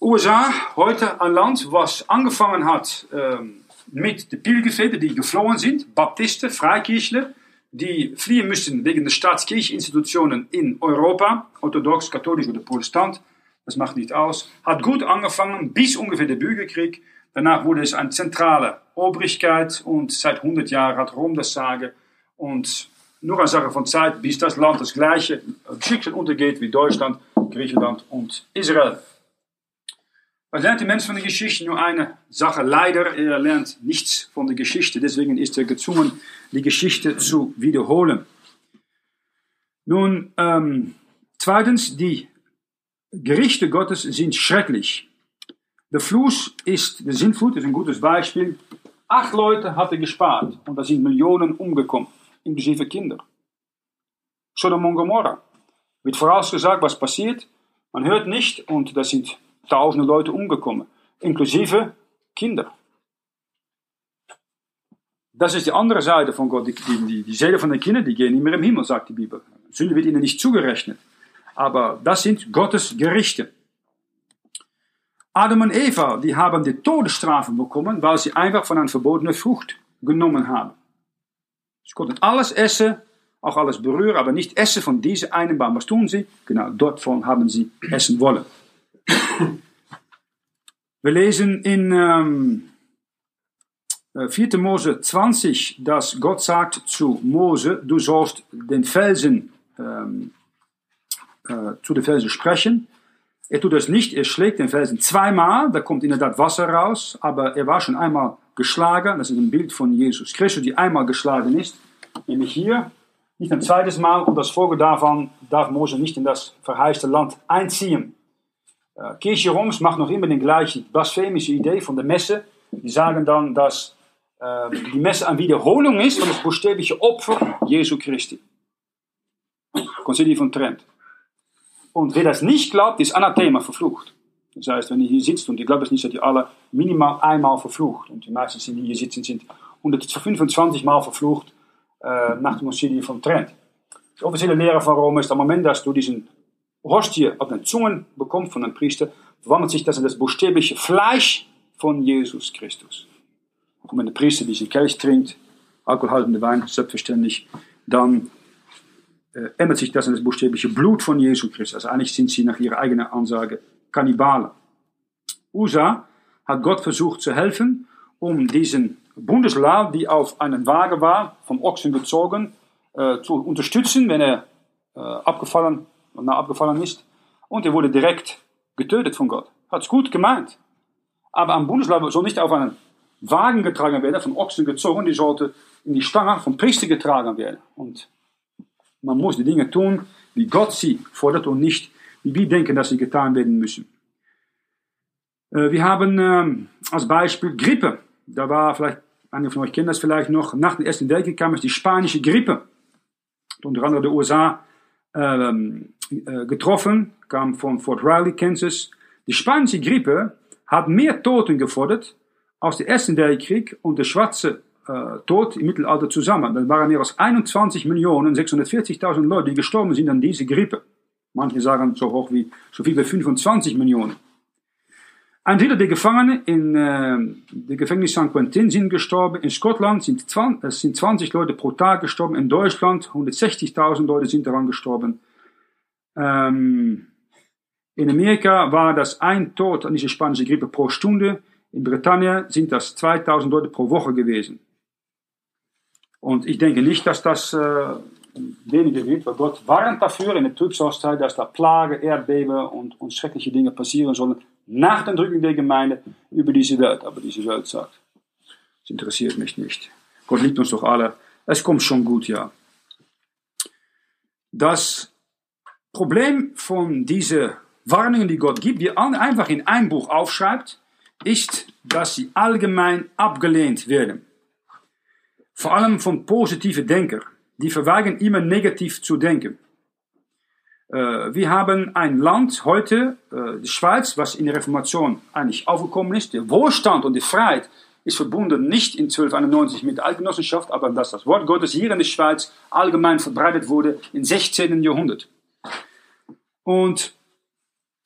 USA, heute ein Land, was angefangen hat ähm, mit den Pilgervätern, die geflohen sind, Baptisten, Freikirchler, die fliehen müssen wegen der Staatskircheninstitutionen in Europa, orthodox, katholisch oder protestant, das macht nicht aus, hat gut angefangen bis ungefähr der Bürgerkrieg. Danach wurde es eine zentrale Obrigkeit und seit 100 Jahren hat Rom das Sagen. Und nur eine Sache von Zeit, bis das Land das gleiche Schicksal untergeht wie Deutschland, Griechenland und Israel. Was lernt die Mensch von der Geschichte? Nur eine Sache. Leider, er lernt nichts von der Geschichte. Deswegen ist er gezwungen, die Geschichte zu wiederholen. Nun, ähm, zweitens, die Gerichte Gottes sind schrecklich. Der Fluss ist, der Sintflut ist ein gutes Beispiel. Acht Leute hatte gespart und da sind Millionen umgekommen, inklusive Kinder. Sodom und Gomorra. Wird vorausgesagt, was passiert. Man hört nicht und da sind tausende Leute umgekommen, inklusive Kinder. Das ist die andere Seite von Gott. Die, die, die Seele von den Kindern, die gehen nicht mehr im Himmel, sagt die Bibel. Sünde wird ihnen nicht zugerechnet. Aber das sind Gottes Gerichte. Adam und Eva, die haben die Todesstrafe bekommen, weil sie einfach von einer verbotenen Frucht genommen haben. Sie konnten alles essen, auch alles berühren, aber nicht essen von dieser einen Baum. Was tun sie? Genau, dort von haben sie essen wollen. Wir lesen in ähm, 4. Mose 20, dass Gott sagt zu Mose, du sollst den Felsen ähm, äh, zu den Felsen sprechen. Er tut das nicht, er schlägt den Felsen zweimal, da kommt in der Tat Wasser raus, aber er war schon einmal geschlagen, das ist ein Bild von Jesus Christus, die einmal geschlagen ist, nämlich hier, nicht ein zweites Mal und das Folge davon darf Mose nicht in das verheißte Land einziehen. Äh, Kirche Roms macht noch immer den gleichen blasphemische Idee von der Messe. Die sagen dann, dass äh, die Messe eine Wiederholung ist von das buchstäbliche Opfer Jesu Christi. Konzili von Trent. Und wer das nicht glaubt, ist anathema verflucht. Das heißt, wenn ihr hier sitzt, und ich glaube es nicht, dass ihr alle minimal einmal verflucht. Und die meisten, die hier sitzen, sind 125 Mal verflucht äh, nach dem Konzili von Trent. Die offizielle Lehre von Rom ist, am Moment, dass du diesen Hostie auf den Zungen bekommst von einem Priester, verwandelt sich das in das buchstäbliche Fleisch von Jesus Christus. Und wenn der Priester diesen Kelch trinkt, alkoholhaltende Wein, selbstverständlich, dann ändert sich das in das buchstäbliche Blut von Jesus Christus. Also eigentlich sind sie nach ihrer eigenen Ansage Kannibalen. USA hat Gott versucht zu helfen, um diesen Bundeslaw, die auf einen Wagen war, vom Ochsen gezogen, äh, zu unterstützen, wenn er äh, abgefallen, na, abgefallen ist. Und er wurde direkt getötet von Gott. Hat es gut gemeint. Aber ein Bundeslaw soll nicht auf einen Wagen getragen werden, von Ochsen gezogen, die sollte in die Stange vom Priester getragen werden. Und man muss die Dinge tun, wie Gott sie fordert und nicht, wie wir denken, dass sie getan werden müssen. Äh, wir haben ähm, als Beispiel Grippe. Da war vielleicht, einige von euch kennen das vielleicht noch, nach dem Ersten Weltkrieg kam es die spanische Grippe. Unter anderem der USA ähm, äh, getroffen, kam von Fort Riley, Kansas. Die spanische Grippe hat mehr Toten gefordert aus dem Ersten Weltkrieg und der schwarze äh, Tod im Mittelalter zusammen. Dann waren mehr als 21 Millionen 640.000 Leute, die gestorben sind an dieser Grippe. Manche sagen so hoch wie, so viel wie 25 Millionen. Ein Drittel der Gefangenen in äh, dem Gefängnis St. Quentin sind gestorben. In Schottland sind, 20, es sind 20 Leute pro Tag gestorben. In Deutschland 160.000 Leute sind daran gestorben. Ähm, in Amerika war das ein Tod an dieser spanischen Grippe pro Stunde. In Britannien sind das 2000 Leute pro Woche gewesen. Und ich denke nicht, dass das äh, weniger wird, weil Gott warnt dafür in der Trübsalzeit, dass da Plage, Erdbeben und, und schreckliche Dinge passieren sollen nach der Drückung der Gemeinde über diese Welt. Aber diese Welt sagt, es interessiert mich nicht. Gott liebt uns doch alle. Es kommt schon gut, ja. Das Problem von diesen Warnungen, die Gott gibt, die einfach in ein Buch aufschreibt, ist, dass sie allgemein abgelehnt werden. Vor allem von positiven Denkern. Die verweigern immer negativ zu denken. Äh, wir haben ein Land heute, äh, die Schweiz, was in der Reformation eigentlich aufgekommen ist. Der Wohlstand und die Freiheit ist verbunden nicht in 1291 mit der Eidgenossenschaft, aber dass das Wort Gottes hier in der Schweiz allgemein verbreitet wurde im 16. Jahrhundert. Und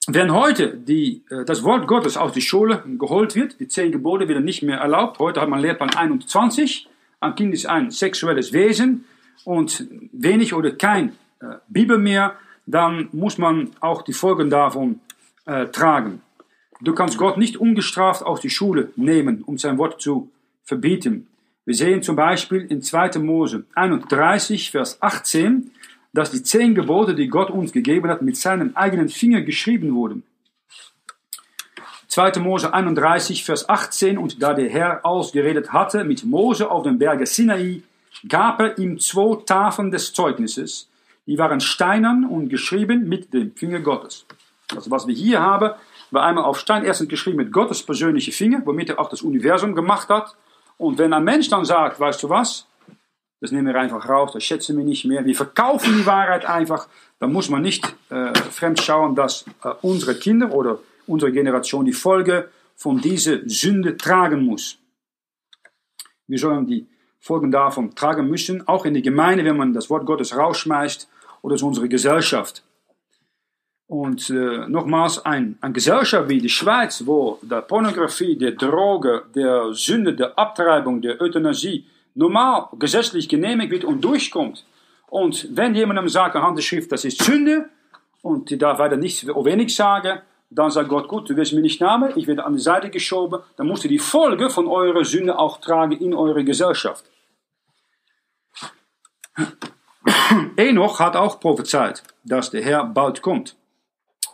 wenn heute die, äh, das Wort Gottes aus der Schule geholt wird, die zehn Gebote werden nicht mehr erlaubt. Heute hat man Lehrplan 21. Ein Kind ist ein sexuelles Wesen und wenig oder kein äh, Bibel mehr, dann muss man auch die Folgen davon äh, tragen. Du kannst Gott nicht ungestraft aus die Schule nehmen, um sein Wort zu verbieten. Wir sehen zum Beispiel in 2. Mose 31, Vers 18, dass die zehn Gebote, die Gott uns gegeben hat, mit seinem eigenen Finger geschrieben wurden. 2. Mose 31, Vers 18, und da der Herr ausgeredet hatte mit Mose auf dem Berge Sinai, gab er ihm zwei Tafeln des Zeugnisses, die waren steinern und geschrieben mit dem Finger Gottes. Also was wir hier haben, war einmal auf Stein erstens geschrieben mit Gottes persönliche Finger, womit er auch das Universum gemacht hat. Und wenn ein Mensch dann sagt, weißt du was, das nehmen wir einfach raus, das schätzen wir nicht mehr, wir verkaufen die Wahrheit einfach, dann muss man nicht äh, fremd schauen, dass äh, unsere Kinder oder unsere Generation die Folge von dieser Sünde tragen muss. Wir sollen die Folgen davon tragen müssen, auch in die Gemeinde, wenn man das Wort Gottes rausschmeißt oder zu unserer Gesellschaft. Und äh, nochmals, ein, eine Gesellschaft wie die Schweiz, wo der Pornografie, der Droge, der Sünde, der Abtreibung, der Euthanasie normal gesetzlich genehmigt wird und durchkommt. Und wenn jemandem sagt, anhand der Schrift, das ist Sünde, und die darf weiter nichts oder wenig sagen, dann sagt Gott, gut, du wirst mir nicht namen, ich werde an die Seite geschoben, dann musst du die Folge von eurer Sünde auch tragen in eure Gesellschaft. Enoch hat auch prophezeit, dass der Herr bald kommt.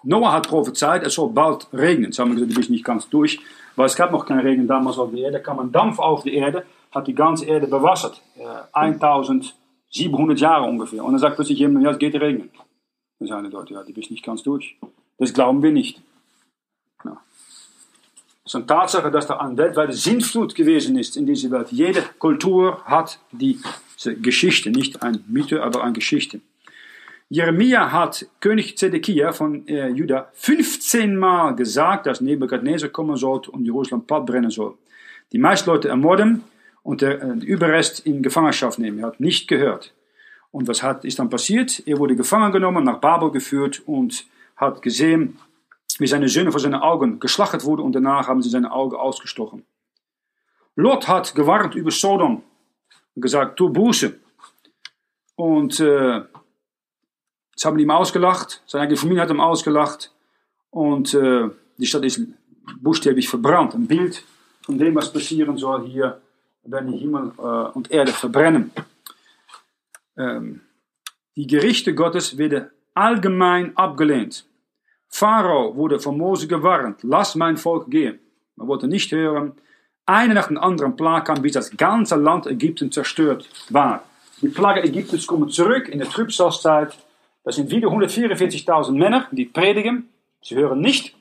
Noah hat prophezeit, es soll bald regnen. Sagen wir gesagt, du bist nicht ganz durch, weil es gab noch kein Regen damals auf der Erde. Da kam ein Dampf auf die Erde, hat die ganze Erde bewassert. Äh, 1000 700 Jahre ungefähr. Und dann sagt plötzlich jemand, ja, es geht regnen. Dann sagen die Leute, ja, die bist nicht ganz durch. Das glauben wir nicht. Ja. Es ist eine Tatsache, dass da eine weltweite Sinnflut gewesen ist in dieser Welt. Jede Kultur hat diese Geschichte, nicht ein Mythe, aber eine Geschichte. Jeremia hat König Zedekia von äh, Juda 15 Mal gesagt, dass Nebuchadnezzar kommen sollte und Jerusalem platt brennen soll. Die meisten Leute ermorden und der, äh, Überrest in Gefangenschaft nehmen. Er hat nicht gehört. Und was hat, ist dann passiert? Er wurde gefangen genommen, nach Babel geführt und hat gesehen, wie seine Söhne vor seinen Augen geschlachtet wurden und danach haben sie seine Augen ausgestochen. Lot hat gewarnt über Sodom und gesagt, tu Buße. Und äh, Sie haben ihm ausgelacht, seine eigene Familie hat ihm ausgelacht und äh, die Stadt ist buchstäblich verbrannt. Ein Bild von dem, was passieren soll hier, wenn die Himmel äh, und Erde verbrennen. Ähm, die Gerichte Gottes werden allgemein abgelehnt. Pharao wurde von Mose gewarnt, lass mein Volk gehen. Man wollte nicht hören. Eine nach dem anderen Plage kam, bis das ganze Land Ägypten zerstört war. Die Plage Ägyptens kommen zurück in der Trübsalzeit das sind wieder 144.000 Männer, die predigen. Sie hören nicht,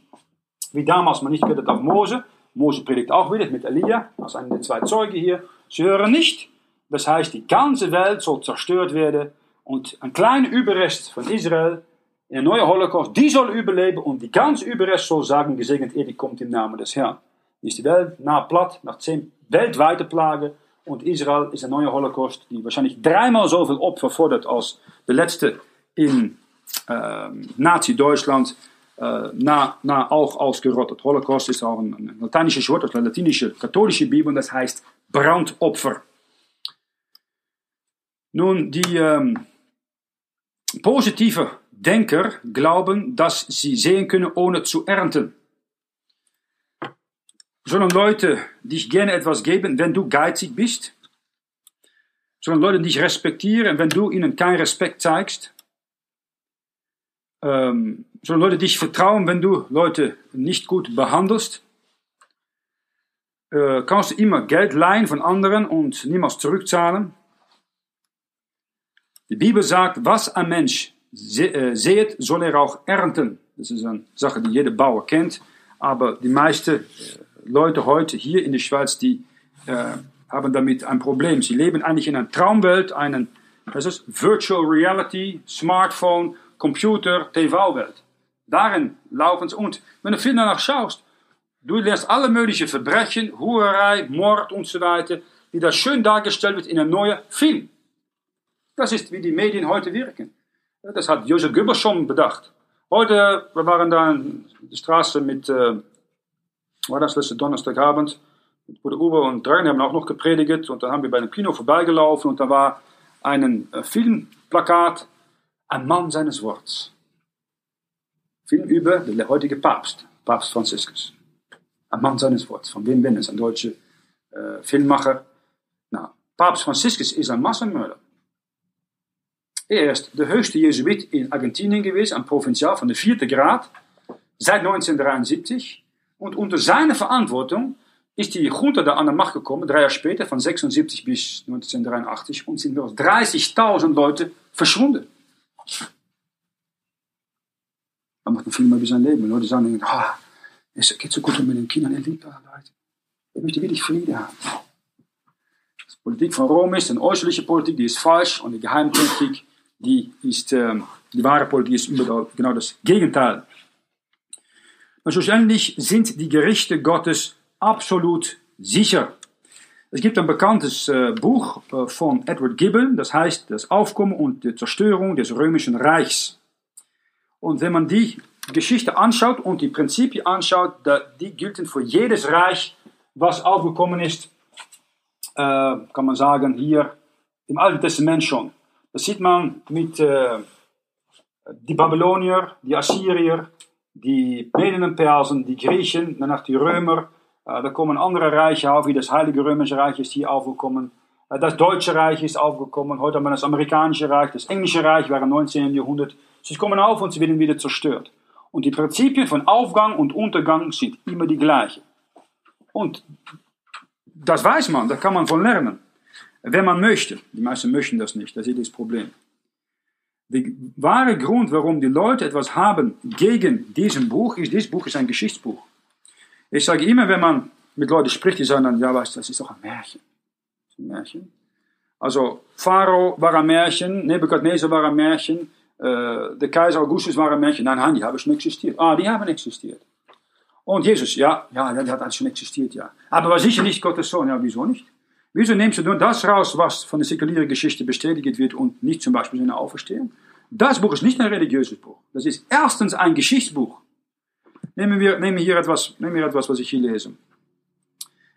wie damals man nicht gehört auf Mose. Mose predigt auch wieder mit Elia, als einer der zwei Zeugen hier. Sie hören nicht. Das heißt, die ganze Welt soll zerstört werden und ein kleiner Überrest von Israel, ein neuer Holocaust, die soll überleben und die ganze Überrest soll sagen, gesegnet er, die kommt im Namen des Herrn. Ist die Welt nah platt, nach zehn weltweite Plagen und Israel ist ein neuer Holocaust, die wahrscheinlich dreimal zoveel Opfer fordert als der letzte in äh, Nazi-Deutschland äh, na, na auch ausgerottet. Holocaust ist auch ein, ein lateinisches Wort, der latinische katholische Bibel, das heißt Brandopfer. Nun, die ähm, positive Denker glauben, dass sie sehen können, ohne zu ernten. Sollen Leute dich gerne etwas geben, wenn du geizig bist? Sollen Leute dich respektieren, wenn du ihnen keinen Respekt zeigst? ähm, sollen Leute dich vertrauen, wenn du Leute nicht gut behandelst? Äh, kannst du immer Geld leihen von anderen und niemals zurückzahlen? Die Bibel sagt, was ein Mensch seht, soll er auch ernten. Das ist eine Sache, die jeder Bauer kennt. Aber die meisten äh, Leute heute hier in der Schweiz, die äh, haben damit ein Problem. Sie leben eigentlich in einer Traumwelt, einen, das ist Virtual Reality, Smartphone Computer, TV-Welt. Darin laufen sie. Und wenn du viel danach schaust, du lernst alle möglichen Verbrechen, Hurerei, Mord und so weiter, wie das schön dargestellt wird in einem neuen Film. Das ist, wie die Medien heute wirken. Das hat Josef Goebbels schon bedacht. Heute, wir waren da in der Straße mit, äh, war das letzte Donnerstagabend, mit Bruder Uwe und Dragan haben auch noch gepredigt und dann haben wir bei einem Kino vorbeigelaufen und da war ein äh, Filmplakat ein Mann seines Wortes. Film über den heutigen Papst, Papst Franziskus. Ein Mann seines Wortes. Von Wim Wenders, ein deutscher äh, Filmmacher. Nou, Papst Franziskus ist ein Massenmörder. Er ist der höchste Jesuit in Argentinien gewesen, ein Provinzial von der vierten Grad, seit 1973. Und unter seiner Verantwortung ist die Junta da an der Macht gekommen, drei Jahre später, von 76 bis 1983, und sind mehr als 30.000 Leute verschwunden. Man macht einen Film über sein Leben. Leute sagen, ah, es geht so gut mit den Kindern, er liebt alle Leute. Er möchte wirklich Friede haben. Die Politik von Rom ist eine äußerliche Politik, die ist falsch. Und die Geheimpolitik, die ist, ähm, die wahre Politik ist überall genau das Gegenteil. Und schlussendlich sind die Gerichte Gottes absolut sicher. Es gibt ein bekanntes äh, Buch äh, von Edward Gibbon, das heißt Das Aufkommen und die Zerstörung des römischen Reichs. Und wenn man die Geschichte anschaut und die Prinzipien anschaut, da, die gelten für jedes Reich, was aufgekommen ist, äh, kann man sagen, hier im Alten Testament schon. Das sieht man mit äh, die Babylonier, die Assyrier, die Meden und Persen, die Griechen, danach die Römer, äh, da kommen andere Reiche auf, wie das Heilige Römische Reich ist hier aufgekommen. Äh, das Deutsche Reich ist aufgekommen. Heute haben wir das Amerikanische Reich, das Englische Reich war im 19. Jahrhundert. Sie kommen auf und sie werden wieder zerstört. Und die Prinzipien von Aufgang und Untergang sind immer die gleichen. Und das weiß man, da kann man von lernen. Wenn man möchte. Die meisten möchten das nicht, das ist das Problem. Der wahre Grund, warum die Leute etwas haben gegen diesen Buch, ist, dieses Buch ist ein Geschichtsbuch. Ich sage immer, wenn man mit Leuten spricht, die sagen dann, ja, weißt das ist doch ein Märchen. Ein Märchen. Also, Pharao war ein Märchen, Nebuchadnezzar war ein Märchen, äh, der Kaiser Augustus war ein Märchen. Nein, nein, die haben schon existiert. Ah, die haben existiert. Und Jesus, ja, ja, der hat alles schon existiert, ja. Aber war sicher nicht Gottes Sohn. Ja, wieso nicht? Wieso nimmst du nur das raus, was von der säkulären Geschichte bestätigt wird und nicht zum Beispiel seine Auferstehung? Das Buch ist nicht ein religiöses Buch. Das ist erstens ein Geschichtsbuch. Nehmen wir, nehmen hier etwas, nehmen wir etwas, was ich hier lese.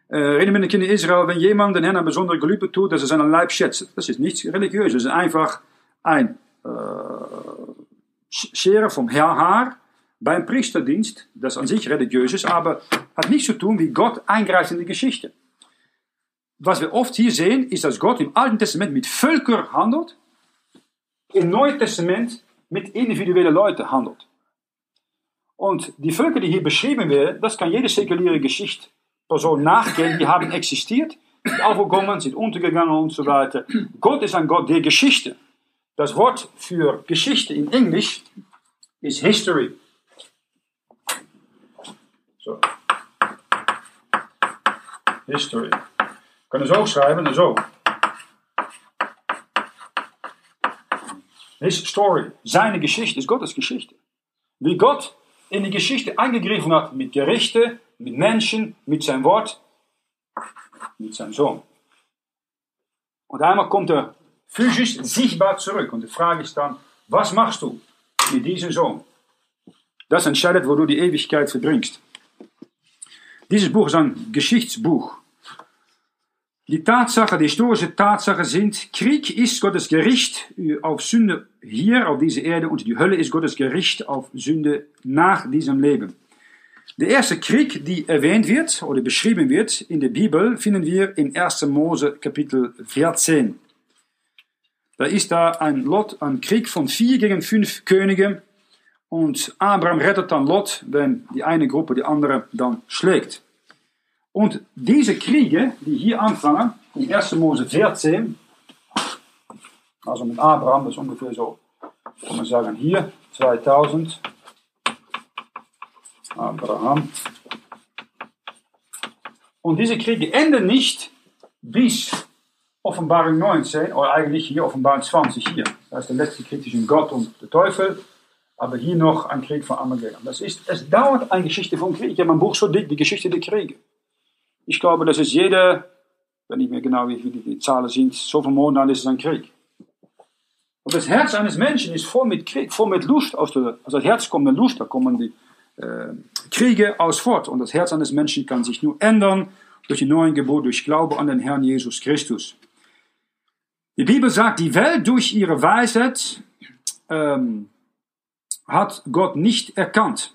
Äh, reden mit den Kindern Israel, wenn jemand den Herrn ein besondere Gelübde tut, dass er seinen Leib schätzt. Das ist nichts religiöses. Das ist einfach ein äh, Schere vom Herrhaar beim Priesterdienst, das an sich religiös ist, aber hat nichts zu tun, wie Gott eingreift in die Geschichte. Was wir oft hier sehen, ist, dass Gott im Alten Testament mit Völkern handelt, im Neuen Testament mit individuellen Leuten handelt. Und die Völker, die hier beschrieben werden, das kann jede säkuläre Geschichtsperson nachgehen, die haben existiert, sind aufgekommen, sind untergegangen und so weiter. Gott ist ein Gott der Geschichte. Das Wort für Geschichte in Englisch ist History. So. History. Kunnen zo schrijven en zo. His story, seine Geschichte ist Gottes Geschichte. Wie Gott in die Geschichte eingegriffen hat mit Gerichte, mit Menschen, mit sein Wort, mit seinem Sohn. Und einmal kommt er physisch sichtbar zurück. Und die Frage ist dann, was machst du mit diesem Sohn? Das entscheidet, wo du die Ewigkeit verbringst. Dieses Buch ist ein Geschichtsbuch. Die Tatsache, die historische Tatsache sind, Krieg ist Gottes Gericht auf Sünde hier auf dieser Erde und die Hölle ist Gottes Gericht auf Sünde nach diesem Leben. Der erste Krieg, die erwähnt wird oder beschrieben wird in der Bibel, finden wir in 1. Mose Kapitel 14. Da ist da ein Lot, ein Krieg von vier gegen fünf Könige und Abraham rettet dann Lot, wenn die eine Gruppe die andere dann schlägt. Und diese Kriege, die hier anfangen, in 1. Mose 14, also mit Abraham, das ist ungefähr so, kann man sagen, hier 2000, Abraham. Und diese Kriege enden nicht bis Offenbarung 19, oder eigentlich hier Offenbarung 20 hier. Das ist der letzte Krieg zwischen Gott und der Teufel. Aber hier noch ein Krieg von Armageddon. Das ist, es dauert eine Geschichte von Krieg. Ich habe mein Buch so dick, die Geschichte der Kriege. Ich glaube, das ist jede, wenn ich mir genau wie viele die Zahlen sind, so viele Monate ist es ein Krieg. Und das Herz eines Menschen ist voll mit Krieg, voll mit Lust. Aus der, aus das Herz kommt eine Lust, da kommen die äh, Kriege aus fort. Und das Herz eines Menschen kann sich nur ändern durch die neuen Geburt, durch Glaube an den Herrn Jesus Christus. Die Bibel sagt, die Welt durch ihre Weisheit ähm, hat Gott nicht erkannt.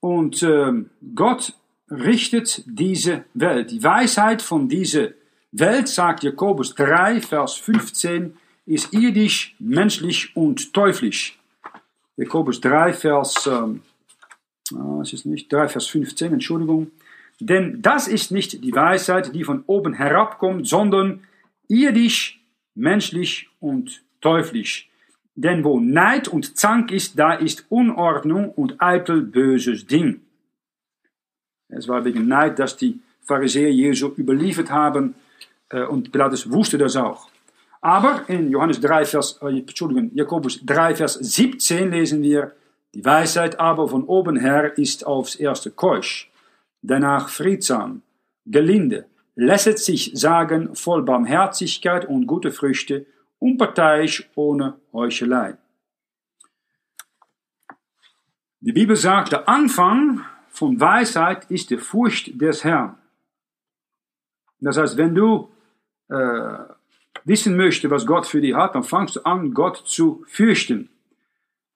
Und ähm, Gott richtet diese Welt. Die Weisheit von dieser Welt, sagt Jakobus 3, Vers 15, ist irdisch, menschlich und teuflisch. Jakobus 3, Vers, ähm, ah, es ist nicht 3, Vers 15, Entschuldigung. Denn das ist nicht die Weisheit, die von oben herabkommt, sondern irdisch, menschlich und teuflisch. Denn wo Neid und Zank ist, da ist Unordnung und eitel böses Ding. Es war wegen Neid, dass die Pharisäer Jesu überliefert haben äh, und Pilatus wusste das auch. Aber in Johannes 3, Vers, äh, Entschuldigung, Jakobus 3, Vers 17 lesen wir, die Weisheit aber von oben her ist aufs erste keusch, danach friedsam, gelinde, lässet sich sagen, voll Barmherzigkeit und gute Früchte, unparteiisch, ohne Heuchelei. Die Bibel sagt, der Anfang von Weisheit ist die Furcht des Herrn. Das heißt, wenn du äh, wissen möchtest, was Gott für dich hat, dann fangst du an, Gott zu fürchten.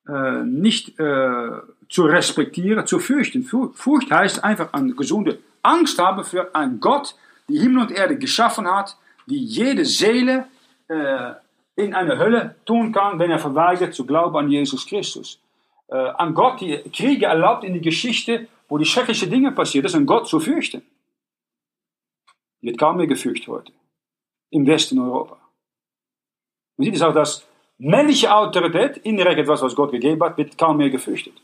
Äh, nicht äh, zu respektieren, zu fürchten. Furcht heißt einfach eine gesunde Angst haben für einen Gott, die Himmel und Erde geschaffen hat, die jede Seele äh, in eine Hölle tun kann, wenn er verweigert zu glauben an Jesus Christus. Äh, an Gott, die Kriege erlaubt in die Geschichte, wo die schrecklichen Dinge passieren, das ist ein Gott zu fürchten. Wird kaum mehr gefürchtet heute. im Westen Europa. Man sieht es auch, dass männliche Autorität, indirekt etwas, was Gott gegeben hat, wird kaum mehr gefürchtet.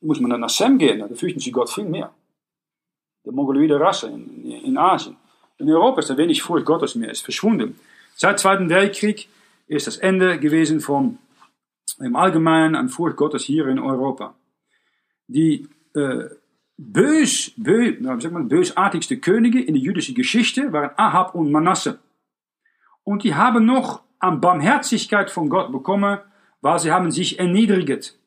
Muss man dann nach Sem gehen, da fürchten sie Gott viel mehr. Die mongoloide Rasse in, in Asien. In Europa ist da wenig Furcht Gottes mehr, ist verschwunden. Seit Zweiten Weltkrieg ist das Ende gewesen vom im Allgemeinen an Furcht Gottes hier in Europa. Die äh, bös, bös, nou, zeg bösartigste Könige in der jüdischen Geschichte waren Ahab und Manasse. Und die haben noch an Barmherzigkeit von Gott bekommen, weil sie haben sich erniedrigt.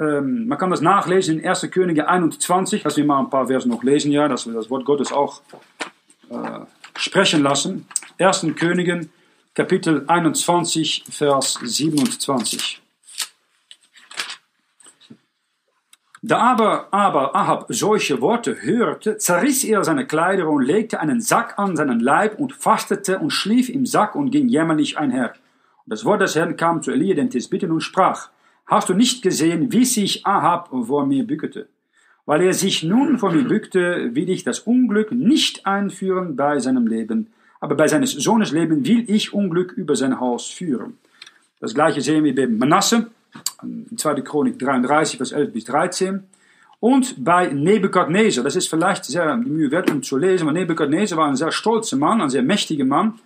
Ähm, man kann das nachlesen in 1. Könige 21, lass mich mal ein paar Verse noch lesen, ja, dass wir das Wort Gottes auch äh, sprechen lassen. 1. Königen, Kapitel 21, Vers 27. Da aber, aber Ahab solche Worte hörte, zerriss er seine Kleider und legte einen Sack an seinen Leib und fastete und schlief im Sack und ging jämmerlich einher. Und das Wort des Herrn kam zu Elia den Tisbitten und sprach, Hast du nicht gesehen, wie sich Ahab vor mir bückte? Weil er sich nun vor mir bückte, will ich das Unglück nicht einführen bei seinem Leben, aber bei seines Sohnes Leben will ich Unglück über sein Haus führen. Das gleiche sehen wir bei Manasse, 2. Chronik 33, Vers 11 bis 13. Und bei Nebukadnezar, das ist vielleicht sehr die Mühe wert, um zu lesen, weil Nebukadnezar war ein sehr stolzer Mann, ein sehr mächtiger Mann,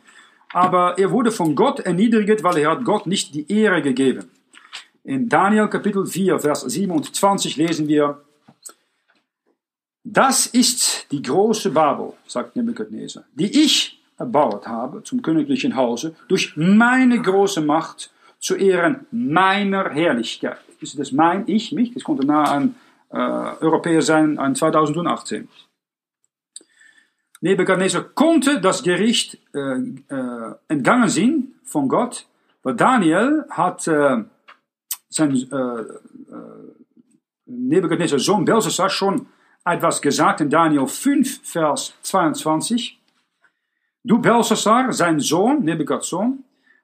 aber er wurde von Gott erniedrigt, weil er hat Gott nicht die Ehre gegeben. In Daniel Kapitel 4, Vers 27 lesen wir, das ist die große Babel, sagt Nebukadnezar, die ich erbaut habe zum königlichen Hause durch meine große Macht zu Ehren meiner Herrlichkeit. Ist das mein Ich, mich? Das konnte nah an äh, Europäer sein an 2018. Nebuchadnezzar konnte das Gericht äh, äh, entgangen sein von Gott, weil Daniel hat äh, sein äh, äh, Nebuchadnezzar Sohn Belshazzar schon etwas gesagt in Daniel 5, Vers 22. Du Belshazzar, sein Sohn, Nebuchadnezzar,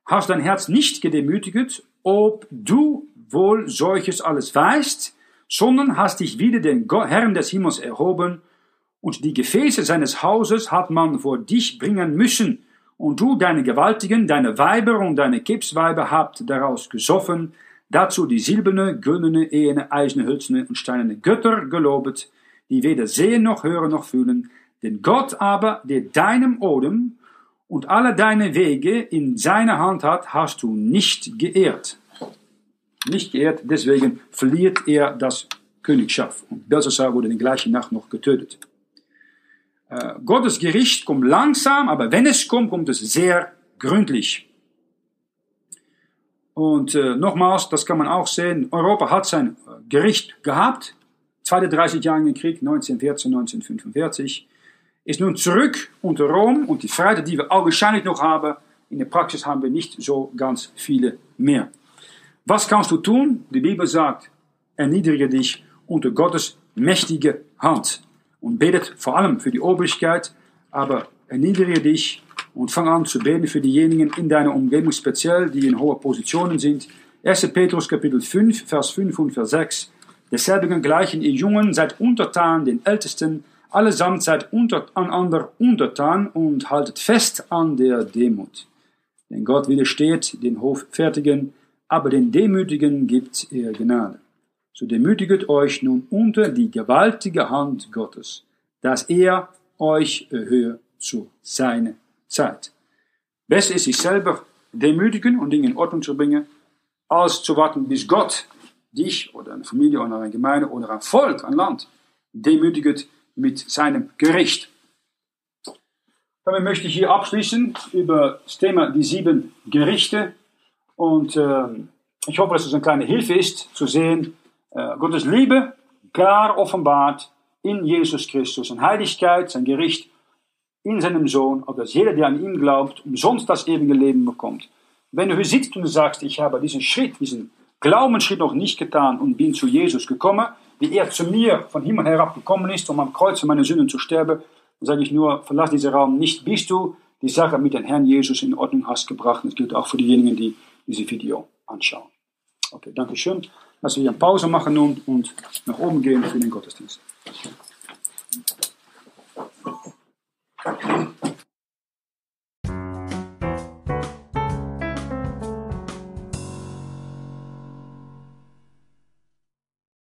hast dein Herz nicht gedemütigt, ob du wohl solches alles weißt, sondern hast dich wieder den Herrn des Himmels erhoben, und die Gefäße seines Hauses hat man vor dich bringen müssen, und du, deine Gewaltigen, deine Weiber und deine Kipsweiber habt daraus gesoffen, dazu die silberne, güldene, ehene, eiserne, hölzerne und steinerne Götter gelobet, die weder sehen noch hören noch fühlen, denn Gott aber, der deinem Odem und alle deine Wege in seiner Hand hat, hast du nicht geehrt. Nicht geehrt, deswegen verliert er das Königschaft. Und Belshazzar wurde in der gleichen Nacht noch getötet. Äh, Gottes Gericht kommt langsam, aber wenn es kommt, kommt es sehr gründlich. Und äh, nochmals, das kann man auch sehen, Europa hat sein Gericht gehabt. Zweite 30 Jahre Krieg, 1914, 1945 ist nun zurück unter Rom und die Freiheit, die wir augenscheinlich noch haben, in der Praxis haben wir nicht so ganz viele mehr. Was kannst du tun? Die Bibel sagt, erniedrige dich unter Gottes mächtige Hand und betet vor allem für die Obrigkeit, aber erniedrige dich und fang an zu beten für diejenigen in deiner Umgebung, speziell die in hohen Positionen sind. 1. Petrus Kapitel 5, Vers 5 und Vers 6. Desselbigen gleichen ihr Jungen, seid untertan den Ältesten, allesamt seid unter, einander untertan und haltet fest an der Demut. Denn Gott widersteht den Hoffertigen, aber den Demütigen gibt er Gnade. So demütiget euch nun unter die gewaltige Hand Gottes, dass er euch erhöhe zu seiner Zeit. Besser ist sich selber demütigen und Dinge in Ordnung zu bringen, als zu warten, bis Gott dich oder eine Familie oder eine Gemeinde oder ein Volk, ein Land demütigt mit seinem Gericht. Damit möchte ich hier abschließen über das Thema die sieben Gerichte. Und äh, ich hoffe, dass es eine kleine Hilfe ist, zu sehen, äh, Gottes Liebe klar offenbart in Jesus Christus, seine Heiligkeit, sein Gericht in seinem Sohn, auf dass jeder, der an ihn glaubt, umsonst das ewige Leben bekommt. Wenn du hier sitzt und sagst, ich habe diesen Schritt, diesen Glaubensschritt noch nicht getan und bin zu Jesus gekommen, wie er zu mir von Himmel herab gekommen ist, um am Kreuz für meine Sünden zu sterben, sage ich nur, verlass diesen Raum nicht, bis du die Sache mit dem Herrn Jesus in Ordnung hast gebracht. Das gilt auch für diejenigen, die dieses Video anschauen. Okay, danke schön. Lass wir eine Pause machen nun und nach oben gehen für den Gottesdienst.